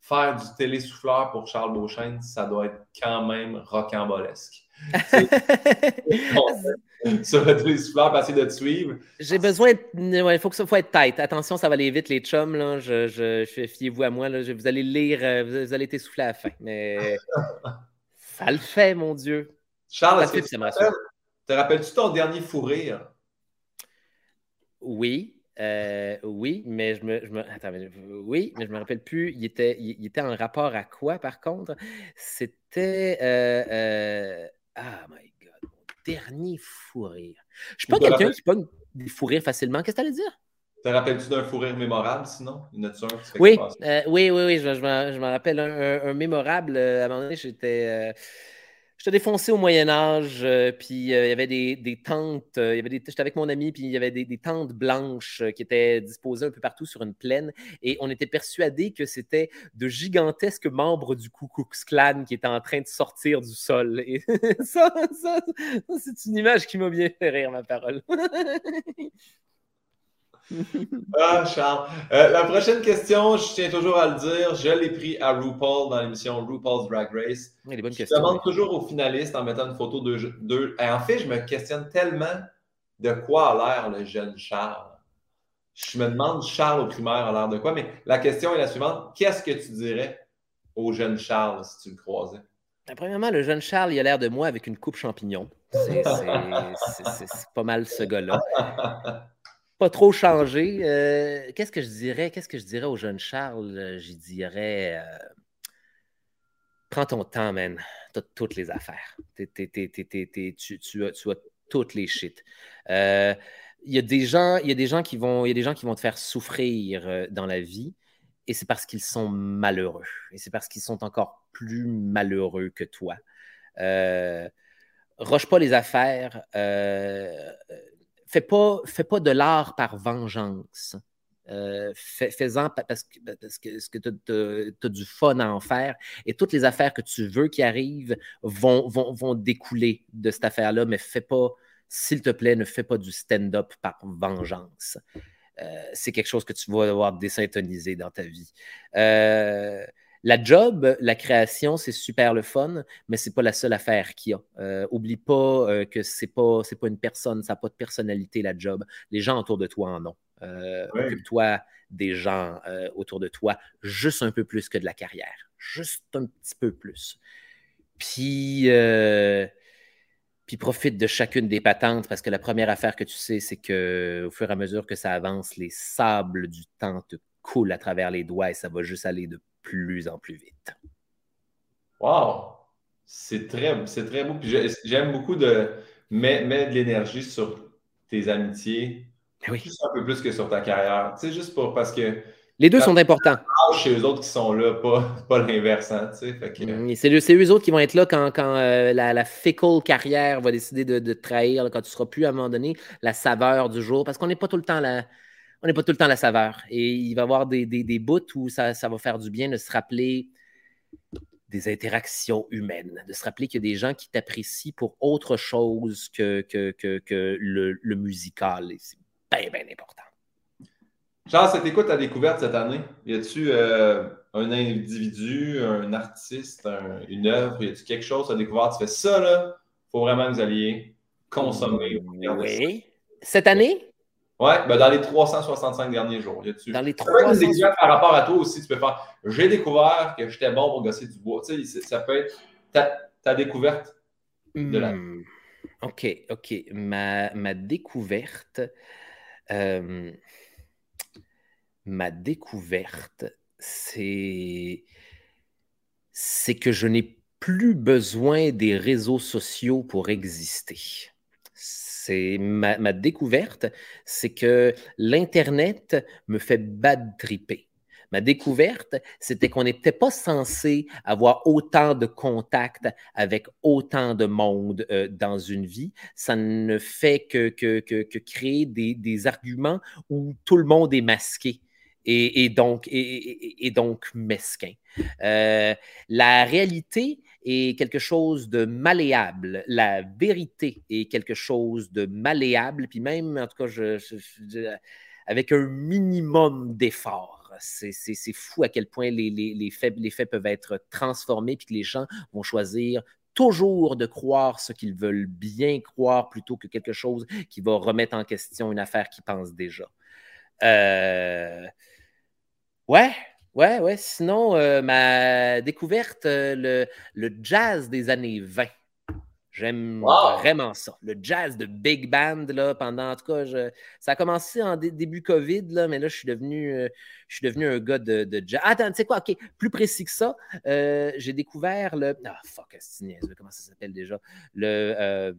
faire du télésouffleur pour Charles Beauchesne, ça doit être quand même rocambolesque. sur le télésouffleur, passer de te suivre. J'ai besoin Il faut que ça faut être tête. Attention, ça va aller vite, les chums. Là. Je, je, fiez-vous à moi. Là. vous allez lire, euh, vous, allez t'essouffler à la fin. Mais Ça le fait, mon Dieu. Charles, est-ce que tu te rappelles-tu ton dernier fou rire? Oui. Euh, oui, mais je me, je me attends, oui, mais je me rappelle plus. Il était, il, était en rapport à quoi, par contre? C'était euh, euh, ah my God, mon dernier fou rire. Je suis pas quelqu'un qui pogne des fou rires facilement. Qu'est-ce que tu allais dire? Te rappelles-tu d'un fou rire mémorable, sinon? Une oui, oui, oui, oui, je, je me rappelle un, mémorable. à un moment donné, j'étais. J'étais défoncé au Moyen Âge, puis il y avait des, des tentes, il y avait j'étais avec mon ami, puis il y avait des, des, tentes blanches qui étaient disposées un peu partout sur une plaine, et on était persuadés que c'était de gigantesques membres du Ku Klux Klan qui étaient en train de sortir du sol. Et ça, ça c'est une image qui m'a bien fait rire, ma parole. ah, Charles. Euh, la prochaine question, je tiens toujours à le dire, je l'ai pris à RuPaul dans l'émission RuPaul's Drag Race. je demande toujours aux finalistes en mettant une photo de. de... en fait, je me questionne tellement de quoi a l'air le jeune Charles. Je me demande, Charles au primaire a l'air de quoi, mais la question est la suivante. Qu'est-ce que tu dirais au jeune Charles si tu le croisais? Ben, premièrement, le jeune Charles, il a l'air de moi avec une coupe champignon. C'est pas mal ce gars-là. pas trop changé. Euh, qu'est-ce que je dirais? Qu'est-ce que je dirais au jeune Charles? Euh, j'y dirais. Euh, prends ton temps, man. Tu as toutes les affaires. tu, as, toutes les shit. Euh, il y a des gens, il y a des gens qui vont, il y a des gens qui vont te faire souffrir dans la vie, et c'est parce qu'ils sont malheureux, et c'est parce qu'ils sont encore plus malheureux que toi. Euh, roche pas les affaires. Euh, fais pas, fais pas de l'art par vengeance. Euh, fais-en parce que, parce que, tu as, du fun à en faire et toutes les affaires que tu veux qui arrivent vont, vont, vont découler de cette affaire-là, mais fais pas, s'il te plaît, ne fais pas du stand-up par vengeance. Euh, c'est quelque chose que tu vas devoir désyntoniser dans ta vie. Euh, la job, la création, c'est super le fun, mais c'est pas la seule affaire qu'il y a. Euh, oublie pas euh, que c'est pas c'est pas une personne, ça n'a pas de personnalité la job. Les gens autour de toi en ont. Euh, occupe-toi des gens autour de toi, juste un peu plus que de la carrière, juste un petit peu plus. Puis puis profite de chacune des patentes parce que la première affaire que tu sais, c'est que au fur et à mesure que ça avance, les sables du temps te coulent à travers les doigts et ça va juste aller de plus en plus vite. Wow! C'est très, c'est très beau. j'aime beaucoup de mettre, de l'énergie sur tes amitiés. Ben oui. un peu plus que sur ta carrière. Tu sais, juste pour parce que. Les deux sont importants. Chez eux autres qui sont là, pas, pas l'inverse. Hein, tu sais, c'est, c'est eux autres qui vont être là quand, quand euh, la, la carrière va décider de, de trahir, quand tu seras plus à un moment donné la saveur du jour. Parce qu'on n'est pas tout le temps là on n'est pas tout le temps la saveur. Et il va y avoir des, des, bouts où ça, va faire du bien de se rappeler des interactions humaines, de se rappeler qu'il y a des gens qui t'apprécient pour autre chose que, que, le, musical. Et c'est bien, bien important. Charles, c'était quoi ta découverte cette année? Y a-tu euh, un individu, un artiste, une œuvre, y a-tu quelque chose à découvrir? Tu fais ça, là, faut vraiment que vous alliez consommer. Oui. Cette année? Oui, ben dans les 365 derniers jours. Y. Dans les 365 par rapport à toi aussi, tu peux faire j'ai découvert que j'étais bon pour gosser du bois. Tu sais, ça peut être ta, découverte de la. Hmm. OK, OK. Ma, ma découverte. Euh, ma découverte, c'est. C'est que je n'ai plus besoin des réseaux sociaux pour exister c'est ma, découverte, c'est que l'Internet me fait bad triper. Ma découverte, c'était qu'on n'était pas censé avoir autant de contacts avec autant de monde euh, dans une vie. Ça ne fait que, que, créer des, arguments où tout le monde est masqué. Et, donc, et, donc mesquin. Euh, la réalité, est quelque chose de malléable. La vérité est quelque chose de malléable, puis même, en tout cas, avec un minimum d'effort. C'est fou à quel point les, les, faits, les faits peuvent être transformés, puis que les gens vont choisir toujours de croire ce qu'ils veulent bien croire plutôt que quelque chose qui va remettre en question une affaire qu'ils pensent déjà. Euh... Ouais, Ouais, ouais. Sinon, euh, ma découverte, euh, le, jazz des années 20. J'aime vraiment ça. Le jazz de big band, là, pendant, en tout cas, ça a commencé en début COVID, là, mais là, je suis devenu, euh, je suis devenu un gars de, jazz. attends, tu sais quoi, OK, plus précis que ça, j'ai découvert le. Ah, fuck, comment ça s'appelle déjà? Le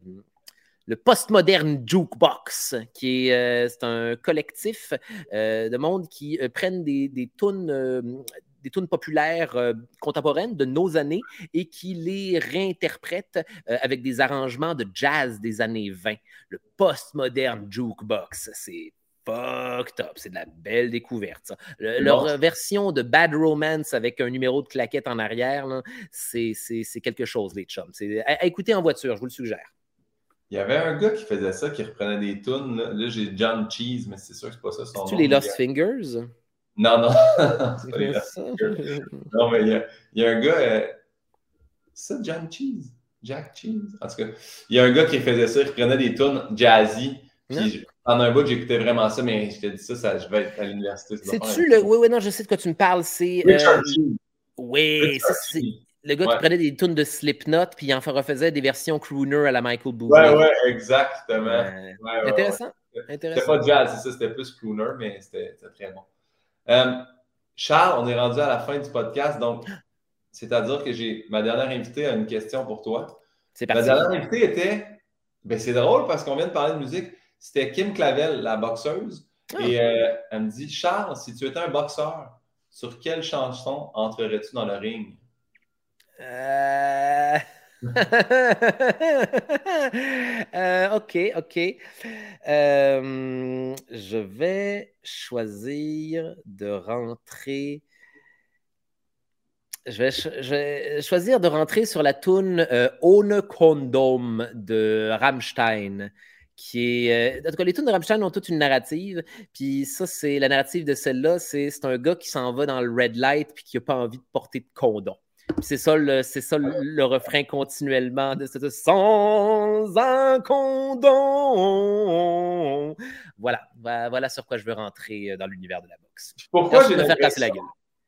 le Postmodern Jukebox, qui est, euh, c'est un collectif euh, de monde qui euh, prennent des, des tunes des tunes populaires contemporaines de nos années et qui les réinterprètent avec des arrangements de jazz des années 20. Le postmodern jukebox, c'est fucked up. C'est de la belle découverte. leur version de Bad Romance avec un numéro de claquette en arrière, c'est quelque chose, les chums. À, à écouter en voiture, je vous le suggère. Il y avait un gars qui faisait ça, qui reprenait des tunes. Là, j'ai John Cheese, mais c'est sûr que c'est pas ça son nom. tu les Lost Fingers? Non, non. c'est pas les Lost Fingers. Non, mais il y a, un gars. Euh... C'est ça, John Cheese? Jack Cheese? En tout cas, il y a un gars qui faisait ça, il reprenait des tunes jazzy. Puis pendant un bout, j'écoutais vraiment ça, mais je te dis ça, ça je vais être à l'université. C'est-tu le. Oui, oui, non, je sais de quoi tu me parles. C'est. Euh... Oui, c'est le gars qui prenait des tunes de Slipknot puis il en refaisait des versions crooner à la Michael Bublé. Ouais, ouais, exactement. intéressant. C'était pas jazz, c'est ça, c'était plus crooner, mais c'était très bon. Euh, Charles, on est rendu à la fin du podcast, donc C'est-à-dire que j'ai ma dernière invitée a une question pour toi. C'est parti. Ma dernière invitée était. Ben, c'est drôle parce qu'on vient de parler de musique. C'était Kim Clavel, la boxeuse. Ah. Et euh, elle me dit Charles, si tu étais un boxeur, sur quelle chanson entrerais-tu dans le ring Euh... Euh, ok, ok. Euh, je vais choisir de rentrer. Je vais, choisir de rentrer sur la tune Ohne Kondom de Rammstein. Qui est, en tout cas, les tunes de Rammstein ont toute une narrative. Puis ça, c'est la narrative de celle-là. C'est c'est un gars qui s'en va dans le red light puis qui n'a pas envie de porter de condom. C'est ça, le, c'est ça le, le refrain continuellement de cette sans un condom. Voilà, voilà, sur quoi je veux rentrer euh, dans l'univers de la boxe. Pourquoi j'ai casser la l'impression gueule.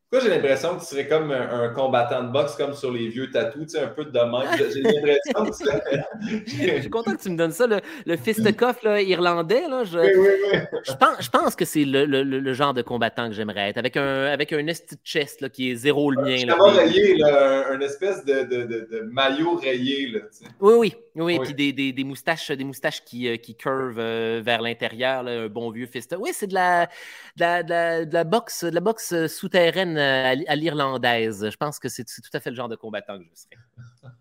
Pourquoi j'ai l'impression que tu serais comme un, un combattant de boxe, comme sur les vieux tatous, tu sais, un peu de même? J'ai l'impression que Je c'est. suis content que tu me donnes ça, le, le fisticuff là, irlandais. Là, je, oui, oui, oui. je, pense, je pense que c'est le, le- le- genre de combattant que j'aimerais être, avec un, avec un esti de chest là, qui est zéro le mien. là. Chameau rayé, là, un, un espèce de, de, de, de maillot rayé. Là, tu sais. Oui, oui, oui, Oui. puis des, des, des moustaches, des moustaches qui, euh, qui curvent euh, vers l'intérieur, là, un bon vieux fist. Oui, c'est de la, de, la, de, la, de la boxe, de la boxe euh, souterraine à, l- à l'irlandaise. Je pense que c'est tout à fait le genre de combattant que je serais.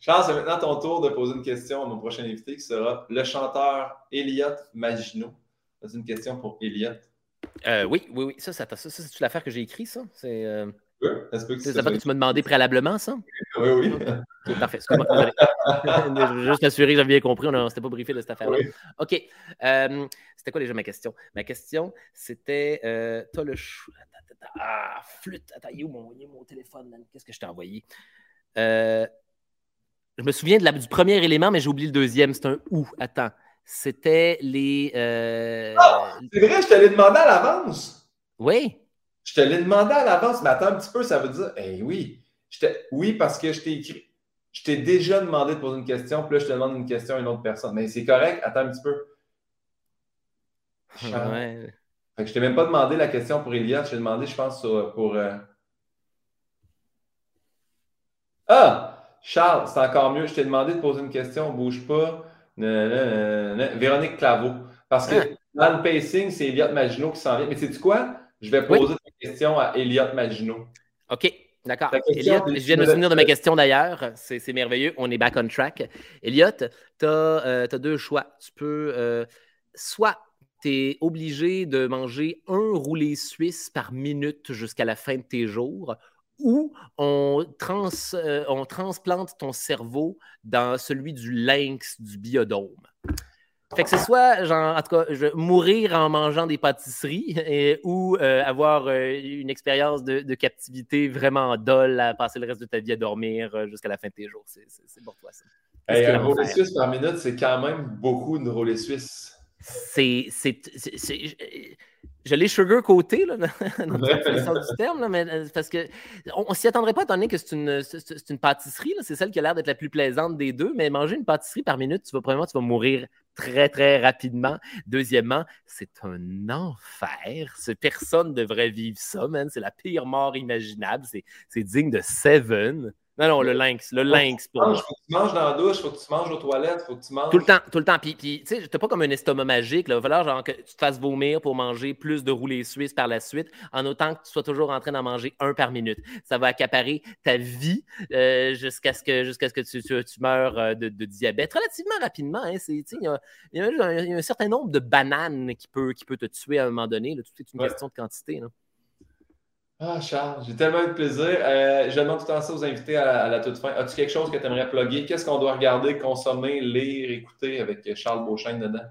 Charles, c'est maintenant ton tour de poser une question à mon prochain invité qui sera le chanteur Elliot Maginot. C'est une question pour Elliot. Euh, oui, oui, oui. Ça, ça, ça, ça, c'est l'affaire que j'ai écrit, ça? C'est euh, Oui, c'est l'affaire que tu m'as demandé préalablement, ça? Oui, oui. Ok, parfait. Juste m'assurer que j'avais bien compris. On ne s'était pas briefé de cette affaire-là. Oui. OK. Euh, c'était quoi déjà ma question? Ma question, c'était euh, le chou. Ah, flûte. Attends, il est où mon, il est où mon téléphone, man? Qu'est-ce que je t'ai envoyé? Euh, je me souviens de la- du premier élément, mais j'ai oublié le deuxième. C'est un ou. Attends. C'était les. euh, C'est vrai, je te l'ai demandé à l'avance. Oui. Je te l'ai demandé à l'avance, mais attends un petit peu, ça veut dire, eh oui. Je oui, parce que je t'ai écrit. Je t'ai déjà demandé de poser une question, puis là, je te demande une question à une autre personne. Mais c'est correct, attends un petit peu. Ouais. Fait que je t'ai même pas demandé la question pour Eliott, je t'ai demandé, je pense, pour. euh, Ah! Charles, c'est encore mieux. Je t'ai demandé de poser une question, bouge pas. Na, na, na, na. Véronique Claveau. Parce que Ah. dans le pacing, c'est Elliott Maginot qui s'en vient. Mais sais-tu quoi? Je vais Oui. poser une question à Elliott Maginot. OK, d'accord. Elliot, tu- je viens de me tu souvenir de ma question d'ailleurs. C'est merveilleux. On est back on track. Elliot, tu as, deux choix. Tu peux euh, soit tu es obligé de manger un roulé suisse par minute jusqu'à la fin de tes jours, ou on, trans, euh, on transplante ton cerveau dans celui du lynx du biodôme. Fait que c'est soit, genre, en tout cas, je- mourir en mangeant des pâtisseries et- ou euh, avoir euh, une expérience de, de captivité vraiment dolle à passer le reste de ta vie à dormir jusqu'à la fin de tes jours. C'est- pour toi, ça. Hey, un roulé suisse par minute, c'est quand même beaucoup de roulé suisse. C'est. c'est- c'est- c'est- je- l'ai sugar-coaté, là, dans dans le sens du terme, là, mais euh, parce que on, on s'y attendrait pas, étant donné que c'est une, c'est- une pâtisserie, là, c'est celle qui a l'air d'être la plus plaisante des deux, mais manger une pâtisserie par minute, tu vas, premièrement, tu vas mourir très, très rapidement. Deuxièmement, c'est un enfer. Personne ne devrait vivre ça, man. C'est la pire mort imaginable. C'est c'est digne de Seven. Non, non, le lynx, le lynx pour moi. Mange, faut que tu manges dans la douche, faut que tu manges aux toilettes, faut que tu manges. Tout le temps, tout le temps. Puis, puis tu sais, t'as pas comme un estomac magique. Là. Il va falloir genre, que tu te fasses vomir pour manger plus de roulés suisses par la suite, en autant que tu sois toujours en train d'en manger un par minute. Ça va accaparer ta vie euh, jusqu'à ce que, jusqu'à ce que tu, tu, tu meurs euh, de, de diabète relativement rapidement. Hein. C'est, Il y, a, il y a un, il y a un certain nombre de bananes qui peut, qui peut te tuer à un moment donné. Là. Tout est une Ouais. question de quantité. Là. Ah, Charles, j'ai tellement eu de plaisir. Euh, je demande tout le temps ça aux invités à la, à la toute fin. As-tu quelque chose que tu aimerais plugger? Qu'est-ce qu'on doit regarder, consommer, lire, écouter avec Charles Beauchesne dedans?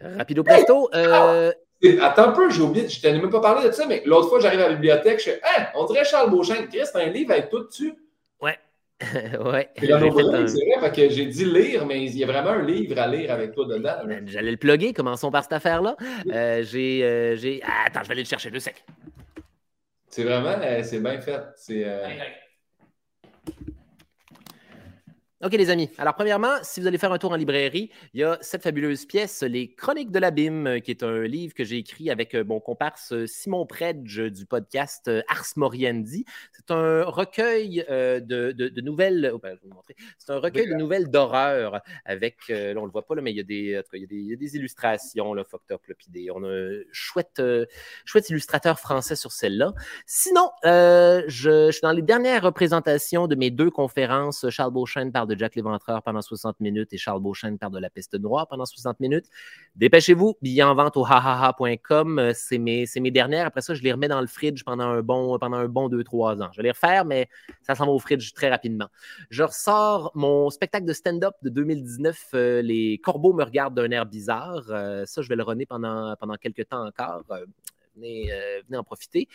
Rapido presto. euh, Et Attends un peu, j'ai oublié, je t'en ai même pas parlé de ça, mais l'autre fois, j'arrive à la bibliothèque, je fais Hein, on dirait Charles Beauchesne. Chris, c'est un livre avec tout dessus? ouais. ouais. C'est vrai, que j'ai dit lire, mais il y a vraiment un livre à lire avec toi dedans. J'allais le plugger, commençons par cette affaire-là. Euh, j'ai. Ah, attends, je vais aller le chercher, le sec. C'est vraiment, euh, c'est bien fait. C'est, euh, OK, les amis. Alors, premièrement, si vous allez faire un tour en librairie, il y a cette fabuleuse pièce, Les Chroniques de l'Abîme, euh, qui est un livre que j'ai écrit avec euh, mon comparse euh, Simon Predge du podcast Ars Moriendi. C'est un recueil de, nouvelles. Oh, ben, je vais vous montrer. C'est un recueil de nouvelles d'horreur avec. là, on le voit pas, là, mais il y a des, il y a des, il y a des illustrations, là, fucked up, puis des, on a un chouette, chouette illustrateur français sur celle-là. Sinon, je, je, suis dans les dernières représentations de mes deux conférences. Charles Beauchesne parle de Jack Léventreur pendant 60 minutes et Charles Beauchesne perd de la peste noire pendant 60 minutes. Dépêchez-vous, billets en vente au hahaha.com. Euh, c'est mes, mes, dernières. Après ça, je les remets dans le fridge pendant un bon, pendant un bon 2-3 ans. Je vais les refaire, mais ça s'en va au fridge très rapidement. Je ressors mon spectacle de stand-up de 2019, euh, Les corbeaux me regardent d'un air bizarre. Euh, ça, je vais le runner pendant, pendant quelques temps encore. venez, venez en profiter.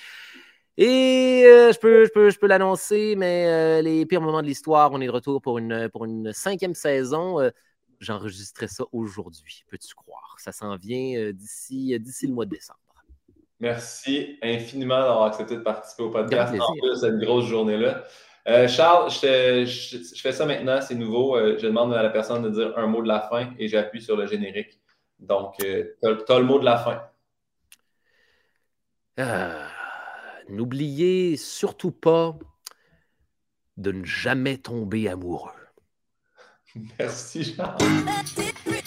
Et euh, je peux, je peux, je peux l'annoncer, mais euh, les pires moments de l'histoire, on est de retour pour une, pour une cinquième saison. Euh, j'enregistrais ça aujourd'hui, peux-tu croire? Ça s'en vient d'ici, d'ici le mois de décembre. Merci infiniment d'avoir accepté de participer au podcast en plus de cette grosse journée-là. Charles, je, je, fais ça maintenant, c'est nouveau. je demande à la personne de dire un mot de la fin et j'appuie sur le générique. Donc, tu as, le mot de la fin. Ah. N'oubliez surtout pas de ne jamais tomber amoureux. Merci, Jean.